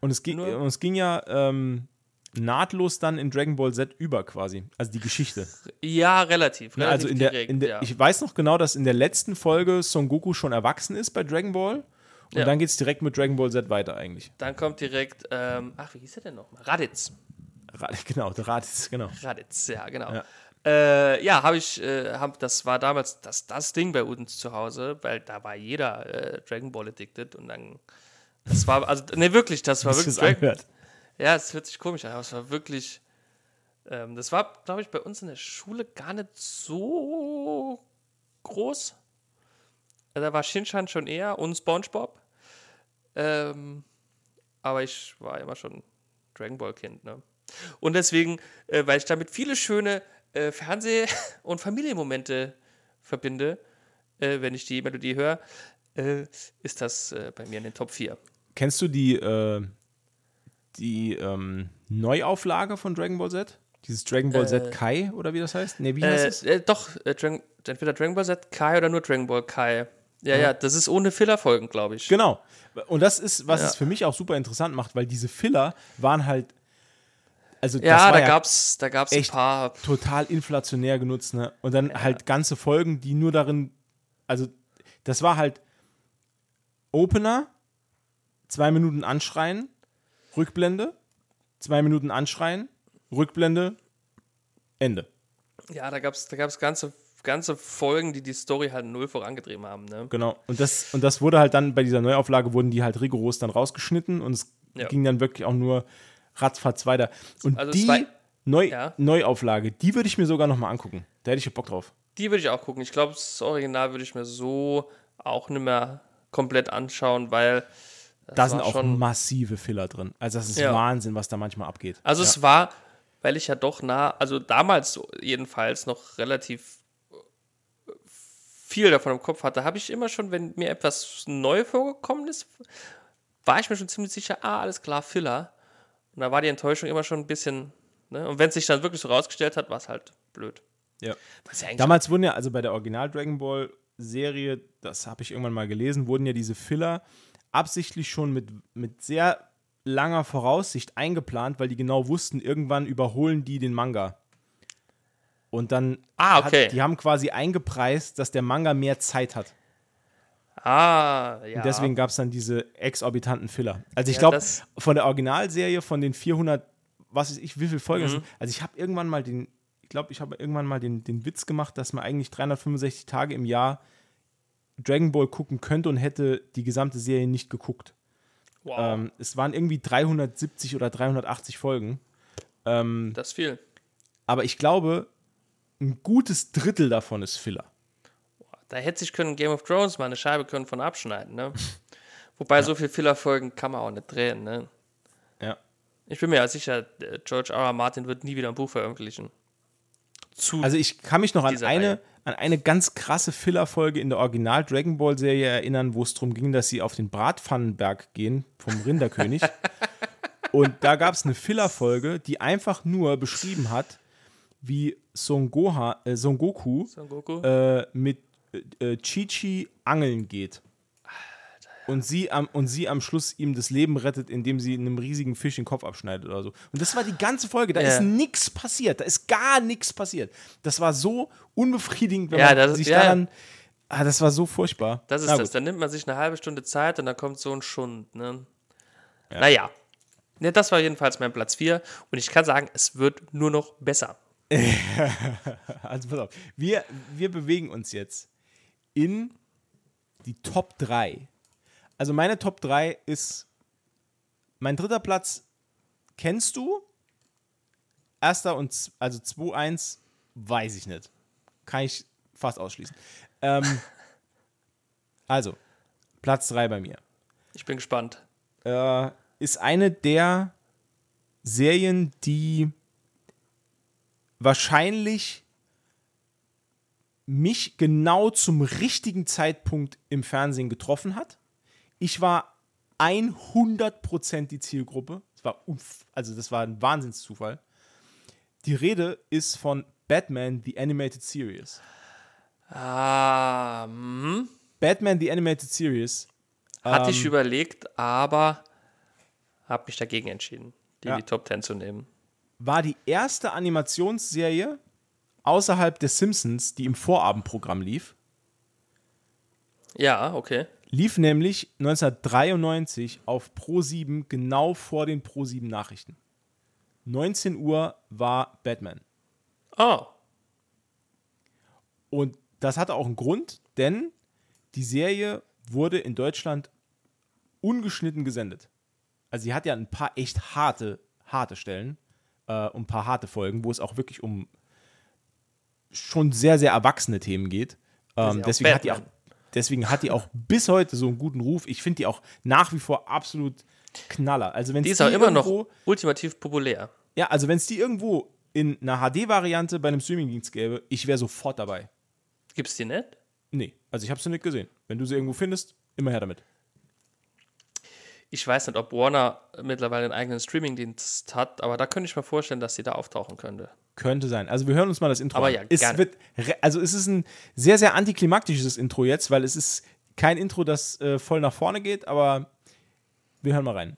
Und es ging, und es ging ja ähm, nahtlos dann in Dragon Ball Z über quasi. Also die Geschichte. Ja, relativ. Ne, relativ also in der, direkt, in der ja. ich weiß noch genau, dass in der letzten Folge Son Goku schon erwachsen ist bei Dragon Ball. Und Ja. dann geht es direkt mit Dragon Ball Z weiter eigentlich. Dann kommt direkt, ähm, ach, wie hieß er denn nochmal? Raditz. Ra genau, der ist, genau. Raditz, ja, genau. Ja. Äh, ja habe ich, äh, hab, das war damals das, das Ding bei uns zu Hause, weil da war jeder äh, Dragon Ball addicted und dann, das war, also, ne, wirklich, das war wirklich, das Dragon, ja, es hört sich komisch an, aber es war wirklich, ähm, das war, glaube ich, bei uns in der Schule gar nicht so groß. Da war Shinchan schon eher und Spongebob. Ähm, aber ich war immer schon Dragon Ball Kind, ne? Und deswegen, äh, weil ich damit viele schöne äh, Fernseh- und Familienmomente verbinde, äh, wenn ich die Melodie höre, äh, ist das äh, bei mir in den Top 4. Kennst du die, äh, die ähm, Neuauflage von Dragon Ball Z? Dieses Dragon Ball Z Kai oder wie das heißt? Nee, wie heißt es? doch, Dragon, entweder Dragon Ball Z Kai oder nur Dragon Ball Kai. Ja, ja, das ist ohne Fillerfolgen, glaube ich. Genau. Und das ist, was Ja. es für mich auch super interessant macht, weil diese Filler waren halt. Also das Ja, war da ja gab's, da gab's ein echt paar. total inflationär genutzt, ne? Und dann halt ganze Folgen, die nur darin. Also, das war halt Opener, zwei Minuten anschreien, Rückblende, zwei Minuten anschreien, Rückblende, Ende. Ja, da gab's, da gab's ganze, ganze Folgen, die die Story halt null vorangetrieben haben. Ne? Genau. Und das, und das wurde halt dann bei dieser Neuauflage, wurden die halt rigoros dann rausgeschnitten und es Ja. ging dann wirklich auch nur ratzfatz weiter. Und Also die war- Neu Ja. Neuauflage, die würde ich mir sogar noch mal angucken. Da hätte ich Bock drauf. Die würde ich auch gucken. Ich glaube, das Original würde ich mir so auch nicht mehr komplett anschauen, weil. Da sind auch massive Filler drin. Also das ist Ja. Wahnsinn, was da manchmal abgeht. Also ja. es war, weil ich ja doch nah, also damals jedenfalls noch relativ viel davon im Kopf hatte, habe ich immer schon, wenn mir etwas neu vorgekommen ist, war ich mir schon ziemlich sicher, ah, alles klar, Filler. Und da war die Enttäuschung immer schon ein bisschen, ne? Und wenn es sich dann wirklich so rausgestellt hat, war es halt blöd. Ja. Ja Damals wurden ja, also bei der Original Dragon Ball Serie, das habe ich irgendwann mal gelesen, wurden ja diese Filler absichtlich schon mit, mit sehr langer Voraussicht eingeplant, weil die genau wussten, irgendwann überholen die den Manga. Und dann, Ah, okay. hat, die haben quasi eingepreist, dass der Manga mehr Zeit hat. Ah, ja. Und deswegen gab es dann diese exorbitanten Filler. Also ich Ja, glaube, von der Originalserie, von den 400, was weiß ich, wie viele Folgen Mhm. sind. Also ich habe irgendwann mal den, ich glaube, ich habe irgendwann mal den, den Witz gemacht, dass man eigentlich 365 Tage im Jahr Dragon Ball gucken könnte und hätte die gesamte Serie nicht geguckt. wow, Ähm, es waren irgendwie 370 oder 380 Folgen. Ähm, das ist viel. aber ich glaube, ein gutes Drittel davon ist Filler. Da hätte sich können Game of Thrones mal eine Scheibe können von abschneiden, ne? Wobei so viel Fillerfolgen kann man auch nicht drehen, ne? Ja. Ich bin mir ja sicher, äh, George R. R. Martin wird nie wieder ein Buch veröffentlichen. Zu Also ich kann mich noch an eine, Reihe. an eine ganz krasse Filler-Folge in der Original Dragon Ball Serie erinnern, wo es darum ging, dass sie auf den Bratpfannenberg gehen vom Rinderkönig. Und da gab es eine Filler-Folge, die einfach nur beschrieben hat, wie Son, Goha, äh, Son Goku Son Goku? Äh, mit äh, Chi-Chi angeln geht. Und sie, am, und sie am Schluss ihm das Leben rettet, indem sie einem riesigen Fisch den Kopf abschneidet oder so. Und das war die ganze Folge. Da Ja. ist nichts passiert. Da ist gar nichts passiert. Das war so unbefriedigend, wenn Ja, man das- sich ja. daran. Ah, das war so furchtbar. das ist Na das. gut. Dann nimmt man sich eine halbe Stunde Zeit und dann kommt so ein Schund, ne? Naja. Ne, das war jedenfalls mein Platz 4 und ich kann sagen, es wird nur noch besser. Also pass auf. Wir, wir bewegen uns jetzt in die Top 3. Also meine Top 3 ist mein dritter Platz kennst du? Erster und also 2-1 weiß ich nicht. Kann ich fast ausschließen. Ähm, also, Platz 3 bei mir. Ich bin gespannt. Äh, ist eine der Serien, die wahrscheinlich mich genau zum richtigen Zeitpunkt im Fernsehen getroffen hat. Ich war 100% die Zielgruppe. Das war also das war ein Wahnsinnszufall. Die Rede ist von Batman The Animated Series. Ah, hm. Batman The Animated Series Hatte ich Ähm, überlegt, aber habe mich dagegen entschieden, die Ja. in die Top 10 zu nehmen. War die erste Animationsserie außerhalb der Simpsons, die im Vorabendprogramm lief. Ja, okay. Lief nämlich 1993 auf Pro7 genau vor den Pro7 Nachrichten. 19 Uhr war Batman. Oh, Und das hatte auch einen Grund, denn die Serie wurde in Deutschland ungeschnitten gesendet. Also sie hat ja ein paar echt harte, harte Stellen äh, ein paar harte Folgen, wo es auch wirklich um schon sehr, sehr erwachsene Themen geht. Ähm, deswegen, hat die auch, deswegen hat die auch bis heute so einen guten Ruf. Ich finde die auch nach wie vor absolut Knaller. Also wenn die es ist auch immer irgendwo, noch ultimativ populär. Ja, also wenn es die irgendwo in einer HD-Variante bei einem Streamingdienst gäbe, ich wäre sofort dabei. Gibt's die nicht? Nee, also ich habe sie nicht gesehen. Wenn du sie irgendwo findest, immer her damit. Ich weiß nicht, ob Warner mittlerweile einen eigenen Streamingdienst hat, aber da könnte ich mir vorstellen, dass sie da auftauchen könnte. Könnte sein. Also wir hören uns mal das Intro Aber ja, es gerne. wird, also es ist ein sehr, sehr antiklimaktisches Intro jetzt, weil es ist kein Intro, das äh, voll nach vorne geht, aber wir hören mal rein.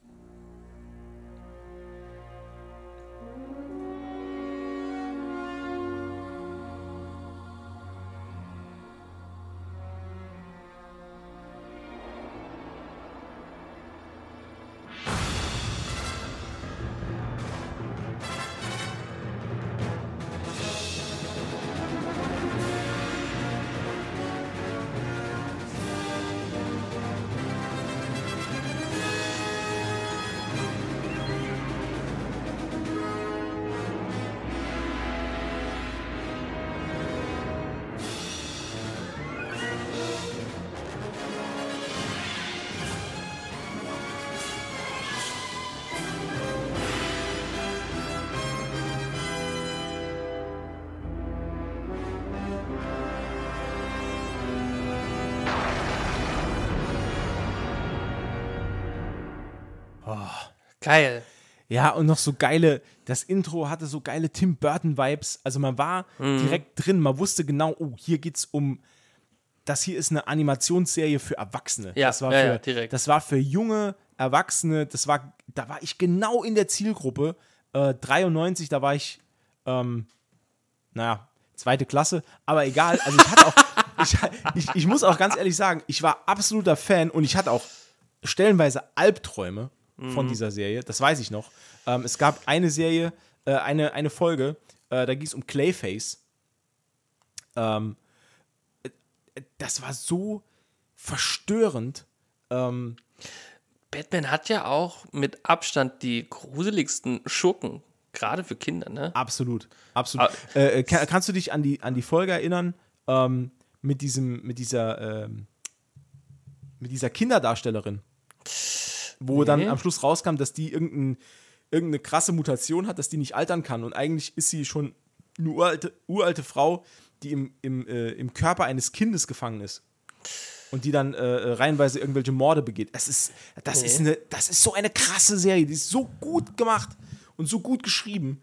Geil. Ja, und noch so geile, das Intro hatte so geile Tim Burton-Vibes. Also man war Mhm. direkt drin, man wusste genau, oh, hier geht's um, das hier ist eine Animationsserie für Erwachsene. Ja, das war ja, für, ja, direkt. Das war für junge Erwachsene, das war, da war ich genau in der Zielgruppe. Äh, 93, da war ich, ähm, naja, zweite Klasse, aber egal. Also ich hatte auch, ich, ich, ich muss auch ganz ehrlich sagen, ich war absoluter Fan und ich hatte auch stellenweise Albträume von Mhm. dieser Serie. Das weiß ich noch. Ähm, es gab eine Serie, äh, eine, eine Folge, äh, da ging es um Clayface. Ähm, äh, das war so verstörend. Ähm, Batman hat ja auch mit Abstand die gruseligsten Schurken, gerade für Kinder, ne? Absolut, absolut. Ah. Äh, äh, kann, kannst du dich an die, an die Folge erinnern ähm, mit diesem, mit dieser, ähm, mit dieser Kinderdarstellerin, wo dann Nee. am Schluss rauskam, dass die irgendein, irgendeine krasse Mutation hat, dass die nicht altern kann und eigentlich ist sie schon eine uralte, uralte Frau, die im, im, äh, im Körper eines Kindes gefangen ist. Und die dann äh, äh, reihenweise irgendwelche Morde begeht. Das ist, das, Nee. ist eine, das ist so eine krasse Serie. Die ist so gut gemacht und so gut geschrieben.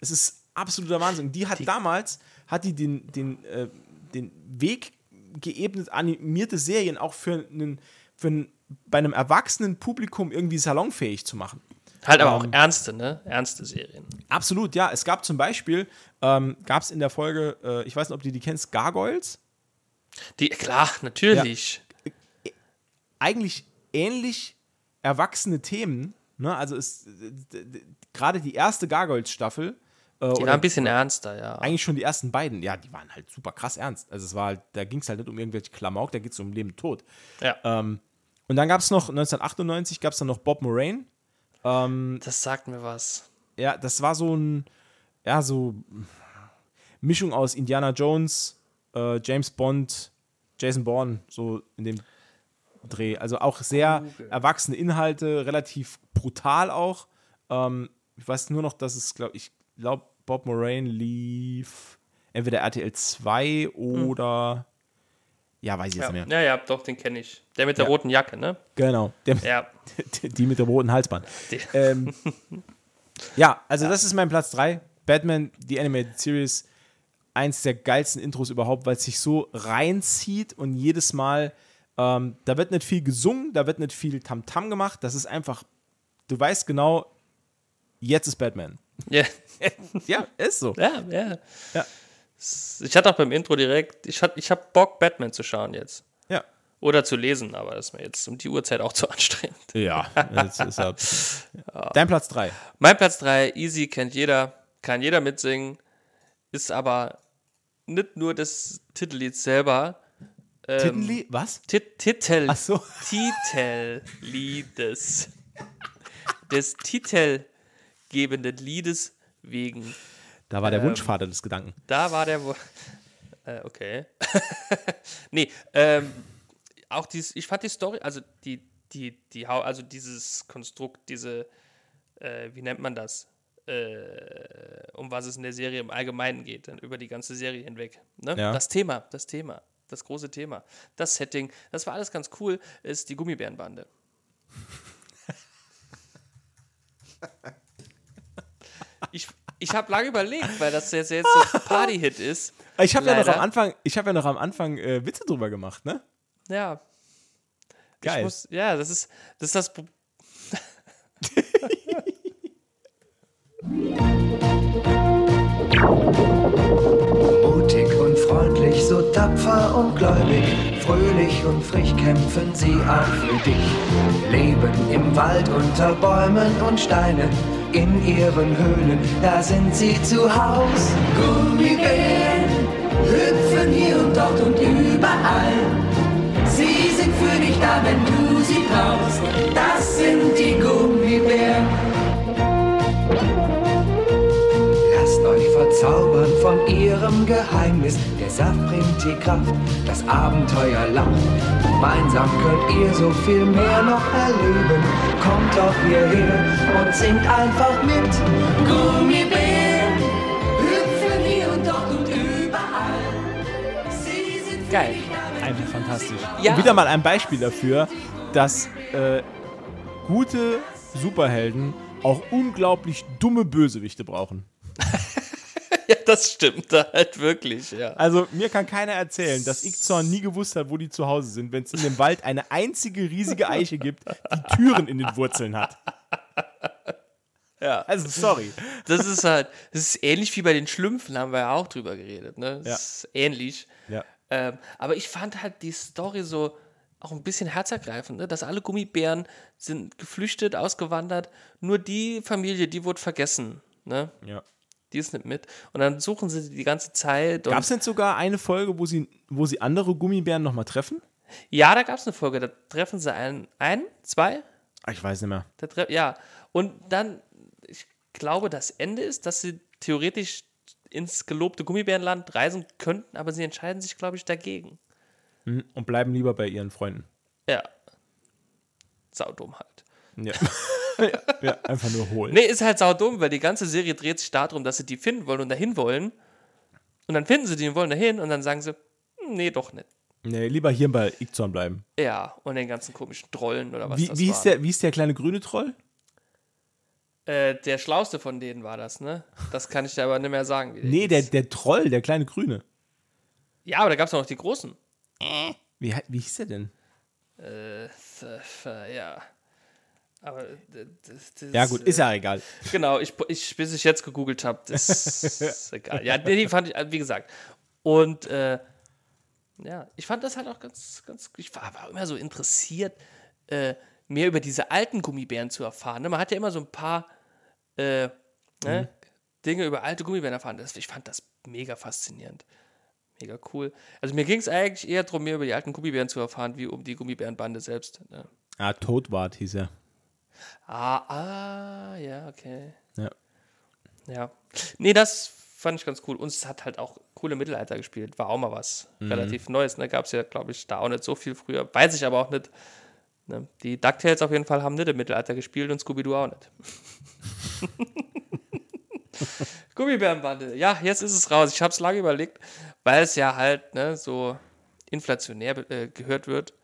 Es ist absoluter Wahnsinn. Die hat damals, hat die den, den, äh, den Weg geebnet, animierte Serien auch für, einen, für einen, bei einem erwachsenen Publikum irgendwie salonfähig zu machen. Halt aber Ähm, auch ernste, ne? Ernste Serien. Absolut, ja. Es gab zum Beispiel, ähm, gab es in der Folge, äh, ich weiß nicht, ob du die kennst, Gargoyles. Die, klar, natürlich. Eigentlich ähnlich erwachsene Themen. Ne? Also ist d- gerade die erste Gargoyles-Staffel. Äh, Die war ein bisschen ernster, ja. Eigentlich schon die ersten beiden, ja, die waren halt super krass ernst. Also es war halt, da ging es halt nicht um irgendwelche Klamauk, da geht es um Leben und Tod. Ja. Ähm, und dann gab es noch, 1998 gab es dann noch Bob Moraine. Ähm, das sagt mir was. Ja, das war so ein, ja, so Mischung aus Indiana Jones, äh, James Bond, Jason Bourne, so in dem Dreh. Also auch sehr erwachsene Inhalte, relativ brutal auch. Ähm, ich weiß nur noch, dass es, glaube ich, glaube, Bob Moraine lief entweder RTL 2 oder ja, weiß ich jetzt Ja. nicht mehr. ja, ja, doch, den kenne ich. Der mit der Ja. roten Jacke, ne? Genau. Der, Ja. Die mit dem roten Halsband. Ähm, ja, also das ist mein Platz 3. Batman, die Animated Series. Eins der geilsten Intros überhaupt, weil es sich so reinzieht und jedes Mal, ähm, da wird nicht viel gesungen, da wird nicht viel Tamtam gemacht. Das ist einfach, du weißt genau, jetzt ist Batman. Ja. ja, ist so. Ja, ja. Ja. Ich hatte auch beim Intro direkt, ich, hat, ich habe Bock, Batman zu schauen jetzt. Ja. Oder zu lesen, aber das ist mir jetzt um die Uhrzeit auch zu anstrengend. Ja, ist halt- Dein Platz 3. Mein Platz 3, easy, kennt jeder, kann jeder mitsingen, ist aber nicht nur das Titellied selber. Ähm, Titellied? Was? Tit Titel. Ach so. Titelliedes. des titelgebenden Liedes wegen. Da war der Ähm, Wunschvater des Gedanken. Da war der. Wo äh, okay. nee, ähm, auch dies, ich fand die Story, also die, die, die, also dieses Konstrukt, diese, äh, wie nennt man das? Äh, um was es in der Serie im Allgemeinen geht, dann über die ganze Serie hinweg. Ne? Ja. Das Thema, das Thema, das große Thema, das Setting, das war alles ganz cool, ist die Gummibärenbande. Ich, ich habe lange überlegt, weil das jetzt, jetzt so ein Party-Hit ist. Ich habe ja noch am Anfang, ich habe ja noch am Anfang äh, Witze drüber gemacht, ne? Ja. Ich Geil. muss, ja, das ist das, ist das Pro- Mutig und freundlich, so tapfer und gläubig, fröhlich und frisch kämpfen sie auch für dich. Leben im Wald unter Bäumen und Steinen, in ihren Höhlen, da sind sie zu Haus. Gummibären hüpfen hier und dort und überall. Sie sind für dich da, wenn du sie brauchst. Das sind die Gummibären. Lasst euch verzaubern von ihrem Geheimnis. Der Saft bringt die Kraft, das Abenteuer lacht. Gemeinsam könnt ihr so viel mehr noch erleben. Kommt doch hierher und singt einfach mit. Gummibären hüpfen hier und dort und überall. Sie sind Geil. Einfach fantastisch. Ja. Und wieder mal ein Beispiel dafür, dass äh, gute Superhelden auch unglaublich dumme Bösewichte brauchen. Ja, das stimmt halt wirklich, ja. Also mir kann keiner erzählen, dass Ickzorn nie gewusst hat, wo die zu Hause sind, wenn es in dem Wald eine einzige riesige Eiche gibt, die Türen in den Wurzeln hat. Ja. Also sorry. Das ist halt, das ist ähnlich wie bei den Schlümpfen, haben wir ja auch drüber geredet, ne? Das Ja. ist ähnlich. Ja. Ähm, aber ich fand halt die Story so auch ein bisschen herzergreifend, ne? dass alle Gummibären sind geflüchtet, ausgewandert, nur die Familie, die wurde vergessen, ne? Ja. Die ist nicht mit. Und dann suchen sie die ganze Zeit. Gab es denn sogar eine Folge, wo sie, wo sie andere Gummibären nochmal treffen? Ja, da gab es eine Folge, da treffen sie einen, einen, zwei, Ah, Ich weiß nicht mehr. Ja, und dann, ich glaube, das Ende ist, dass sie theoretisch ins gelobte Gummibärenland reisen könnten, aber sie entscheiden sich, glaube ich, dagegen. Hm, Und bleiben lieber bei ihren Freunden. Ja. Saudumm halt. Ja. ja, ja, einfach nur holen. Nee, ist halt saudumm, weil die ganze Serie dreht sich darum, dass sie die finden wollen und dahin wollen. Und dann finden sie die und wollen dahin und dann sagen sie, hm, nee, doch nicht. Nee, lieber hier bei Ickzorn bleiben. Ja, und den ganzen komischen Trollen oder was Wie, das wie, ist der, wie ist der kleine grüne Troll? Äh, der schlauste von denen war das, ne? Das kann ich dir aber nicht mehr sagen. Wie der Nee, der, der Troll, der kleine grüne. Ja, aber da gab es noch die großen. Wie, he- wie hieß der denn? Äh, ja. Aber d- das, das, Ja, gut, ist ja egal. Genau, ich, ich, bis ich jetzt gegoogelt habe, das ist egal. Ja, nee, die fand ich, äh, wie gesagt. Und äh, ja, ich fand das halt auch ganz, ganz, ich war, war immer so interessiert, äh, mehr über diese alten Gummibären zu erfahren. ne? Man hat ja immer so ein paar äh, ne, Dinge über alte Gummibären erfahren. Das, ich fand das mega faszinierend. Mega cool. Also mir ging es eigentlich eher darum, mehr über die alten Gummibären zu erfahren, wie um die Gummibärenbande selbst. Ne? Ah, Toadwart hieß er. Ah, ah, ja, okay. Ja. Ja. Nee, das fand ich ganz cool. Und es hat halt auch coole Mittelalter gespielt. War auch mal was Mhm. relativ Neues. Ne? Gab es ja, glaube ich, da auch nicht so viel früher. Weiß ich aber auch nicht. Ne? Die DuckTales auf jeden Fall haben nicht im Mittelalter gespielt und Scooby-Doo auch nicht. Gummibärenbande. Ja, jetzt ist es raus. Ich habe es lange überlegt, weil es ja halt ne, so inflationär äh, gehört wird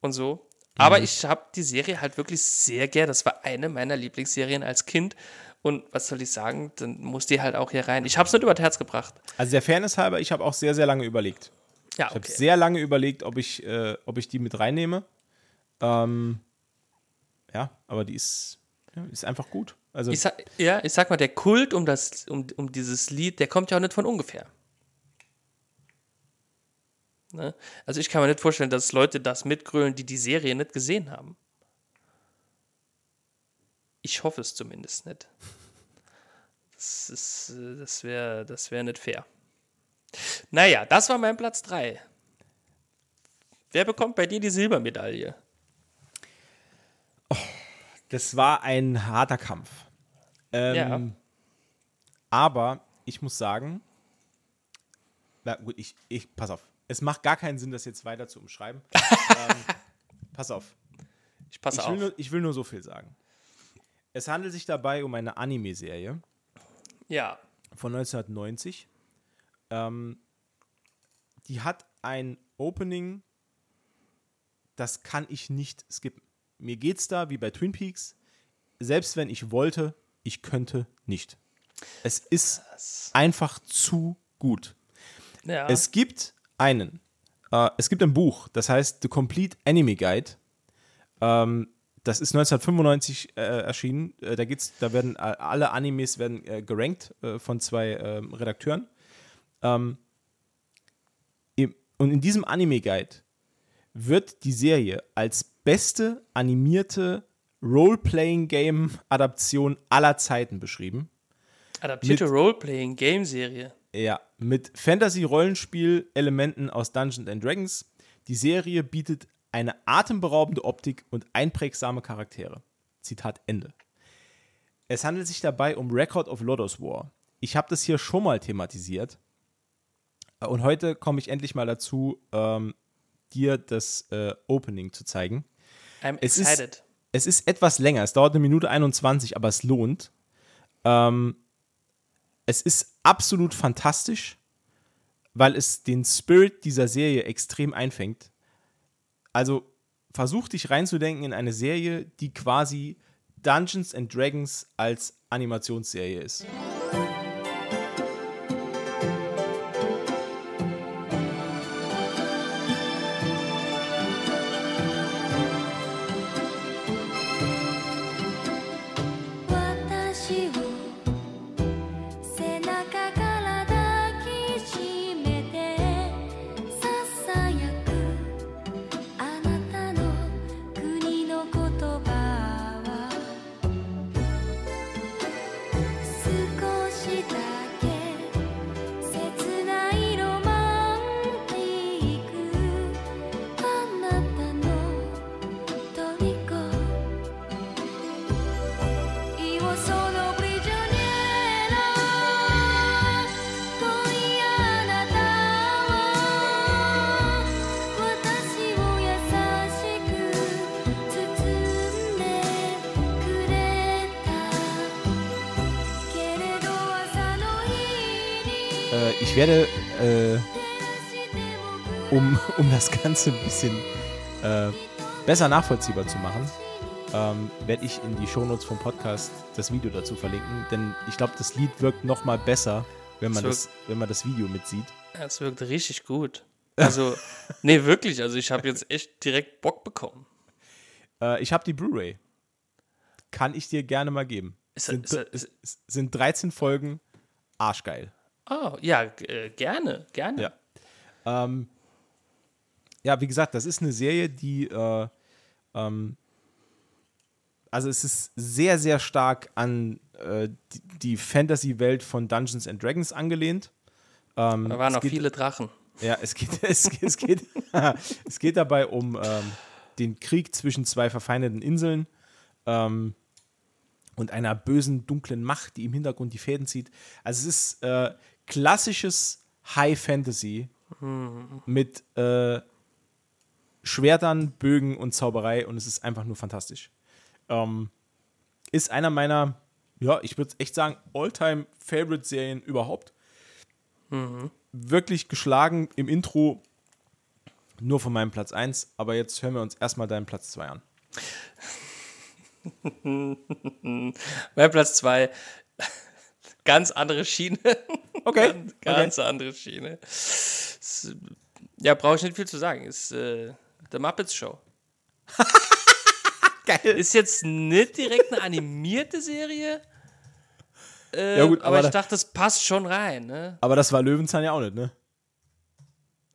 und so. Aber Mhm. ich habe die Serie halt wirklich sehr gern. Das war eine meiner Lieblingsserien als Kind. Und was soll ich sagen, dann muss die halt auch hier rein. Ich habe es nicht über das Herz gebracht. Also der Fairness halber, ich habe auch sehr, sehr lange überlegt. Ja, Ich habe okay. sehr lange überlegt, ob ich, äh, ob ich die mit reinnehme. Ähm, ja, aber die ist, ja, ist einfach gut. Also Ich sag, ja, ich sag mal, der Kult um, das, um, um dieses Lied, der kommt ja auch nicht von ungefähr. Ne? Also ich kann mir nicht vorstellen, dass Leute das mitgrölen, die die Serie nicht gesehen haben. Ich hoffe es zumindest nicht. Das, ist, äh, das wäre das wär nicht fair. Naja, das war mein Platz 3. Wer bekommt bei dir die Silbermedaille? das war ein harter Kampf. Ähm, Ja. Aber ich muss sagen, na gut, ich, ich, pass auf. Es macht gar keinen Sinn, das jetzt weiter zu umschreiben. ähm, pass auf. Ich passe ich will, auf. nur, ich will nur so viel sagen. Es handelt sich dabei um eine Anime-Serie Ja. von 1990. Ähm, die hat ein Opening, das kann ich nicht skippen. Mir geht's da wie bei Twin Peaks. Selbst wenn ich wollte, ich könnte nicht. Es ist einfach zu gut. Ja. Es gibt einen Äh, es gibt ein Buch, das heißt The Complete Anime Guide. Ähm, das ist 1995 äh, erschienen. Äh, da geht's, da werden äh, alle Animes werden äh, gerankt von zwei ähm, Redakteuren. Ähm, und in diesem Anime Guide wird die Serie als beste animierte Role-Playing-Game-Adaption aller Zeiten beschrieben. Adaptierte Roleplay-Game-Serie. Ja, mit Fantasy-Rollenspiel-Elementen aus Dungeons and Dragons. Die Serie bietet eine atemberaubende Optik und einprägsame Charaktere. Zitat Ende. Es handelt sich dabei um Record of Lodos War. Ich habe das hier schon mal thematisiert. Und heute komme ich endlich mal dazu, ähm, dir das äh, Opening zu zeigen. I'm Es excited. ist, es ist etwas länger. Es dauert eine Minute 21, aber es lohnt. Ähm, es ist absolut fantastisch, weil es den Spirit dieser Serie extrem einfängt. Also versuch dich reinzudenken in eine Serie, die quasi Dungeons and Dragons als Animationsserie ist.「Ganze ein bisschen äh, besser nachvollziehbar zu machen, ähm, werde ich in die Shownotes vom Podcast das Video dazu verlinken. Denn ich glaube, das Lied wirkt noch mal besser, wenn man, das, wenn man das Video mitsieht. Es wirkt richtig gut. Also, nee, wirklich. Also, ich habe jetzt echt direkt Bock bekommen. Äh, ich habe die Blu-ray. Kann ich dir gerne mal geben. Ist- sind, ist- es- es sind 13 Folgen arschgeil. Oh, ja, äh, gerne, gerne. Ja. Ähm, ja, wie gesagt, das ist eine Serie, die, äh, ähm, also es ist sehr, sehr stark an äh, die, Fantasy-Welt von Dungeons and Dragons angelehnt. Ähm, Da waren noch geht- viele Drachen. Ja, es geht, es, es geht, es geht dabei um ähm, den Krieg zwischen zwei verfeindeten Inseln ähm, und einer bösen, dunklen Macht, die im Hintergrund die Fäden zieht. Also es ist äh, klassisches High Fantasy Mhm. mit äh, Schwertern, Bögen und Zauberei und es ist einfach nur fantastisch. Ähm, ist einer meiner, ja, ich würde echt sagen, All-Time Favorite Serien überhaupt. Mhm. Wirklich geschlagen im Intro nur von meinem Platz 1, aber jetzt hören wir uns erstmal deinen Platz 2 an. Mein Platz 2, ganz andere Schiene. Okay. ganz, ganz andere Schiene. Ja, brauche ich nicht viel zu sagen. Ist äh, The Muppets Show. Geil. Ist jetzt nicht direkt eine animierte Serie. Äh, Ja, gut, aber, aber ich da- dachte, das passt schon rein. Ne? Aber das war Löwenzahn ja auch nicht, ne?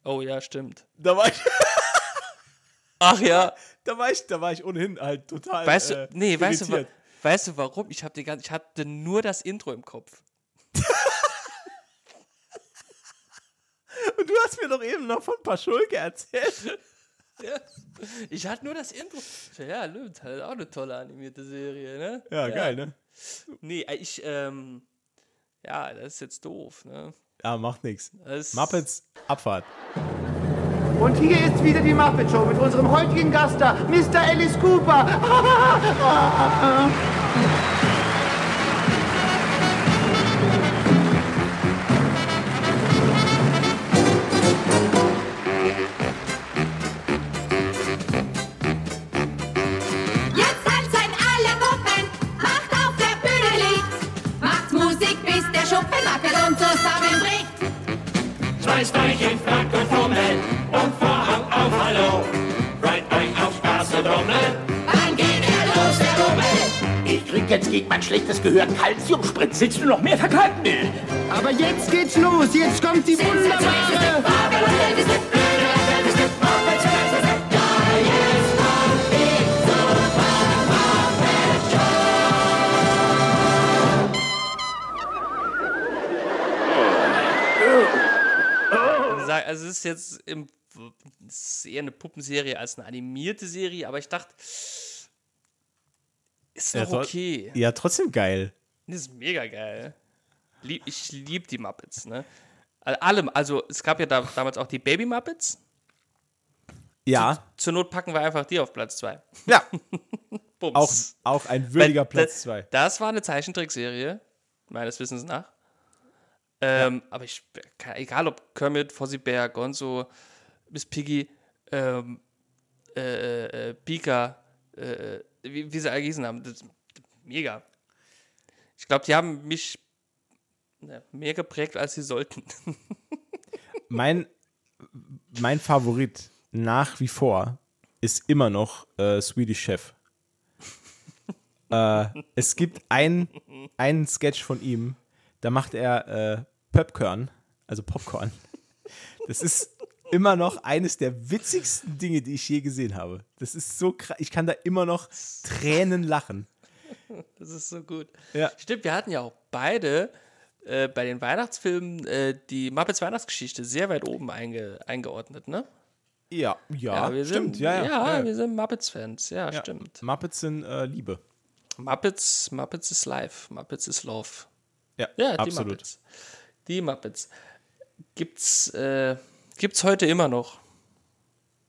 Oh ja, stimmt. Da war ich, Ach ja. da war ich, da war ich ohnehin halt total. Weißt äh, du, nee, weißt du, weißt du warum? Ich, hab die ganze, ich hatte nur das Intro im Kopf. Und du hast mir doch eben noch von Paschulke erzählt. Ja. Ich hatte nur das Intro. Ja, Löwenzahn ist auch eine tolle animierte Serie, ne? Ja, geil, ne? Nee, äh, ich, ähm, ja, das ist jetzt doof, ne? Ja, macht nichts. Muppets, Abfahrt. Und hier ist wieder die Muppet Show mit unserem heutigen Gast da, Mr. Alice Cooper. schmeiß Weichen, Frank und Fummel und Vorhang auf Hallo. Right Bike auf Straße Dummel, wann geht er los, der Dummel? Ich krieg jetzt gegen mein schlechtes Gehör Kalziumspritz. Willst du noch mehr verkalken? Aber jetzt geht's los, jetzt kommt die wunderbare... Also es ist jetzt im, es ist eher eine Puppenserie als eine animierte Serie, aber ich dachte, ist Ja, okay. Ja, trotzdem geil. Das ist mega geil. Lieb, ich liebe die Muppets, ne? Al- Alle, also es gab ja da, damals auch die Baby Muppets. Ja. Zur Not packen wir einfach die auf Platz 2. Ja. Auch, auch ein würdiger Weil Platz das, 2. Das war eine Zeichentrickserie, meines Wissens nach. Ähm, Aber ich, egal ob Kermit, Fozzie Bear, Gonzo, Miss Piggy, ähm, äh, äh, Pika, äh, wie, wie sie alle gießen haben, das, mega. Ich glaube, die haben mich ne, mehr geprägt, als sie sollten. Mein, mein Favorit nach wie vor ist immer noch äh, Swedish Chef. äh, es gibt ein, einen Sketch von ihm, da macht er äh, Popcorn, also Popcorn. Das ist immer noch eines der witzigsten Dinge, die ich je gesehen habe. Das ist so krass. Ich kann da immer noch Tränen lachen. Das ist so gut. Ja. Stimmt, wir hatten ja auch beide äh, bei den Weihnachtsfilmen äh, die Muppets Weihnachtsgeschichte sehr weit oben einge eingeordnet, ne? Ja, ja, wir stimmt. Sind, ja, ja, ja, ja. wir sind Muppets-Fans. Ja, Ja. stimmt. Muppets sind äh, Liebe. Muppets, Muppets is life. Muppets is love. Ja, Ja, die absolut. Muppets. Die Muppets. Gibt's, äh, gibt's heute immer noch.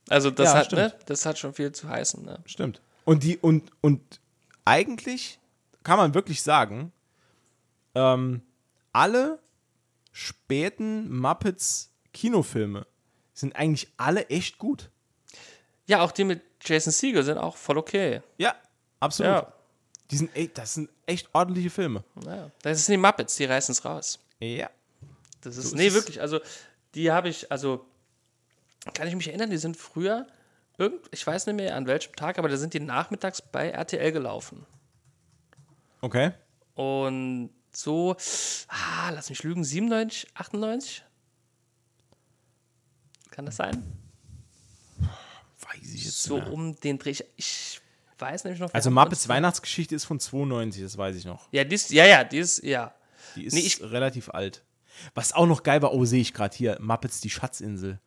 Also das Ja, hat, ne, das hat schon viel zu heißen, ne? Stimmt. Und die, und, und eigentlich kann man wirklich sagen, ähm, alle späten Muppets Kinofilme sind eigentlich alle echt gut. Ja, auch die mit Jason Segel sind auch voll okay. Ja, absolut. Ja. Die sind echt, das sind echt ordentliche Filme. Ja. Das sind die Muppets, die reißen es raus. Ja. Das ist, So nee, wirklich, also die habe ich, also kann ich mich erinnern, die sind früher, irgend, ich weiß nicht mehr an welchem Tag, aber da sind die nachmittags bei RTL gelaufen. Okay. Und so, ah, lass mich lügen, 97, 98? Kann das sein? Weiß ich jetzt So mehr. um den Dreh. Ich, ich weiß nämlich noch. Also Muppets Weihnachtsgeschichte ist von 92, das weiß ich noch. Ja, die ist, ja, ja, die ist, ja. Die ist Nee, ich- relativ alt. Was auch noch geil war, oh, sehe ich gerade hier, Muppets die Schatzinsel.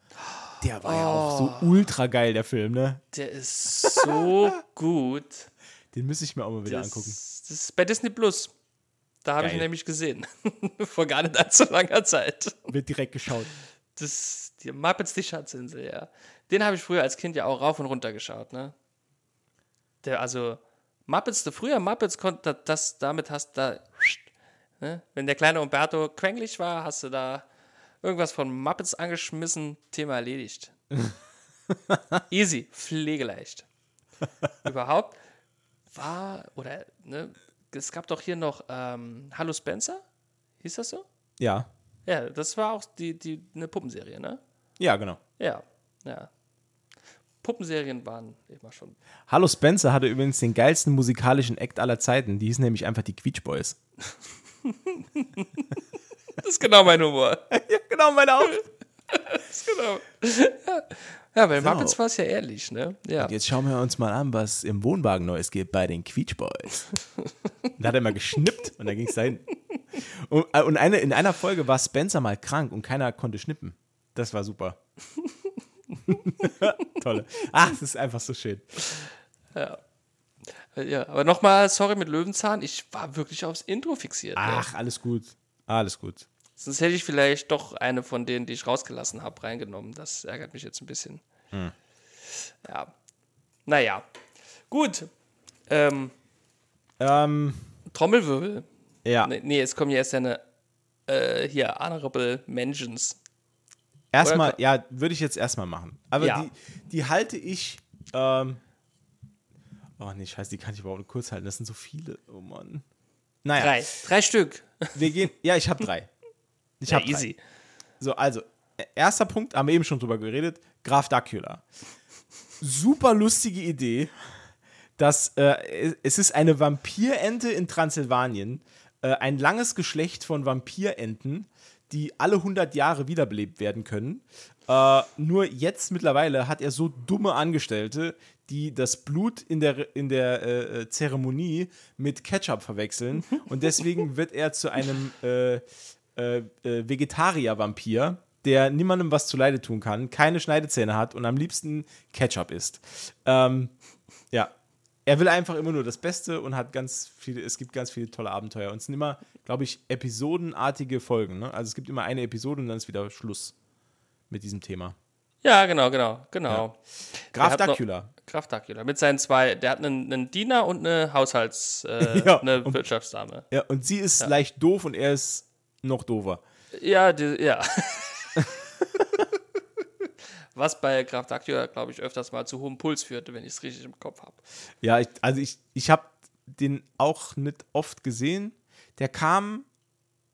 Der war ja auch Oh. so ultra geil, der Film, ne? Der ist so gut. Den müsste ich mir auch mal wieder das, angucken. Das ist bei Disney Plus. Da habe ich ihn nämlich gesehen. Vor gar nicht allzu langer Zeit. Wird direkt geschaut. Das, die Muppets, die Schatzinsel, ja. Den habe ich früher als Kind ja auch rauf und runter geschaut, ne? Der, also, Muppets, der früher Muppets konnte, das, damit hast da, ne? Wenn der kleine Umberto quengelig war, hast du da irgendwas von Muppets angeschmissen, Thema erledigt. Easy, pflegeleicht. Überhaupt war, oder, ne? Es gab doch hier noch ähm, Hallo Spencer, hieß das so? Ja. Ja, das war auch die, die, eine Puppenserie, ne? Ja, genau. Ja, ja. Puppenserien waren immer schon. Hallo Spencer hatte übrigens den geilsten musikalischen Act aller Zeiten. Die hießen nämlich einfach die Queech Boys. Das ist genau mein Humor. ja, genau, meine auch. das ist genau. Ja, ja bei So. Muppets war es ja ehrlich, ne? Ja. Und jetzt schauen wir uns mal an, was im Wohnwagen Neues gibt bei den Queech Boys. da hat er mal geschnippt und dann ging es dahin. Und, äh, und eine, in einer Folge war Spencer mal krank und keiner konnte schnippen. Das war super. Tolle. Ach, das ist einfach so schön. Ja. Ja, aber nochmal, sorry mit Löwenzahn, ich war wirklich aufs Intro fixiert. Ach, ne? alles gut. Alles gut. Sonst hätte ich vielleicht doch eine von denen, die ich rausgelassen habe, reingenommen. Das ärgert mich jetzt ein bisschen. Hm. Ja. Naja. Gut. Ähm, Ähm, Trommelwirbel. Ja. Nee, nee, es kommen ja erst eine äh, hier Honorable Mentions. Erstmal, Oder- ja, würde ich jetzt erstmal machen. Aber Ja. die, die halte ich. Ähm, oh nee, scheiße, die kann ich überhaupt nur kurz halten. Das sind so viele. Oh Mann. Naja. Drei. Drei Stück. Wir gehen. Ja, ich habe drei. Ich Ja, habe easy. Drei. So, also, erster Punkt, haben wir eben schon drüber geredet. Graf Dracula. Super lustige Idee, dass äh, es ist eine Vampirente in Transsilvanien, äh, ein langes Geschlecht von Vampirenten, die alle 100 Jahre wiederbelebt werden können. Äh, nur jetzt mittlerweile hat er so dumme Angestellte, die das Blut in der, in der äh, äh, Zeremonie mit Ketchup verwechseln. Und deswegen wird er zu einem äh, äh, äh, Vegetarier-Vampir, der niemandem was zuleide tun kann, keine Schneidezähne hat und am liebsten Ketchup isst. Ähm, ja. Er will einfach immer nur das Beste und hat ganz viele, es gibt ganz viele tolle Abenteuer. Und es sind immer, glaube ich, episodenartige Folgen. Ne? Also es gibt immer eine Episode und dann ist wieder Schluss mit diesem Thema. Ja, genau, genau, genau. Graf Dracula. Graf Dracula. Mit seinen zwei, der hat einen, einen Diener und eine Haushalts-, äh, Ja, eine und- Wirtschaftsdame. Ja, und sie ist Ja. leicht doof und er ist noch doofer. Ja, die, ja. Was bei Graf Dracula, glaube ich, öfters mal zu hohem Puls führte, wenn ich es richtig im Kopf habe. Ja, ich, also ich, ich habe den auch nicht oft gesehen. Der kam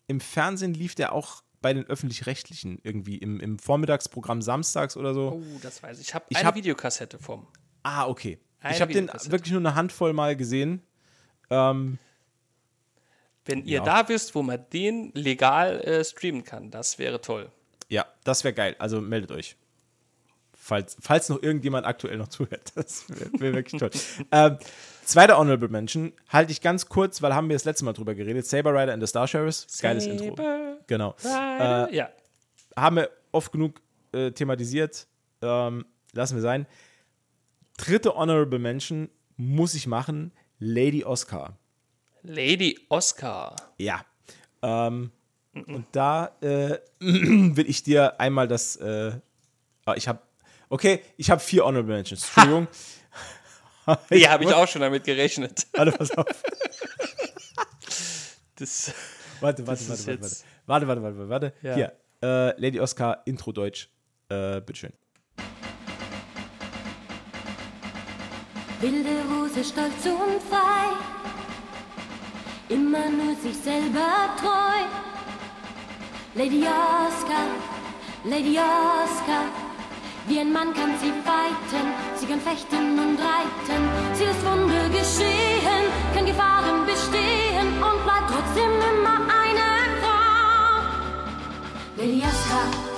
im Fernsehen, lief der auch bei den öffentlich-rechtlichen irgendwie im, im Vormittagsprogramm samstags oder so. Oh, das weiß ich. Ich habe eine hab- Videokassette vom. Ah, okay. Eine ich habe den wirklich nur eine Handvoll mal gesehen. Ähm, Wenn ihr Ja. da wisst, wo man den legal äh, streamen kann, das wäre toll. ja, das wäre geil. Also meldet euch. Falls, falls noch irgendjemand aktuell noch zuhört. Das wäre wär wirklich toll. ähm, zweiter Honorable Mention halte ich ganz kurz, weil haben wir das letzte Mal drüber geredet. Saber Rider and the Star Sheriffs. Geiles Intro. Saber Genau. Rider, Äh, ja. Haben wir oft genug äh, thematisiert. Ähm, lassen wir sein. Dritte Honorable Mention muss ich machen. Lady Oscar. Lady Oscar. Ja. Ähm, und da äh, will ich dir einmal das. Äh, ah, ich habe. Okay, ich habe vier Honorable Mentions. Entschuldigung. Ja, habe ich auch schon damit gerechnet. Warte, pass auf. Das, Warte, warte, das warte, ist warte, warte. Warte, warte, warte, warte. Ja. Hier. Äh, Lady Oscar, Intro Deutsch. Äh, bitteschön. Wilde Rose, stolz und frei, immer nur sich selber treu. Lady Oscar, Lady Oscar, wie ein Mann kann sie fighten, sie kann fechten und reiten. Sie lässt Wunder geschehen, kann Gefahren bestehen und bleibt trotzdem immer eine Frau. Lady Oscar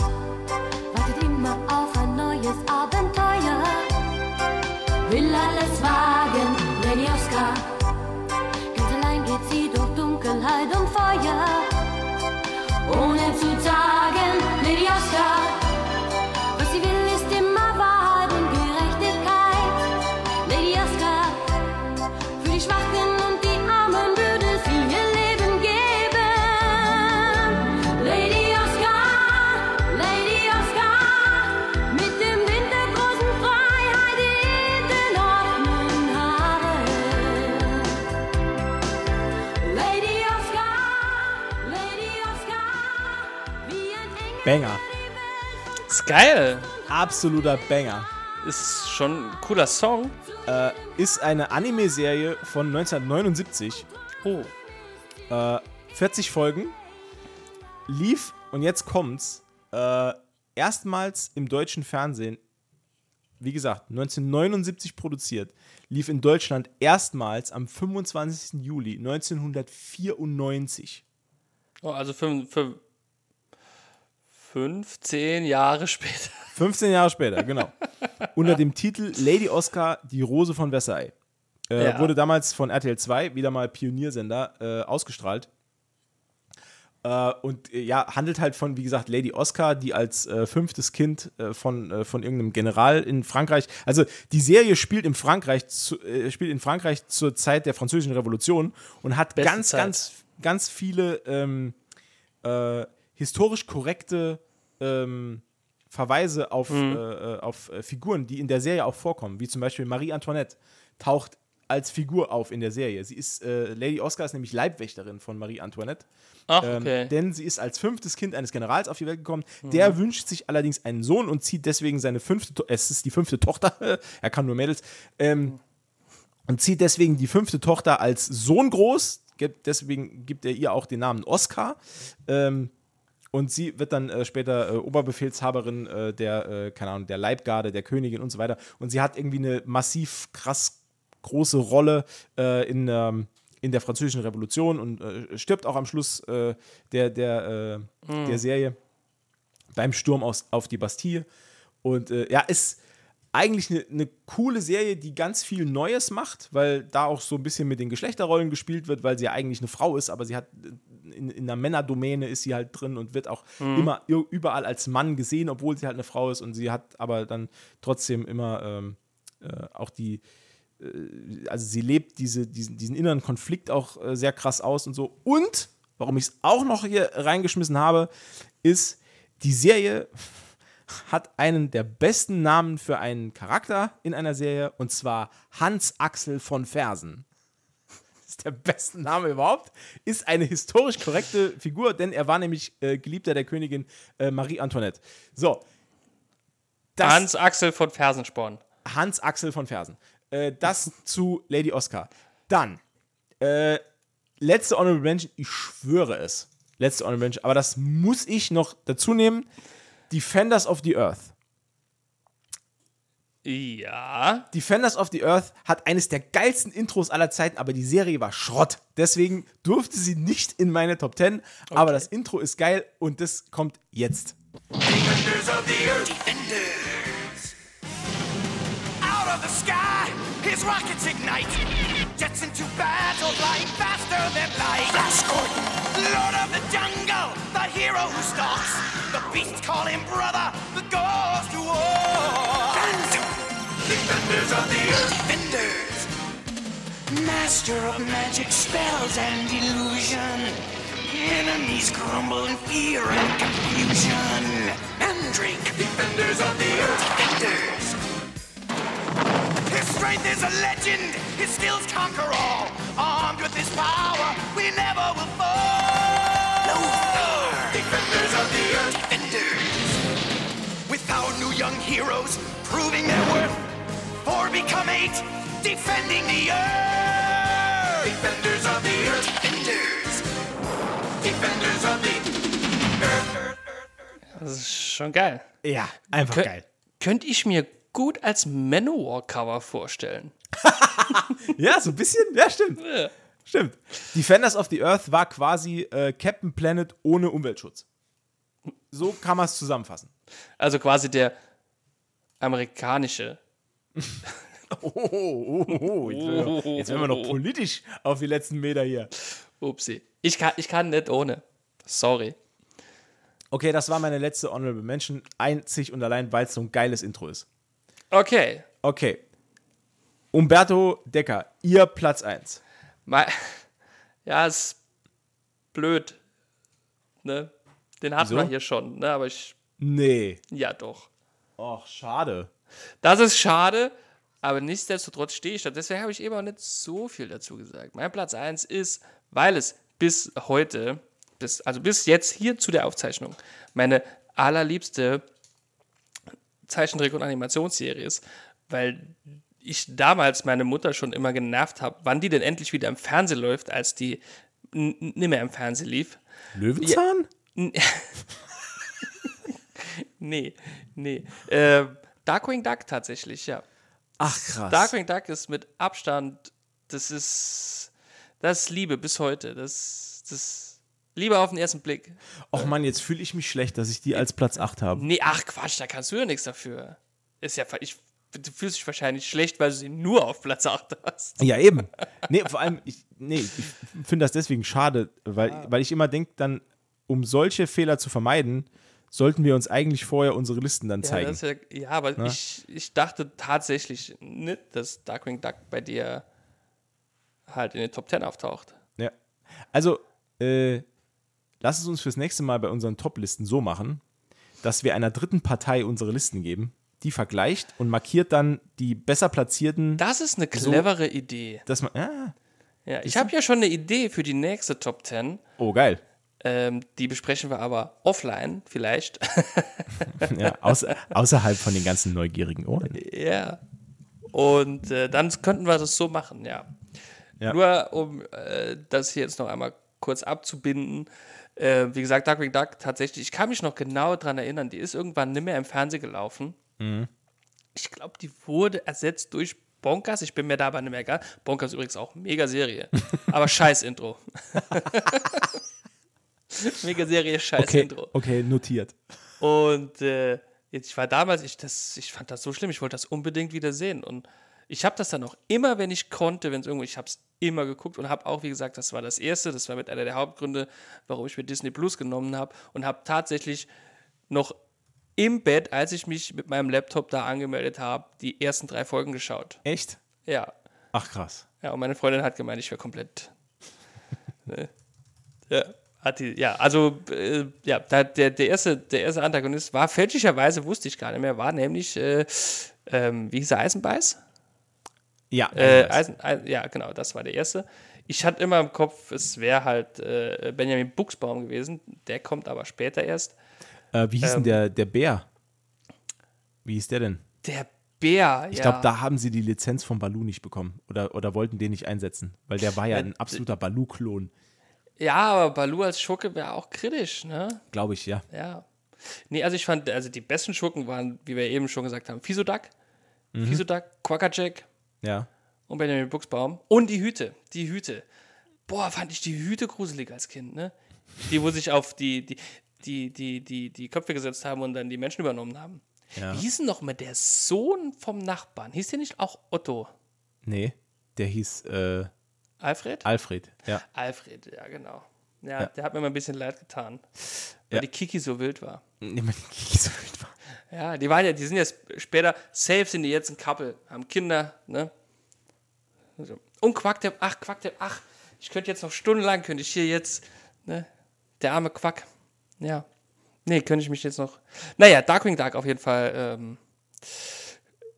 Banger. Ist geil. Absoluter Banger. Ist schon ein cooler Song. Äh, ist eine Anime-Serie von 1979. Oh. Äh, 40 Folgen. Lief, und jetzt kommt's, äh, erstmals im deutschen Fernsehen, wie gesagt, 1979 produziert, lief in Deutschland erstmals am 25. Juli 1994. Oh, also fünf, 15 Jahre später. 15 Jahre später, genau. Unter dem Titel Lady Oscar, die Rose von Versailles. Äh, Ja. Wurde damals von RTL 2, wieder mal Pioniersender, äh, ausgestrahlt. Äh, und äh, ja, handelt halt von, wie gesagt, Lady Oscar, die als äh, fünftes Kind äh, von, von irgendeinem General in Frankreich. Also die Serie spielt in Frankreich, zu, spielt in Frankreich zur Zeit der Französischen Revolution und hat Beste ganz, Zeit. ganz, ganz viele ähm, äh, historisch korrekte ähm, Verweise auf, Mhm. äh, äh, auf äh, Figuren, die in der Serie auch vorkommen, wie zum Beispiel Marie Antoinette taucht als Figur auf in der Serie. Sie ist, äh, Lady Oscar ist nämlich Leibwächterin von Marie Antoinette. Ach, Ähm, okay. denn sie ist als fünftes Kind eines Generals auf die Welt gekommen. Mhm. Der wünscht sich allerdings einen Sohn und zieht deswegen seine fünfte, To- es ist die fünfte Tochter, er kann nur Mädels, ähm, und zieht deswegen die fünfte Tochter als Sohn groß. Deswegen gibt er ihr auch den Namen Oscar. Ähm, und sie wird dann äh, später äh, Oberbefehlshaberin äh, der, äh, keine Ahnung, der Leibgarde, der Königin und so weiter. Und sie hat irgendwie eine massiv krass große Rolle äh, in, ähm, in der französischen Revolution und äh, stirbt auch am Schluss der, der, Mhm. der Serie beim Sturm aus, auf die Bastille. Und ja, ist eigentlich eine ne coole Serie, die ganz viel Neues macht, weil da auch so ein bisschen mit den Geschlechterrollen gespielt wird, weil sie ja eigentlich eine Frau ist, aber sie hat äh, in, in einer Männerdomäne ist sie halt drin und wird auch Mhm. immer überall als Mann gesehen, obwohl sie halt eine Frau ist und sie hat aber dann trotzdem immer ähm, äh, auch die äh, also sie lebt diese, diesen, diesen inneren Konflikt auch äh, sehr krass aus und so. Und, warum ich es auch noch hier reingeschmissen habe, ist, die Serie hat einen der besten Namen für einen Charakter in einer Serie und zwar Hans Axel von Fersen. Das ist der beste Name überhaupt. Ist eine historisch korrekte Figur, denn er war nämlich äh, Geliebter der Königin äh, Marie Antoinette. So. Hans Axel von Fersensporn. Hans Axel von Fersen. Äh, das zu Lady Oscar. Dann, äh, letzte Honorable Mention, ich schwöre es. Letzte Honorable Mention, aber das muss ich noch dazu nehmen. Defenders of the Earth. Ja. Defenders of the Earth hat eines der geilsten Intros aller Zeiten, aber die Serie war Schrott. Deswegen durfte sie nicht in meine Top 10. Aber das Intro ist geil und das kommt jetzt. Defenders of the earth. Defenders. Out of the sky, his rockets ignite. Jets into battle, flying faster than light. Flash Gordon. Lord of the jungle, the hero who stalks. The beasts call him brother, the goes to war. Banzu. Defenders of the earth. Defenders. Master of magic spells and illusion. Enemies crumble in fear and confusion. Mandrake. Defenders of the earth. Defenders. His strength is a legend. His skills conquer all. Armed with his power, we never will fall. Lothar. Defenders of the earth. Defenders. With our new young heroes proving their worth. Four become eight. Defending the earth. Defenders of the earth. Defenders. Defenders of the earth. Das ist schon geil. Ja, einfach Kö- geil. Könnte ich mir gut als Manowar-Cover vorstellen. Ja, so ein bisschen. Ja, stimmt. Stimmt. Defenders of the Earth war quasi äh, Captain Planet ohne Umweltschutz. So kann man es zusammenfassen. Also quasi der amerikanische. Oh, oh, oh, oh. Jetzt, werden wir, jetzt werden wir noch politisch auf die letzten Meter hier. Upsi. Ich kann, ich kann nicht ohne. Sorry. Okay, das war meine letzte Honorable Mention. Einzig und allein, weil es so ein geiles Intro ist. Okay. Okay. Umberto Decker, ihr Platz 1. Mal, ja, ist blöd. Ne? Den hatten Wieso? wir hier schon, ne? Aber ich. Nee. Ja, doch. Och, schade. Das ist schade, aber nichtsdestotrotz stehe ich da. Deswegen habe ich eben auch nicht so viel dazu gesagt. Mein Platz 1 ist, weil es bis heute, bis, also bis jetzt hier zu der Aufzeichnung, meine allerliebste Zeichentrick- und Animationsserie ist, weil ich damals meine Mutter schon immer genervt habe, wann die denn endlich wieder im Fernsehen läuft, als die n- n- nimmer im Fernsehen lief. Löwenzahn? Nee, nee. Äh, Darkwing Duck tatsächlich, ja. Ach, krass. Darkwing Duck ist mit Abstand, das ist, das ist Liebe bis heute. Das, das Liebe auf den ersten Blick. Och Mann, jetzt fühle ich mich schlecht, dass ich die als Platz 8 habe. Nee, ach Quatsch, da kannst du ja nichts dafür. Ist ja, ich, du fühlst dich wahrscheinlich schlecht, weil du sie nur auf Platz 8 hast. Ja, eben. Nee, vor allem, ich, nee, ich finde das deswegen schade, weil, Ah. weil ich immer denke, dann, um solche Fehler zu vermeiden, sollten wir uns eigentlich vorher unsere Listen dann Ja, zeigen. ist ja, ja aber Na? ich, ich dachte tatsächlich nicht, dass Darkwing Duck bei dir halt in den Top 10 auftaucht. Ja. Also, äh, lass es uns fürs nächste Mal bei unseren Top-Listen so machen, dass wir einer dritten Partei unsere Listen geben, die vergleicht und markiert dann die besser platzierten. Das ist eine so, clevere Idee. Dass man, ah, Ja, ich habe ja schon eine Idee für die nächste Top 10. oh, geil. Ähm, die besprechen wir aber offline vielleicht. ja, außer, außerhalb von den ganzen neugierigen Ohren. ja. Und äh, dann könnten wir das so machen, ja. Ja. Nur um äh, das hier jetzt noch einmal kurz abzubinden. Äh, wie gesagt, Darkwing Duck tatsächlich, ich kann mich noch genau daran erinnern, die ist irgendwann nicht mehr im Fernsehen gelaufen. Mhm. Ich glaube, die wurde ersetzt durch Bonkers, ich bin mir dabei nicht mehr ganz. Bonkers übrigens auch mega Serie. Aber scheiß Intro. mega Serie, scheiß Okay, Intro. okay, notiert. Und äh, jetzt, ich war damals, ich, das, ich fand das so schlimm, ich wollte das unbedingt wieder sehen. Und ich habe das dann auch immer, wenn ich konnte, wenn es irgendwo, ich habe es immer geguckt und habe auch, wie gesagt, das war das Erste, das war mit einer der Hauptgründe, warum ich mir Disney Plus genommen habe und habe tatsächlich noch im Bett, als ich mich mit meinem Laptop da angemeldet habe, die ersten drei Folgen geschaut. Echt? Ja. Ach krass. Ja, und meine Freundin hat gemeint, ich wäre komplett. ne? Ja, hat die, ja, also, äh, ja, da, der, der, erste, der erste Antagonist war fälschlicherweise, wusste ich gar nicht mehr, war nämlich, äh, ähm, wie hieß er, Eisenbeiß? Ja, Äh, Eisen, Eisen, ja, genau, das war der erste. Ich hatte immer im Kopf, es wäre halt äh, Benjamin Buchsbaum gewesen. Der kommt aber später erst. Äh, wie hieß Ähm, denn der, der Bär? Wie hieß der denn? Der Bär, Ich ja. glaube, da haben sie die Lizenz von Balu nicht bekommen oder, oder wollten den nicht einsetzen, weil der war ja Ja, ein absoluter Balu-Klon, Ja, aber Balu als Schurke wäre auch kritisch, ne? glaube ich, ja. Ja. Nee, also ich fand, also die besten Schurken waren, wie wir eben schon gesagt haben, Fisodak, Mhm. Fisodak, Quackerjack Ja. und Benjamin Buchsbaum. Und die Hüte, die Hüte. Boah, fand ich die Hüte gruselig als Kind, ne? Die, wo sich auf die, die, die, die, die, die Köpfe gesetzt haben und dann die Menschen übernommen haben. Ja. Wie hieß denn noch mal der Sohn vom Nachbarn? Hieß der nicht auch Otto? Nee, der hieß äh, Alfred? Alfred, ja. Alfred, ja, genau. Ja, Ja. der hat mir mal ein bisschen leid getan. Weil Ja. die Kiki so wild war. Nee, man- so wild war. Ja, die waren ja, die sind jetzt später, safe sind die jetzt ein Couple, haben Kinder, ne? Und Quackdepp, ach, Quackdepp, ach, ich könnte jetzt noch stundenlang, könnte ich hier jetzt, ne? Der arme Quack. Ja. Nee, könnte ich mich jetzt noch. Naja, Darkwing Dark auf jeden Fall. Ähm,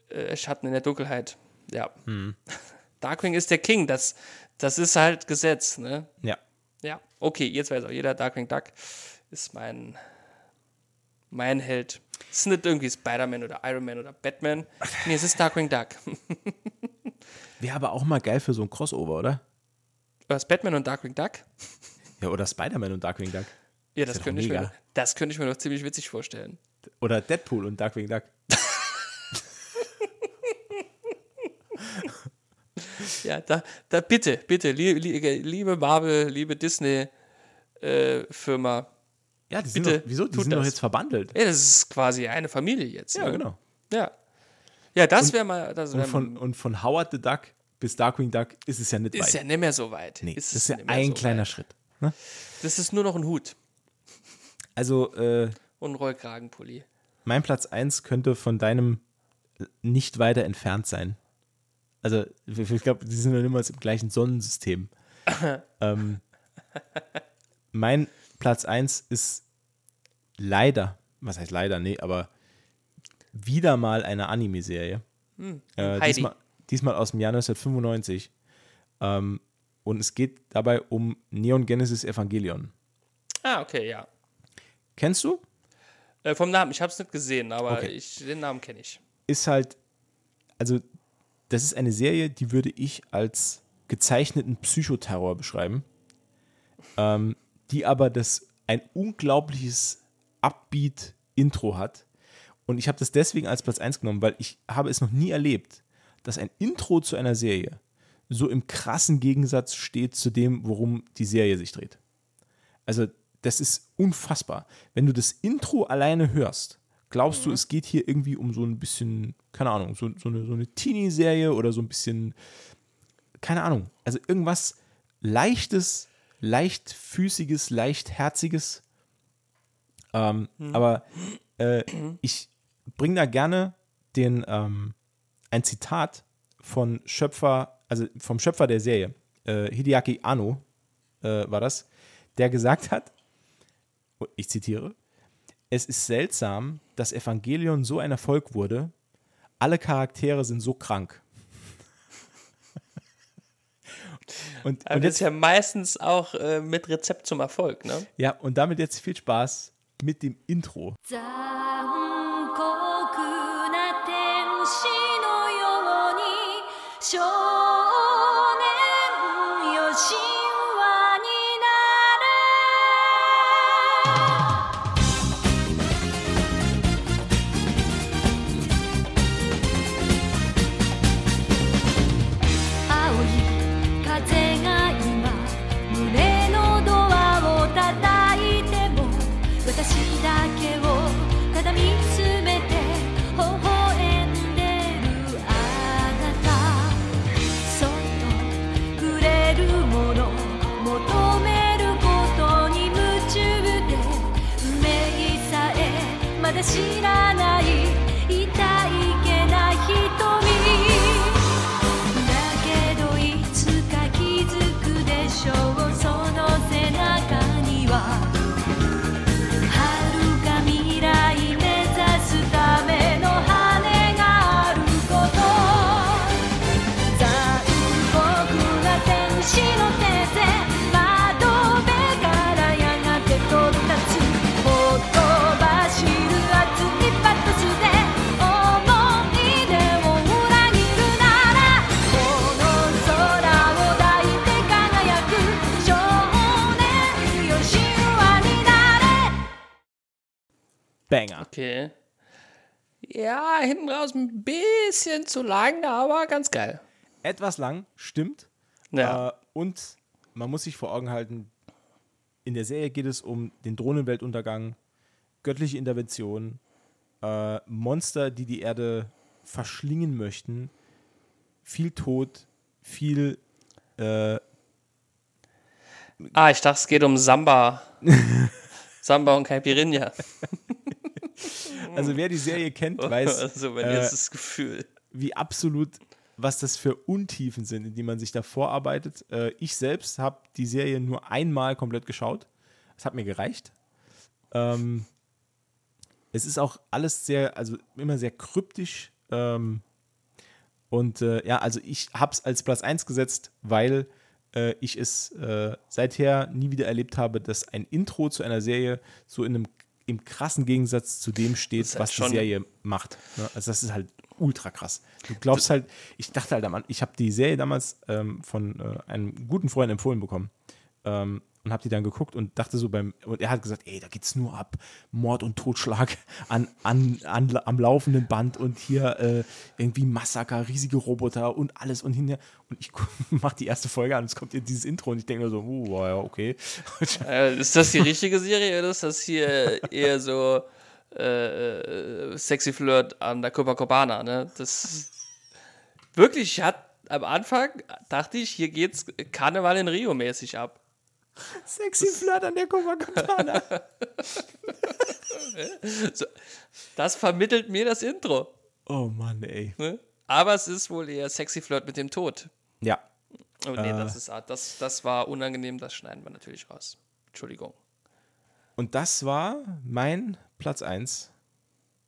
äh, Schatten in der Dunkelheit. Ja. Hm. Darkwing ist der King, das, das ist halt Gesetz, ne? Ja. Ja, okay, jetzt weiß auch jeder, Darkwing Duck ist mein, mein Held. Es ist nicht irgendwie Spider-Man oder Iron Man oder Batman. Nee, es ist Darkwing Duck. Wäre aber auch mal geil für so ein Crossover, oder? Was, Batman und Darkwing Duck? Ja, oder Spider-Man und Darkwing Duck. Ja, das doch könnte, ich mir, das könnte ich mir noch ziemlich witzig vorstellen. Oder Deadpool und Darkwing Duck. Ja, da, da bitte, bitte, liebe, liebe Marvel, liebe Disney-Firma. Ja, die sind bitte, doch, wieso? Die sind doch das. jetzt verbandelt. Ja, das ist quasi eine Familie jetzt. Ja, ne? genau. Ja. Ja, das Und- wäre mal. Das Und wär, von, und von Howard the Duck bis Darkwing Duck ist es ja nicht ist weit. ja nicht mehr so weit. nee, Ist das ist ja ein so kleiner weit. Schritt. Ne? Das ist nur noch ein Hut Also, äh, und ein Rollkragenpulli. mein Platz 1 könnte von deinem nicht weiter entfernt sein. Also, ich glaube, die sind ja niemals im gleichen Sonnensystem. ähm, mein Platz 1 ist leider, was heißt leider, nee, aber wieder mal eine Anime-Serie. Hm, Äh, Heidi. diesmal, diesmal aus dem Jahr 1995. Ähm, und es geht dabei um Neon Genesis Evangelion. Ah, okay, ja. Kennst du? Äh, vom Namen, ich habe es nicht gesehen, aber Okay. ich, den Namen kenne ich. ist halt, also das ist eine Serie, die würde ich als gezeichneten Psychoterror beschreiben, ähm, die aber das ein unglaubliches Upbeat-Intro hat. Und ich habe das deswegen als Platz 1 genommen, weil ich habe es noch nie erlebt, dass ein Intro zu einer Serie so im krassen Gegensatz steht zu dem, worum die Serie sich dreht. Also, das ist unfassbar. Wenn du das Intro alleine hörst, glaubst du, es geht hier irgendwie um so ein bisschen, keine Ahnung, so, so eine, so eine Teenie-Serie oder so ein bisschen, keine Ahnung, also irgendwas leichtes, leichtfüßiges, leichtherziges. Ähm, Mhm. Aber äh, ich bringe da gerne den, ähm, ein Zitat von Schöpfer, also vom Schöpfer der Serie, äh, Hideaki Anno äh, war das, der gesagt hat, ich zitiere, es ist seltsam, dass Evangelion so ein Erfolg wurde. Alle Charaktere sind so krank. Und, Aber und das ist jetzt, ja meistens auch äh, mit Rezept zum Erfolg, ne? ja, und damit jetzt viel Spaß mit dem Intro. 残 Banger. Okay. Ja, hinten raus ein bisschen zu lang, aber ganz geil. Etwas lang, stimmt. Ja. Äh, und man muss sich vor Augen halten, in der Serie geht es um den Drohnenweltuntergang, göttliche Intervention, äh, Monster, die die Erde verschlingen möchten, viel Tod, viel äh, Ah, ich dachte, es geht um Samba. Samba und Caipirinha. Also wer die Serie kennt, weiß, Also mein äh, erstes Gefühl. wie absolut, was das für Untiefen sind, in die man sich da vorarbeitet. Äh, ich selbst habe die Serie nur einmal komplett geschaut. Das hat mir gereicht. Ähm, es ist auch alles sehr, also immer sehr kryptisch. Ähm, und äh, ja, also ich habe es als Platz 1 gesetzt, weil äh, ich es äh, seither nie wieder erlebt habe, dass ein Intro zu einer Serie so in einem im krassen Gegensatz zu dem steht, halt was die Serie macht. Ne? Also das ist halt ultra krass. Du glaubst halt, ich dachte halt ich habe die Serie damals ähm, von äh, einem guten Freund empfohlen bekommen ähm, und habe die dann geguckt und dachte so beim, und er hat gesagt, ey, da geht's nur ab, Mord und Totschlag an, an, an, am laufenden Band und hier äh, irgendwie Massaker, riesige Roboter und alles und hinter und ich mache die erste Folge an und es kommt hier dieses Intro und ich denke mir so, uh, ja, okay. Äh, ist das die richtige Serie oder ist das hier eher so äh, äh, Sexy Flirt an der Copacabana? Ne? Das wirklich hat am Anfang dachte ich, hier geht's Karneval in Rio mäßig ab. Sexy Flirt an der Copacabana. so, das vermittelt mir das Intro. Oh Mann, ey. Ne? Aber es ist wohl eher Sexy Flirt mit dem Tod. Ja. Oh nee, Äh. das ist das, das war unangenehm, das schneiden wir natürlich raus. Entschuldigung. Und das war mein Platz 1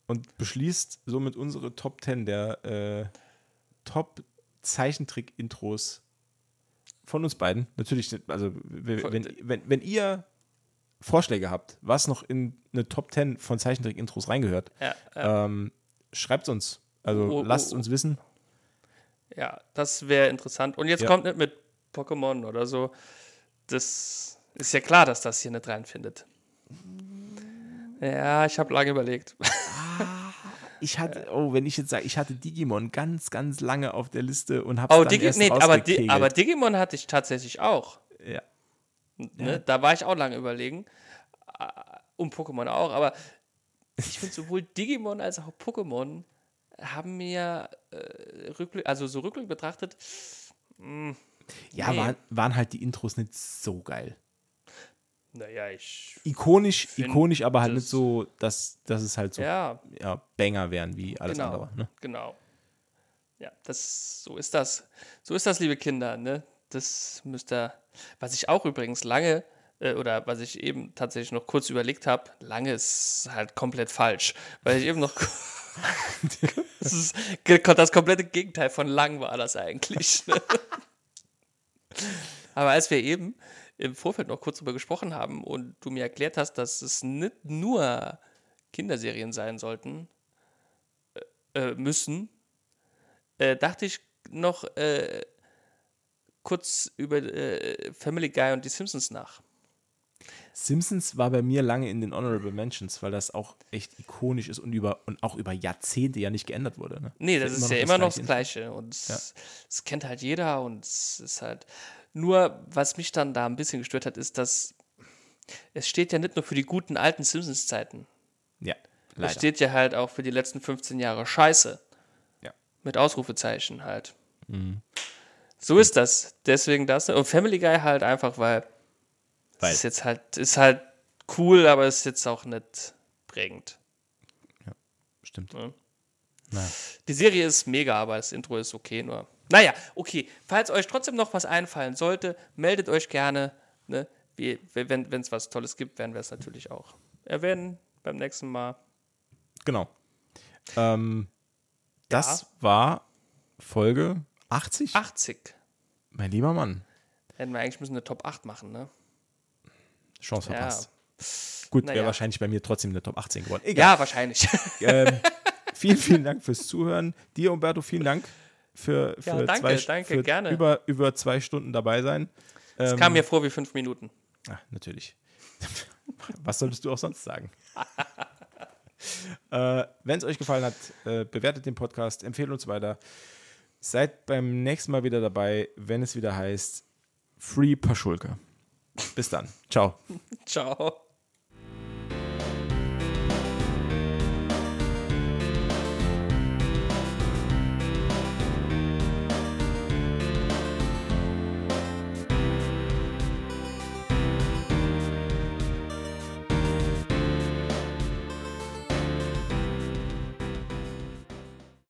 und beschließt somit unsere Top 10 der äh, Top Zeichentrick-Intros von uns beiden. Natürlich, also wenn, wenn, wenn ihr Vorschläge habt, was noch in eine Top 10 von Zeichentrick-Intros reingehört, Ja, ja. ähm, schreibt uns. Also Oh, oh, lasst oh. uns wissen. Ja, das wäre interessant. Und jetzt Ja. kommt nicht mit Pokémon oder so. Das ist ja klar, dass das hier nicht reinfindet. Ja, ich habe lange überlegt. Ich hatte, oh, wenn ich jetzt sage, ich hatte Digimon ganz, ganz lange auf der Liste und hab's Oh, dann Digi erst nee, aber, Di aber Digimon hatte ich tatsächlich auch. Ja. Ne? Ja. Da war ich auch lange überlegen. Äh, Und Pokémon auch. Aber ich finde sowohl Digimon als auch Pokémon haben mir äh, rückblick, also so rückblickend betrachtet. mh, Ja, nee. waren, waren halt die Intros nicht so geil. Naja, ich. Ikonisch, ikonisch, aber halt nicht so, dass, dass es halt so Ja. ja, Banger wären wie alles genau, andere. Ne? Genau. Ja, das, so ist das. So ist das, liebe Kinder, ne? Das müsst ihr. Was ich auch übrigens lange, äh, oder was ich eben tatsächlich noch kurz überlegt habe, lange ist halt komplett falsch. Weil ich eben noch. das ist das komplette Gegenteil von lang war das eigentlich. Ne? Aber als wir eben im Vorfeld noch kurz drüber gesprochen haben und du mir erklärt hast, dass es nicht nur Kinderserien sein sollten, äh, müssen, äh, dachte ich noch äh, kurz über äh, Family Guy und die Simpsons nach. Simpsons war bei mir lange in den Honorable Mentions, weil das auch echt ikonisch ist und, über, und auch über Jahrzehnte ja nicht geändert wurde. Ne? Nee, das ist ja immer noch das Intro. Gleiche. Und es, es kennt halt jeder und es ist halt. Nur, was mich dann da ein bisschen gestört hat, ist, dass es steht ja nicht nur für die guten alten Simpsons-Zeiten. Ja, Es leider. steht ja halt auch für die letzten 15 Jahre Scheiße. Ja. Mit Ausrufezeichen halt. Mhm. So ist das. Deswegen das. Und Family Guy halt einfach, weil, Weil. es ist jetzt halt, ist halt cool, aber ist jetzt auch nicht prägend. stimmt. Ja. Die Serie ist mega, aber das Intro ist okay nur. Naja, okay. Falls euch trotzdem noch was einfallen sollte, meldet euch gerne. Ne? Wie, wenn es was Tolles gibt, werden wir es natürlich auch erwähnen beim nächsten Mal. Genau. Ähm, das war Folge 80? 80. Mein lieber Mann. Hätten wir eigentlich müssen eine Top 8 machen, ne? Chance Ja. verpasst. Gut, wäre Naja. wahrscheinlich bei mir trotzdem eine Top 18 geworden. Egal. Ja, wahrscheinlich. ähm, vielen, vielen Dank fürs Zuhören. Dir, Umberto, vielen Dank für, für, Ja, danke, zwei, danke, für gerne. Über, über zwei Stunden dabei sein. Es Ähm, kam mir vor wie fünf Minuten. Ah, natürlich. Was solltest du auch sonst sagen? äh, Wenn es euch gefallen hat, äh, bewertet den Podcast, empfehlt uns weiter. Seid beim nächsten Mal wieder dabei, wenn es wieder heißt Free Paschulke. Bis dann. Ciao. Ciao.